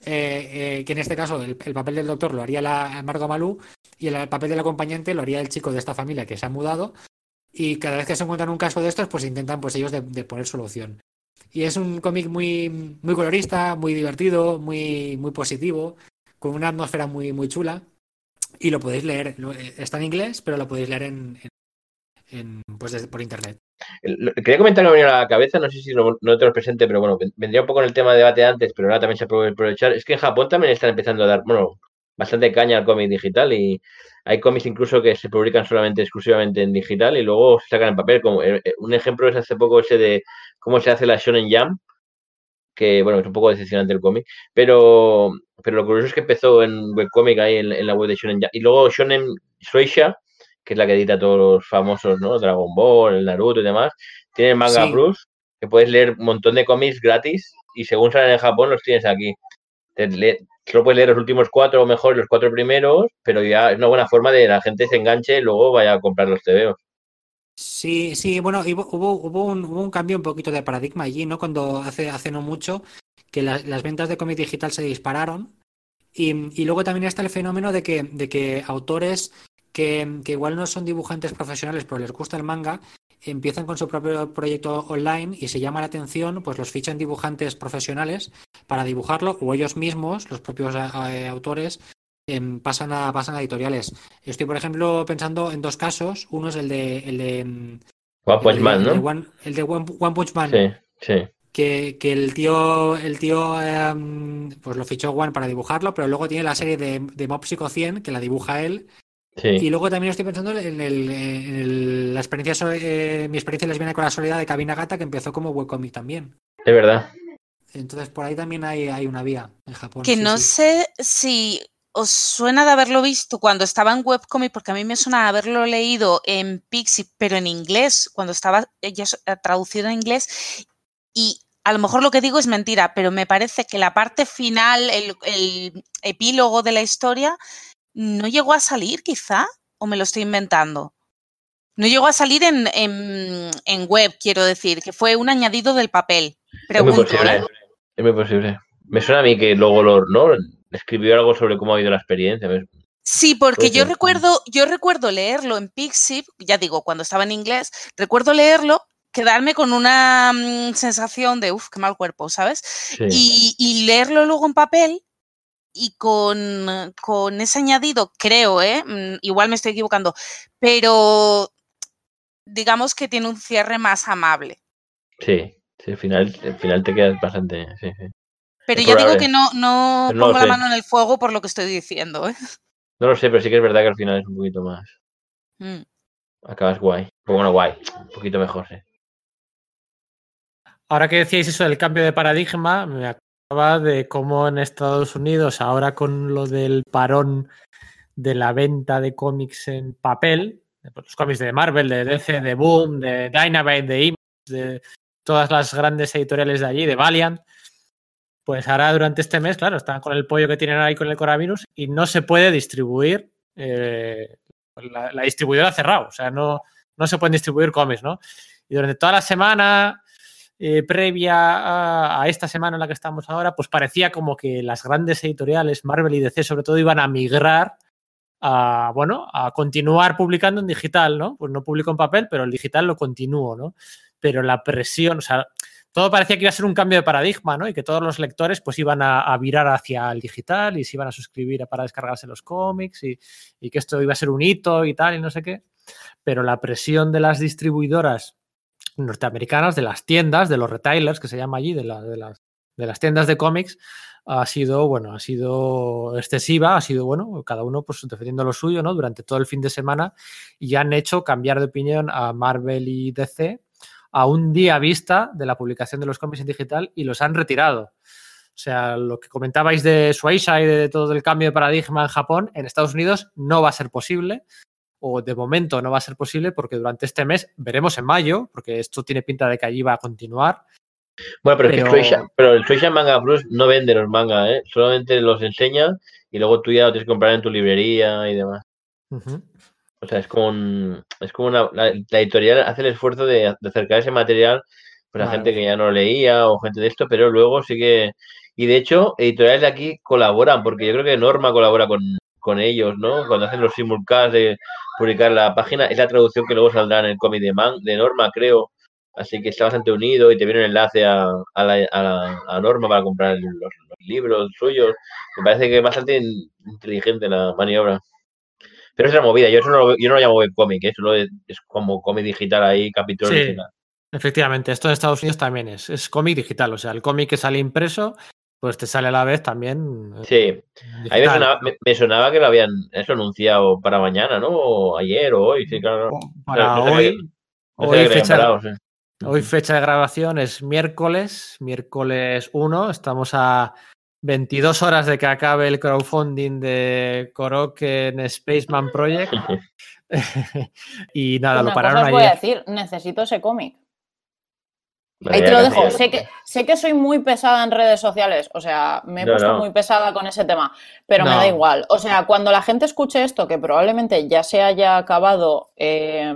Eh, eh, que en este caso el, papel del doctor lo haría la Margot Malou y el papel del acompañante lo haría el chico de esta familia que se ha mudado y cada vez que se encuentran un caso de estos, pues intentan pues ellos de, poner solución. Y es un cómic muy, muy colorista, muy divertido, muy, muy positivo, con una atmósfera muy, muy chula. Y lo podéis leer, eh, está en inglés, pero lo podéis leer en, pues por internet. Quería comentar que me a la cabeza, no sé si no, no te lo presente, pero bueno, vendría un poco en el tema de debate antes, pero ahora también se puede aprovechar. Es que en Japón también están empezando a dar, bueno, bastante caña al cómic digital y hay cómics incluso que se publican solamente exclusivamente en digital y luego se sacan en papel. Como, eh, eh, un ejemplo es hace poco ese de cómo se hace la Shonen Jam, que bueno, es un poco decepcionante el cómic, pero, pero lo curioso es que empezó en webcomic ahí en, la web de Shonen Jam. Y luego Shonen Shueisha, que es la que edita todos los famosos, ¿no? Dragon Ball, el Naruto y demás, tiene Manga Plus, que puedes leer un montón de cómics gratis y según salen en Japón los tienes aquí solo puedes leer los últimos cuatro o mejor los cuatro primeros, pero ya es una buena forma de la gente se enganche y luego vaya a comprar los TVOs. Sí, sí, bueno, hubo, hubo, un, cambio un poquito de paradigma allí, ¿no? Cuando hace, hace no mucho que las ventas de cómic digital se dispararon y, y, luego también está el fenómeno de que, de que autores que, que, igual no son dibujantes profesionales, pero les gusta el manga, empiezan con su propio proyecto online y se llama la atención, pues los fichan dibujantes profesionales para dibujarlo o ellos mismos, los propios eh, autores, em, pasan, a, pasan a editoriales. Estoy, por ejemplo, pensando en dos casos. Uno es el de... El de em, One Punch Man, ¿no? el de One, Punch Man. Sí, sí. Que, que, el tío, el tío em, pues lo fichó One para dibujarlo, pero luego tiene la serie de, de Mob Psycho 100 que la dibuja él y luego también estoy pensando en, el, la experiencia, eh, mi experiencia lesbiana con la soledad de Cabina Gata, que empezó como webcomic también. Es verdad. Entonces por ahí también hay, hay una vía en Japón. Que no sé si os suena de haberlo visto cuando estaba en webcomic, porque a mí me suena haberlo leído en Pixie, pero en inglés, cuando estaba ya eh, traducido en inglés. Y a lo mejor lo que digo es mentira, pero me parece que la parte final, el, el epílogo de la historia, no llegó a salir quizá, o me lo estoy inventando. No llegó a salir en, en, web, quiero decir, que fue un añadido del papel. es muy posible. ¿eh? Es muy posible. Me suena a mí que luego lo, ¿no? escribió algo sobre cómo ha ido la experiencia. Sí, porque yo recuerdo, yo recuerdo leerlo en Pixip, ya digo, cuando estaba en inglés, recuerdo leerlo, quedarme con una mm, sensación de, uff, qué mal cuerpo, ¿sabes? Y, y, leerlo luego en papel y con, con, ese añadido, creo, ¿eh? Mm, igual me estoy equivocando, pero digamos que tiene un cierre más amable. Sí, sí, al final, al final te quedas bastante. Sí, sí. Pero ya digo que no, no, pongo la mano en el fuego por lo que estoy diciendo. ¿eh? No lo sé, pero sí que es verdad que al final es un poquito más. Mm. Acabas guay. Bueno, guay. Un poquito mejor, sí. Ahora que decíais eso del cambio de paradigma, me de cómo en Estados Unidos, ahora con lo del parón de la venta de cómics en papel, los cómics de Marvel, de DC, de Boom, de Dynamite, de Image, de todas las grandes editoriales de allí, de Valiant, pues ahora durante este mes, claro, están con el pollo que tienen ahí con el coronavirus y no se puede distribuir, eh, la, distribuidora ha cerrado, o sea, no, no se pueden distribuir cómics, ¿no? Y durante toda la semana eh, previa a, esta semana en la que estamos ahora, pues parecía como que las grandes editoriales, Marvel y DC sobre todo, iban a migrar a, bueno, a continuar publicando en digital, ¿no? Pues no publico en papel, pero el digital lo continúo, ¿no? Pero la presión, o sea, todo parecía que iba a ser un cambio de paradigma, ¿no? Y que todos los lectores pues iban a, virar hacia el digital y se iban a suscribir para descargarse los cómics y, y, que esto iba a ser un hito y tal y no sé qué. Pero la presión de las distribuidoras norteamericanas, de las tiendas, de los retailers, que se llama allí, de, la, de, las, de las tiendas de cómics, ha sido, bueno, ha sido excesiva, ha sido, bueno, cada uno pues defendiendo lo suyo, ¿no? Durante todo el fin de semana y han hecho cambiar de opinión a Marvel y DC a un día vista de la publicación de los cómics en digital y los han retirado. O sea, lo que comentabais de Shueisha y de todo el cambio de paradigma en Japón, en Estados Unidos no va a ser posible, o de momento no va a ser posible, porque durante este mes veremos en mayo, porque esto tiene pinta de que allí va a continuar. Bueno, pero, pero... Shueisha, pero el Shueisha Manga Plus no vende los mangas, ¿eh? solamente los enseña y luego tú ya lo tienes que comprar en tu librería y demás. Uh -huh. O sea, es como, un, es como una, la, la, editorial hace el esfuerzo de, de acercar ese material pues, a gente que ya no lo leía o gente de esto, pero luego sí que... Y de hecho, editoriales de aquí colaboran, porque yo creo que Norma colabora con, con ellos, ¿no? Cuando hacen los simulcasts de publicar la página, es la traducción que luego saldrá en el cómic de, Man, de Norma, creo. Así que está bastante unido y te viene un enlace a, a, la, a, la, a Norma para comprar los, los, libros suyos. Me parece que es bastante inteligente la maniobra. Pero es una movida, yo, eso no, yo no lo llamo webcomic, ¿eh? eso es, es como cómic digital ahí, capítulo sí. Efectivamente, esto en Estados Unidos también es, es cómic digital, o sea, el cómic que sale impreso, pues te sale a la vez también. Eh, sí, me sonaba, me, me sonaba, que lo habían eso anunciado para mañana, ¿no? O ayer o hoy, sí, claro. Para no, no hoy, no hoy, fecha, parado, sí. hoy fecha de grabación es miércoles, miércoles 1, estamos a 22 horas de que acabe el crowdfunding de Koroken Spaceman Project. <laughs> <laughs> y nada, Una lo pararon cosa os voy a decir, necesito ese cómic. Ahí te lo dejo. Sé que, sé que soy muy pesada en redes sociales, o sea, me he no, puesto no. muy pesada con ese tema, pero no. me da igual. O sea, cuando la gente escuche esto, que probablemente ya se haya acabado eh,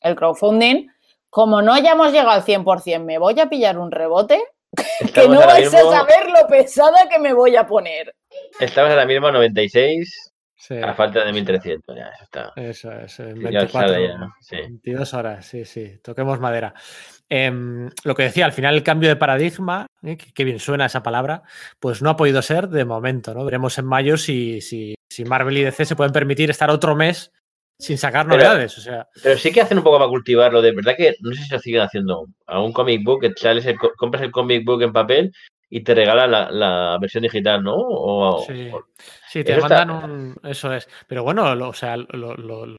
el crowdfunding, como no hayamos llegado al 100%, me voy a pillar un rebote <laughs> Estamos que no vais mismo... a saber lo pesada que me voy a poner. Estamos ahora mismo a 96 sí. a falta de 1300. Ya, eso está. Eso es. 24, ya, sí. 22 horas, sí, sí. Toquemos madera. Eh, lo que decía, al final el cambio de paradigma, eh, que, que, bien suena esa palabra, pues no ha podido ser de momento, ¿no? Veremos en mayo si, si, si Marvel y DC se pueden permitir estar otro mes sin sacar novedades. Pero, o sea. pero sí que hacen un poco para cultivarlo. De verdad que no sé si lo siguen haciendo a un comic book, que sales el, compras el comic book en papel y te regalan la, la versión digital, ¿no? O, sí. o, sí, te mandan está... un. Eso es. Pero bueno, lo, o sea, lo, los,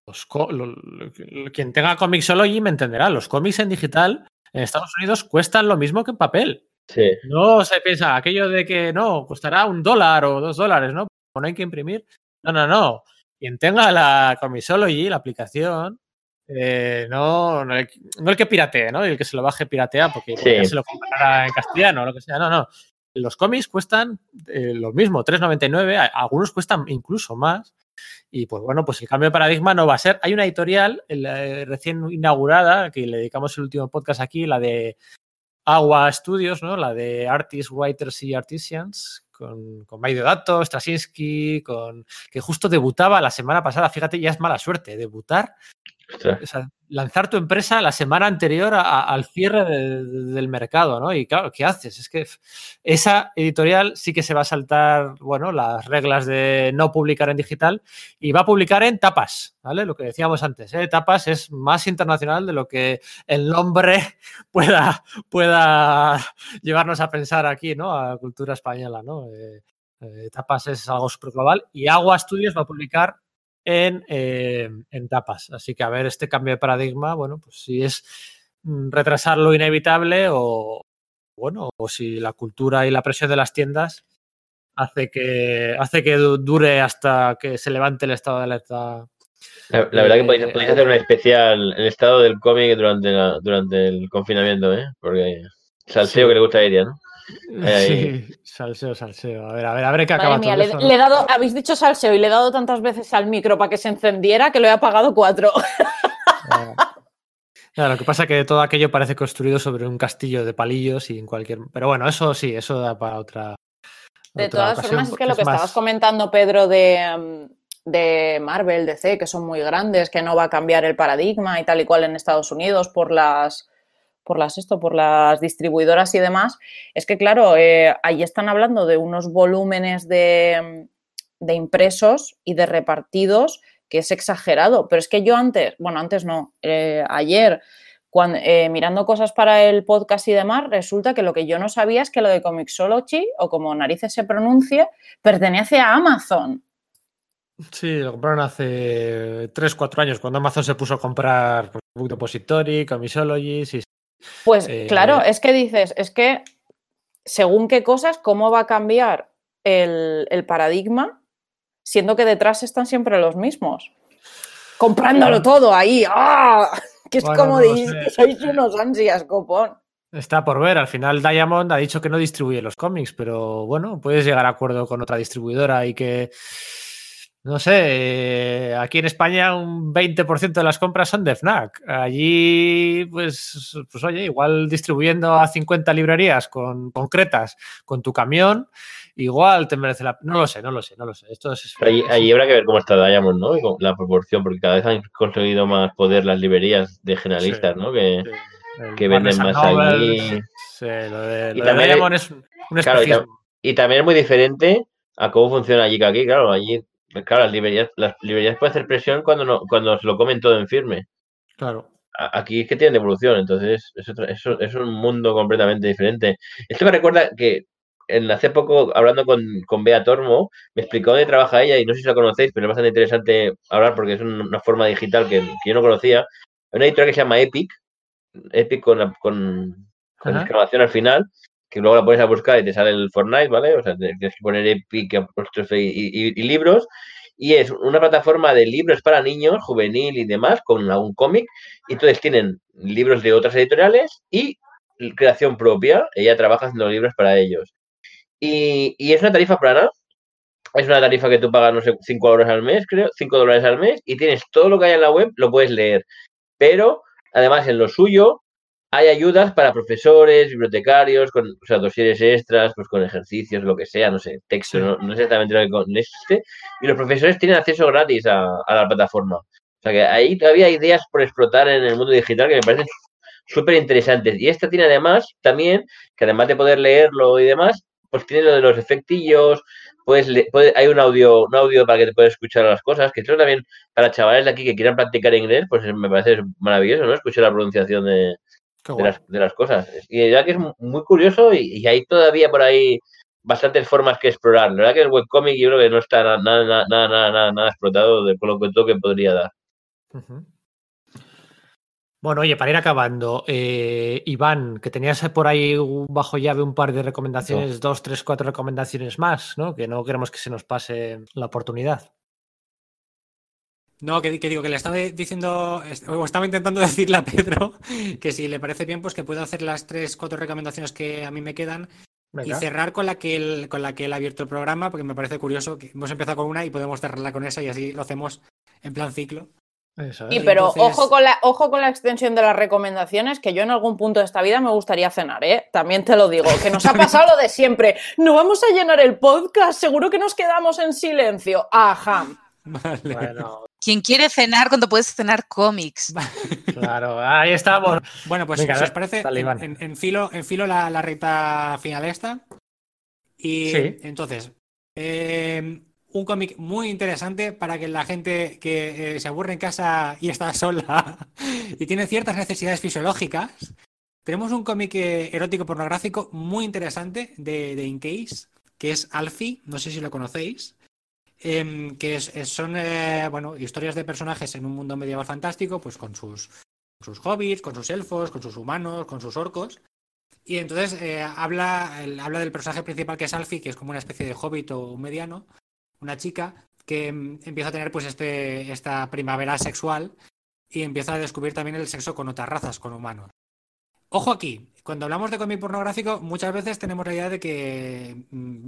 quien tenga Comixology me entenderá. Los cómics en digital en Estados Unidos cuestan lo mismo que en papel. Sí. No se piensa aquello de que no, costará un dólar o dos dólares, ¿no? No hay que imprimir. No, no, no quien tenga la Comisology, la aplicación, eh, no, no, el, no, el, que piratee, ¿no? El que se lo baje piratea porque, porque sí. se lo comprará en castellano o lo que sea. No, no. Los cómics cuestan eh, lo mismo, 3,99. Algunos cuestan incluso más. Y pues bueno, pues el cambio de paradigma no va a ser. Hay una editorial eh, recién inaugurada que le dedicamos el último podcast aquí, la de Agua Studios, ¿no? La de Artists, Writers y Artisans, con, con Maido Dato, Straczynski, con que justo debutaba la semana pasada. Fíjate, ya es mala suerte debutar. O sea, lanzar tu empresa la semana anterior a, a, al cierre de, de, del mercado, ¿no? Y claro, ¿qué haces? Es que esa editorial sí que se va a saltar, bueno, las reglas de no publicar en digital y va a publicar en tapas, ¿vale? Lo que decíamos antes, ¿eh? Tapas es más internacional de lo que el nombre <laughs> pueda, pueda llevarnos a pensar aquí, ¿no? A cultura española, ¿no? Eh, eh, tapas es algo super global y Agua Studios va a publicar en, eh, en, tapas. Así que a ver este cambio de paradigma, bueno, pues si es mm, retrasar lo inevitable o, bueno, o si la cultura y la presión de las tiendas hace que, hace que dure hasta que se levante el estado de alerta. La, la verdad que podéis, podéis, hacer un especial, el estado del cómic durante, la, durante el confinamiento, ¿eh? Porque salseo sí. que le gusta a ella, ¿no? Sí, salseo, salseo. A ver, a ver, a ver qué acaba mía, todo le, eso, ¿no? le, he dado, habéis dicho salseo y le he dado tantas veces al micro para que se encendiera que lo he apagado cuatro. <laughs> Claro, lo que pasa es que todo aquello parece construido sobre un castillo de palillos y en cualquier. Pero bueno, eso sí, eso da para otra. De otra todas ocasión, formas, es que lo que es más... estabas comentando, Pedro, de, de Marvel, DC, que son muy grandes, que no va a cambiar el paradigma y tal y cual en Estados Unidos por las por las esto, por las distribuidoras y demás, es que claro, eh, ahí están hablando de unos volúmenes de, de impresos y de repartidos que es exagerado. Pero es que yo antes, bueno, antes no, eh, ayer, eh, mirando cosas para el podcast y demás, resulta que lo que yo no sabía es que lo de Comixology, o como narices se pronuncia, pertenece a Amazon. Sí, lo compraron hace 3, 4 años, cuando Amazon se puso a comprar pues, Depository, Comixology, sí. Pues eh, claro, es que dices, es que según qué cosas, ¿cómo va a cambiar el, el paradigma siendo que detrás están siempre los mismos. Comprándolo todo ahí. ¡Ah! <laughs> Que es como de, <laughs> sois unos ansias, copón. Está por ver. Al final Diamond ha dicho que no distribuye los cómics, pero bueno, puedes llegar a acuerdo con otra distribuidora y que, no sé, aquí en España un 20% de las compras son de FNAC. Allí, pues, pues oye, igual distribuyendo a 50 librerías con, concretas con tu camión igual te merece la No lo sé, no lo sé, no lo sé. Esto es... ahí, habrá que ver cómo está Diamond, ¿no? la proporción, porque cada vez han conseguido más poder las librerías de generalistas, ¿no? Que, que venden más allí. Sí, lo de, y también, Diamond es un y, también es muy diferente a cómo funciona allí que aquí, claro, allí, claro, las librerías, las librerías pueden hacer presión cuando no, cuando se lo comen todo en firme. Claro. Aquí es que tienen devolución, entonces es, es un mundo completamente diferente. Esto me recuerda que hace poco, hablando con, con Bea Tormo, me explicó dónde trabaja ella y no sé si la conocéis, pero es bastante interesante hablar porque es una forma digital que, yo no conocía. Hay una editorial que se llama Epic, Epic con, con, con exclamación al final, que luego la pones a buscar y te sale el Fortnite, ¿vale? O sea, tienes que poner Epic y, y, libros. Y es una plataforma de libros para niños, juvenil y demás, con un cómic. Y entonces tienen libros de otras editoriales y creación propia. Ella trabaja haciendo libros para ellos. Y, es una tarifa plana. Es una tarifa que tú pagas, no sé, 5 dólares al mes, creo, 5 dólares al mes, y tienes todo lo que hay en la web, lo puedes leer. Pero, además, en lo suyo, hay ayudas para profesores, bibliotecarios, con, o sea, dosieres extras, pues con ejercicios, lo que sea, no sé, texto, no, no exactamente lo que existe. Y los profesores tienen acceso gratis a, a, la plataforma. O sea que ahí todavía hay ideas por explotar en el mundo digital que me parecen súper interesantes. Y esta tiene además, también, que además de poder leerlo y demás, pues tiene lo de los efectillos, pues hay un audio, un audio para que te puedas escuchar las cosas, que esto también para chavales de aquí que quieran practicar inglés, pues me parece maravilloso, ¿no? Escuchar la pronunciación de, de, las, cosas. Y ya que es muy curioso y, hay todavía por ahí bastantes formas que explorar. La verdad que el webcomic yo creo que no está nada, nada, nada, nada, nada explotado de, por lo que todo que podría dar. Bueno, oye, para ir acabando, eh, Iván, que tenías por ahí bajo llave un par de recomendaciones, dos, tres, cuatro recomendaciones más, ¿no? Que no queremos que se nos pase la oportunidad. No, que, digo que le estaba diciendo, o estaba intentando <laughs> decirle a Pedro que si le parece bien, pues que puedo hacer las tres, cuatro recomendaciones que a mí me quedan y cerrar con la que él, con la que él ha abierto el programa, porque me parece curioso que hemos empezado con una y podemos cerrarla con esa y así lo hacemos en plan ciclo. Y pero ojo, con la, ojo con la extensión de las recomendaciones, que yo en algún punto de esta vida me gustaría cenar, ¿eh? También te lo digo, que nos ha pasado lo de siempre. No vamos a llenar el podcast, seguro que nos quedamos en silencio. Ajá. <laughs> ¿Quién quiere cenar cuando puedes cenar cómics? <laughs> Claro, ahí estamos. Bueno, pues si os parece, en, filo, en filo la, la recta final esta. Y entonces, eh, un cómic muy interesante para que la gente que eh, se aburre en casa y está sola <laughs> y tiene ciertas necesidades fisiológicas. Tenemos un cómic eh, erótico pornográfico muy interesante de, de Incase, que es Alfie, no sé si lo conocéis, em, que son eh, bueno, historias de personajes en un mundo medieval fantástico, pues con sus, sus hobbits, con sus elfos, con sus humanos, con sus orcos. Y entonces habla, habla del personaje principal que es Alfie, que es como una especie de hobbit o mediano, una chica que mm, empieza a tener pues este, esta primavera sexual y empieza a descubrir también el sexo con otras razas, con humanos. Ojo aquí, cuando hablamos de cómic pornográfico, muchas veces tenemos la idea de que, mm,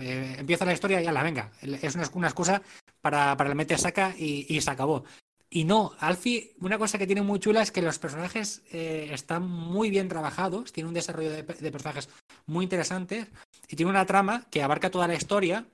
eh, empieza la historia y ya la venga. Es una, excusa para, para el mete saca y, se acabó. Y no, Alfie, una cosa que tiene muy chula es que los personajes eh, están muy bien trabajados, tiene un desarrollo de, personajes muy interesantes y tiene una trama que abarca toda la historia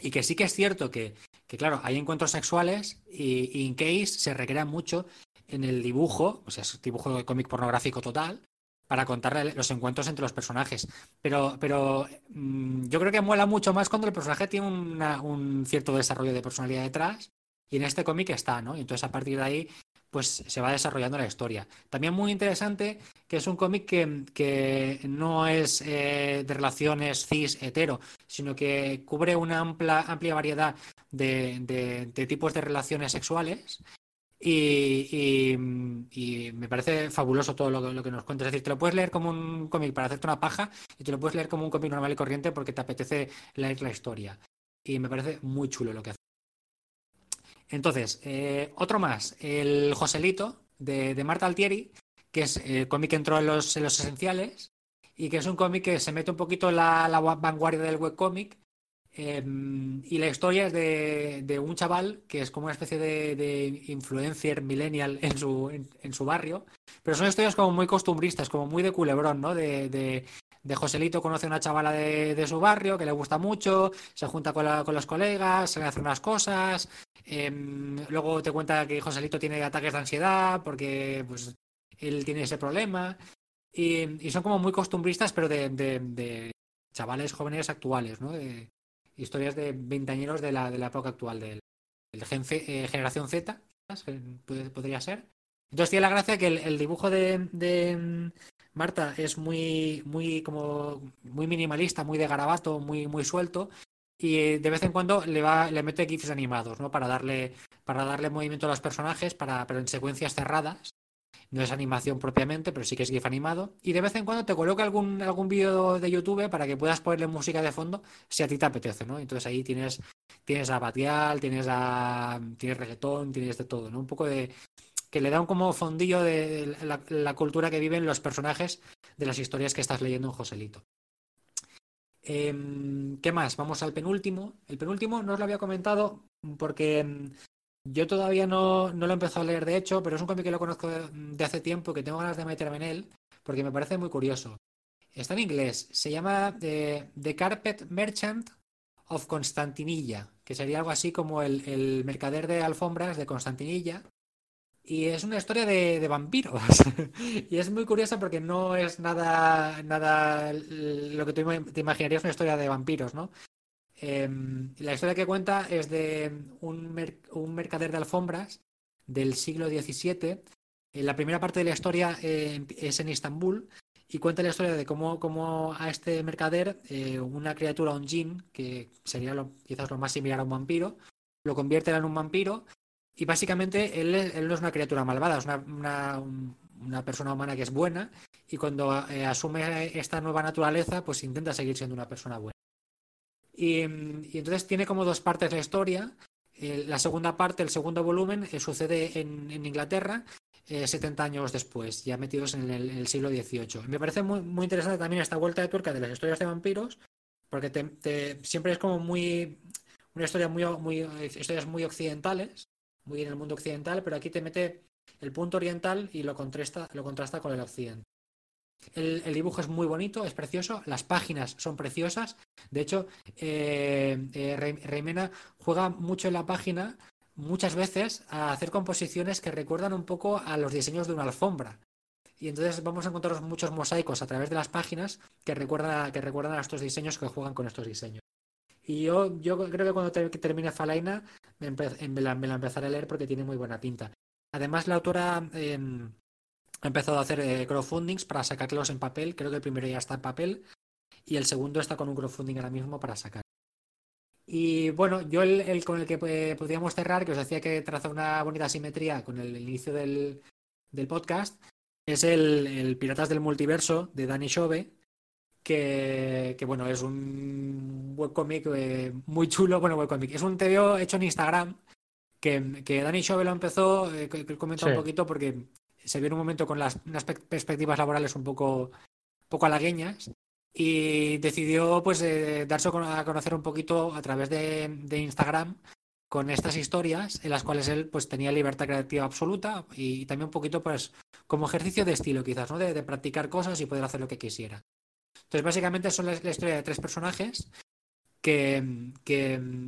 y que sí que es cierto que, claro, hay encuentros sexuales y, en Case se recrea mucho en el dibujo, o sea, es dibujo de cómic pornográfico total, para contar los encuentros entre los personajes. Pero, pero mm, yo creo que mola mucho más cuando el personaje tiene un cierto desarrollo de personalidad detrás. Y en este cómic está, ¿no? Entonces a partir de ahí pues se va desarrollando la historia. También muy interesante que es un cómic que, no es eh, de relaciones cis hetero, sino que cubre una amplia, amplia variedad de, tipos de relaciones sexuales. Y, me parece fabuloso todo lo, que nos cuenta. Es decir, te lo puedes leer como un cómic para hacerte una paja y te lo puedes leer como un cómic normal y corriente porque te apetece leer la historia. Y me parece muy chulo lo que hace. Entonces, eh, otro más, el Joselito de, Marta Altieri, que es el cómic que entró en los, esenciales y que es un cómic que se mete un poquito en la, vanguardia del webcómic. Eh, y la historia es de, un chaval que es como una especie de, influencer millennial en su, en, su barrio, pero son historias como muy costumbristas, como muy de culebrón, ¿no? De, de Joselito conoce a una chavala de, su barrio que le gusta mucho, se junta con, los colegas, se le hace unas cosas, em, luego te cuenta que Joselito tiene ataques de ansiedad porque pues él tiene ese problema y, son como muy costumbristas pero de, chavales jóvenes actuales, ¿no? De historias de veintañeros de la, de la época actual del, eh, generación Z, podría ser. Entonces tiene la gracia que el, dibujo de, Marta es muy, muy, como, muy minimalista, muy de garabato, muy, muy suelto. Y de vez en cuando le va, le mete GIFs animados, ¿no? Para darle, para darle movimiento a los personajes, para, pero en secuencias cerradas. No es animación propiamente, pero sí que es GIF animado. Y de vez en cuando te coloca algún, algún vídeo de YouTube para que puedas ponerle música de fondo si a ti te apetece, ¿no? Entonces ahí tienes, tienes a Batial, tienes a. tienes reggaetón, tienes de todo, ¿no? Un poco de, que le da un como fondillo de la, cultura que viven los personajes de las historias que estás leyendo en Joselito. Em, ¿Qué más? Vamos al penúltimo. El penúltimo no os lo había comentado porque em, yo todavía no, lo he empezado a leer de hecho, pero es un cómic que lo conozco de, hace tiempo, que tengo ganas de meterme en él, porque me parece muy curioso. Está en inglés, se llama eh, The Carpet Merchant of Constantinilla, que sería algo así como el, el mercader de alfombras de Constantinilla, y es una historia de, vampiros. <laughs> y es muy curiosa porque no es nada, nada lo que te imaginarías una historia de vampiros, ¿no? Em, la historia que cuenta es de un, mercader de alfombras del siglo XVII. En la primera parte de la historia eh, es en Istambul y cuenta la historia de cómo, a este mercader, eh, una criatura, un jin, que sería quizás lo más similar a un vampiro, lo convierte en un vampiro y básicamente él, no es una criatura malvada, es una, persona humana que es buena y cuando eh, asume esta nueva naturaleza, pues intenta seguir siendo una persona buena. Y, entonces tiene como dos partes la historia. la segunda parte, el segundo volumen, eh, sucede en, Inglaterra 70 eh, años después, ya metidos en el, siglo XVIII. Me parece muy, interesante también esta vuelta de tuerca de las historias de vampiros, porque siempre es como muy una historia muy, muy historias muy occidentales muy en el mundo occidental, pero aquí te mete el punto oriental y lo contrasta, lo contrasta con el occidente. El, dibujo es muy bonito, es precioso, las páginas son preciosas. De hecho, eh, eh, Reimena juega mucho en la página, muchas veces, a hacer composiciones que recuerdan un poco a los diseños de una alfombra. Y entonces vamos a encontrar muchos mosaicos a través de las páginas que recuerdan, que recuerdan a estos diseños que juegan con estos diseños. Y yo, yo creo que cuando termine Falaina me, la, empezaré a leer porque tiene muy buena pinta. Además, la autora em, ha empezado a hacer eh, crowdfundings para sacarlos en papel. Creo que el primero ya está en papel y el segundo está con un crowdfunding ahora mismo para sacar. Y bueno, yo el, con el que eh, podríamos cerrar, que os decía que traza una bonita simetría con el, inicio del, podcast, es el, Piratas del Multiverso de Danny Shove, que, bueno, es un webcomic eh, muy chulo, bueno, webcomic, es un TVO hecho en Instagram, que, que Dani Chove lo empezó, eh, que, comenta un poquito porque se vio en un momento con las unas perspectivas laborales un poco, poco halagueñas y decidió pues eh, darse a conocer un poquito a través de, Instagram con estas historias en las cuales él pues tenía libertad creativa absoluta y, también un poquito pues como ejercicio de estilo quizás, ¿no? de practicar cosas y poder hacer lo que quisiera. Entonces, básicamente son la, historia de tres personajes que,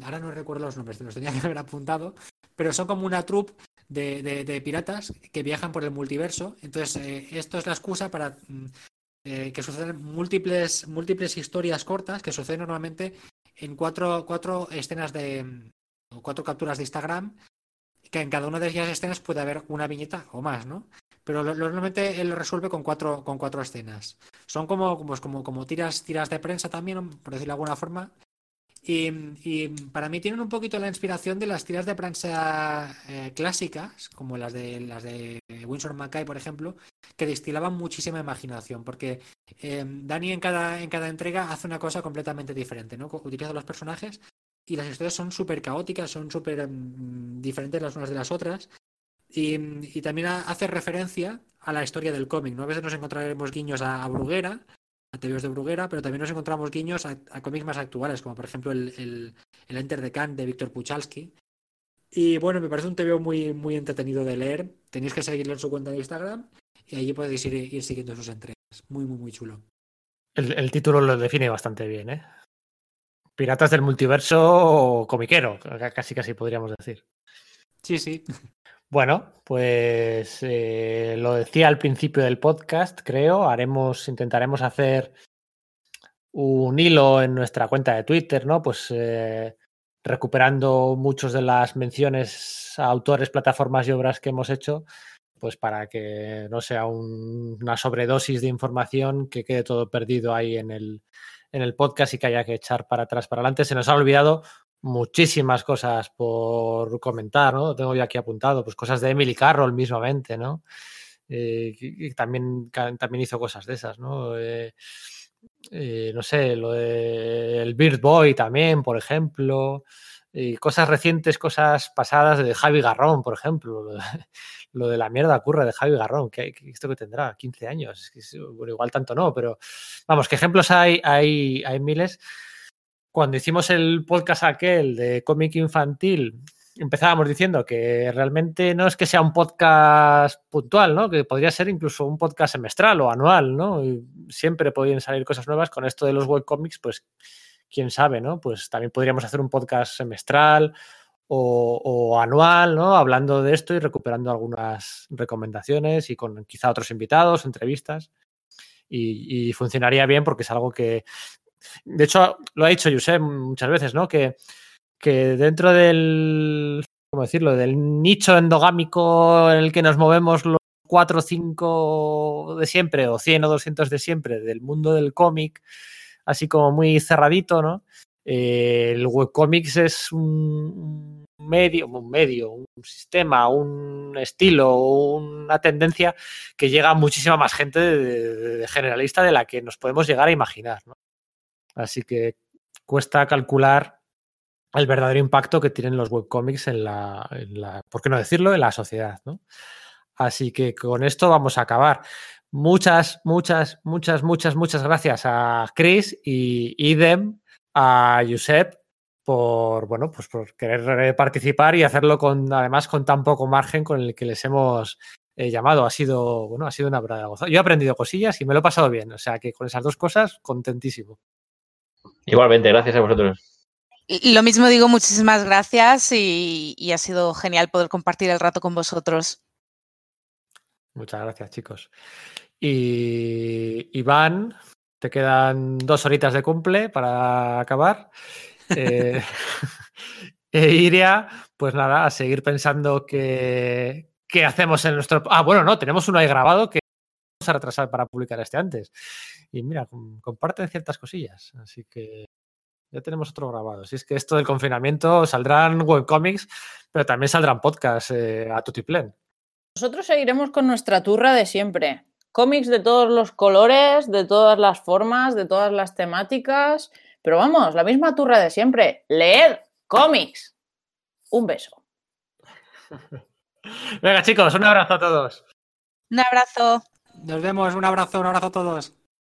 ahora no recuerdo los nombres, los tenía que haber apuntado, pero son como una troupe de, piratas que viajan por el multiverso. Entonces, eh, esto es la excusa para mm, eh, que sucedan múltiples, múltiples historias cortas que suceden normalmente en cuatro, cuatro escenas de. mm, o cuatro capturas de Instagram. Que en cada una de esas escenas puede haber una viñeta o más, ¿no? Pero normalmente él lo resuelve con cuatro, con cuatro escenas. Son como, como, como, como tiras, tiras de prensa también, por decirlo de alguna forma. Y, para mí tienen un poquito la inspiración de las tiras de prensa eh, clásicas, como las de las de Winsor Mackay, por ejemplo, que destilaban muchísima imaginación, porque eh, Dani en cada, en cada entrega hace una cosa completamente diferente, ¿no? Utiliza los personajes y las historias son súper caóticas, son súper mm, diferentes las unas de las otras. Y, también ha- hace referencia a la historia del cómic, ¿no? A veces nos encontraremos guiños a Bruguera, a TVOs de Bruguera, pero también nos encontramos guiños a, a cómics más actuales, como por ejemplo el, el, el Enter the Can de Víctor Puchalski. Y bueno, me parece un TVO muy, muy entretenido de leer. Tenéis que seguirlo en su cuenta de Instagram y allí podéis ir, ir siguiendo sus entregas. Muy, muy, muy chulo. El, el título lo define bastante bien, ¿eh? Piratas del multiverso comiquero, ca- casi casi podríamos decir. Sí, sí. Bueno, pues eh, lo decía al principio del podcast, creo. Haremos, intentaremos hacer un hilo en nuestra cuenta de Twitter, ¿no? Pues eh, recuperando muchas de las menciones a autores, plataformas y obras que hemos hecho, pues para que no sea un- una sobredosis de información que quede todo perdido ahí en el, en el podcast y que haya que echar para atrás, para adelante. Se nos ha olvidado muchísimas cosas por comentar, ¿no? Tengo yo aquí apuntado, pues cosas de Emily Carroll mismamente, ¿no? Eh, también, también hizo cosas de esas, ¿no? Eh, eh, no sé, lo del Bird Boy también, por ejemplo. Y cosas recientes, cosas pasadas de Javi Garrón, por ejemplo. <laughs> Lo de, de la mierda ocurre de Javi Garrón, que, esto que tendrá 15 años. Bueno, igual tanto no, pero vamos, que ejemplos hay, hay, hay miles. Cuando hicimos el podcast aquel de cómic infantil, empezábamos diciendo que realmente no es que sea un podcast puntual, ¿no? Que podría ser incluso un podcast semestral o anual, ¿no? Y siempre podrían salir cosas nuevas. Con esto de los webcomics, pues quién sabe, ¿no? Pues también podríamos hacer un podcast semestral o, anual, ¿no? Hablando de esto y recuperando algunas recomendaciones y con quizá otros invitados, entrevistas. Y funcionaría bien porque es algo que, de hecho, lo ha dicho Josep muchas veces, ¿no? Que, que dentro del, ¿cómo decirlo? Del nicho endogámico en el que nos movemos los 4 o 5 de siempre, o 100 o 200 de siempre, del mundo del cómic, así como muy cerradito, ¿no? Eh, el webcomics es un medio, un medio, un sistema, un estilo, una tendencia que llega a muchísima más gente de generalista de la que nos podemos llegar a imaginar, ¿no? Así que cuesta calcular el verdadero impacto que tienen los webcomics en la, en la, ¿por qué no decirlo?, en la sociedad, ¿no? Así que con esto vamos a acabar. Muchas, muchas, muchas, muchas, muchas gracias a Chris y idem a Josep por, bueno, pues por querer participar y hacerlo con, además, con tan poco margen con el que les hemos eh, llamado. Ha sido, bueno, ha sido una verdadera gozada. Yo he aprendido cosillas y me lo he pasado bien. O sea que con esas dos cosas, contentísimo. Igualmente, gracias a vosotros. Lo mismo digo, muchísimas gracias y, y ha sido genial poder compartir el rato con vosotros. Muchas gracias, chicos. Y Iván, te quedan dos horitas de cumple para acabar. <laughs> Eh, <laughs> e Iria, pues nada, a seguir pensando que, qué hacemos en nuestro... Ah, bueno, no, tenemos uno ahí grabado que a retrasar para publicar este antes. Y mira, com- comparten ciertas cosillas, así que ya tenemos otro grabado. Si es que esto del confinamiento saldrán webcomics, pero también saldrán podcasts eh, a tutiplén. Nosotros seguiremos con nuestra turra de siempre. Cómics de todos los colores, de todas las formas, de todas las temáticas. Pero vamos, la misma turra de siempre. Leed cómics. Un beso. <laughs> Venga, chicos, un abrazo a todos. Un abrazo. Nos vemos, un abrazo, un abrazo a todos.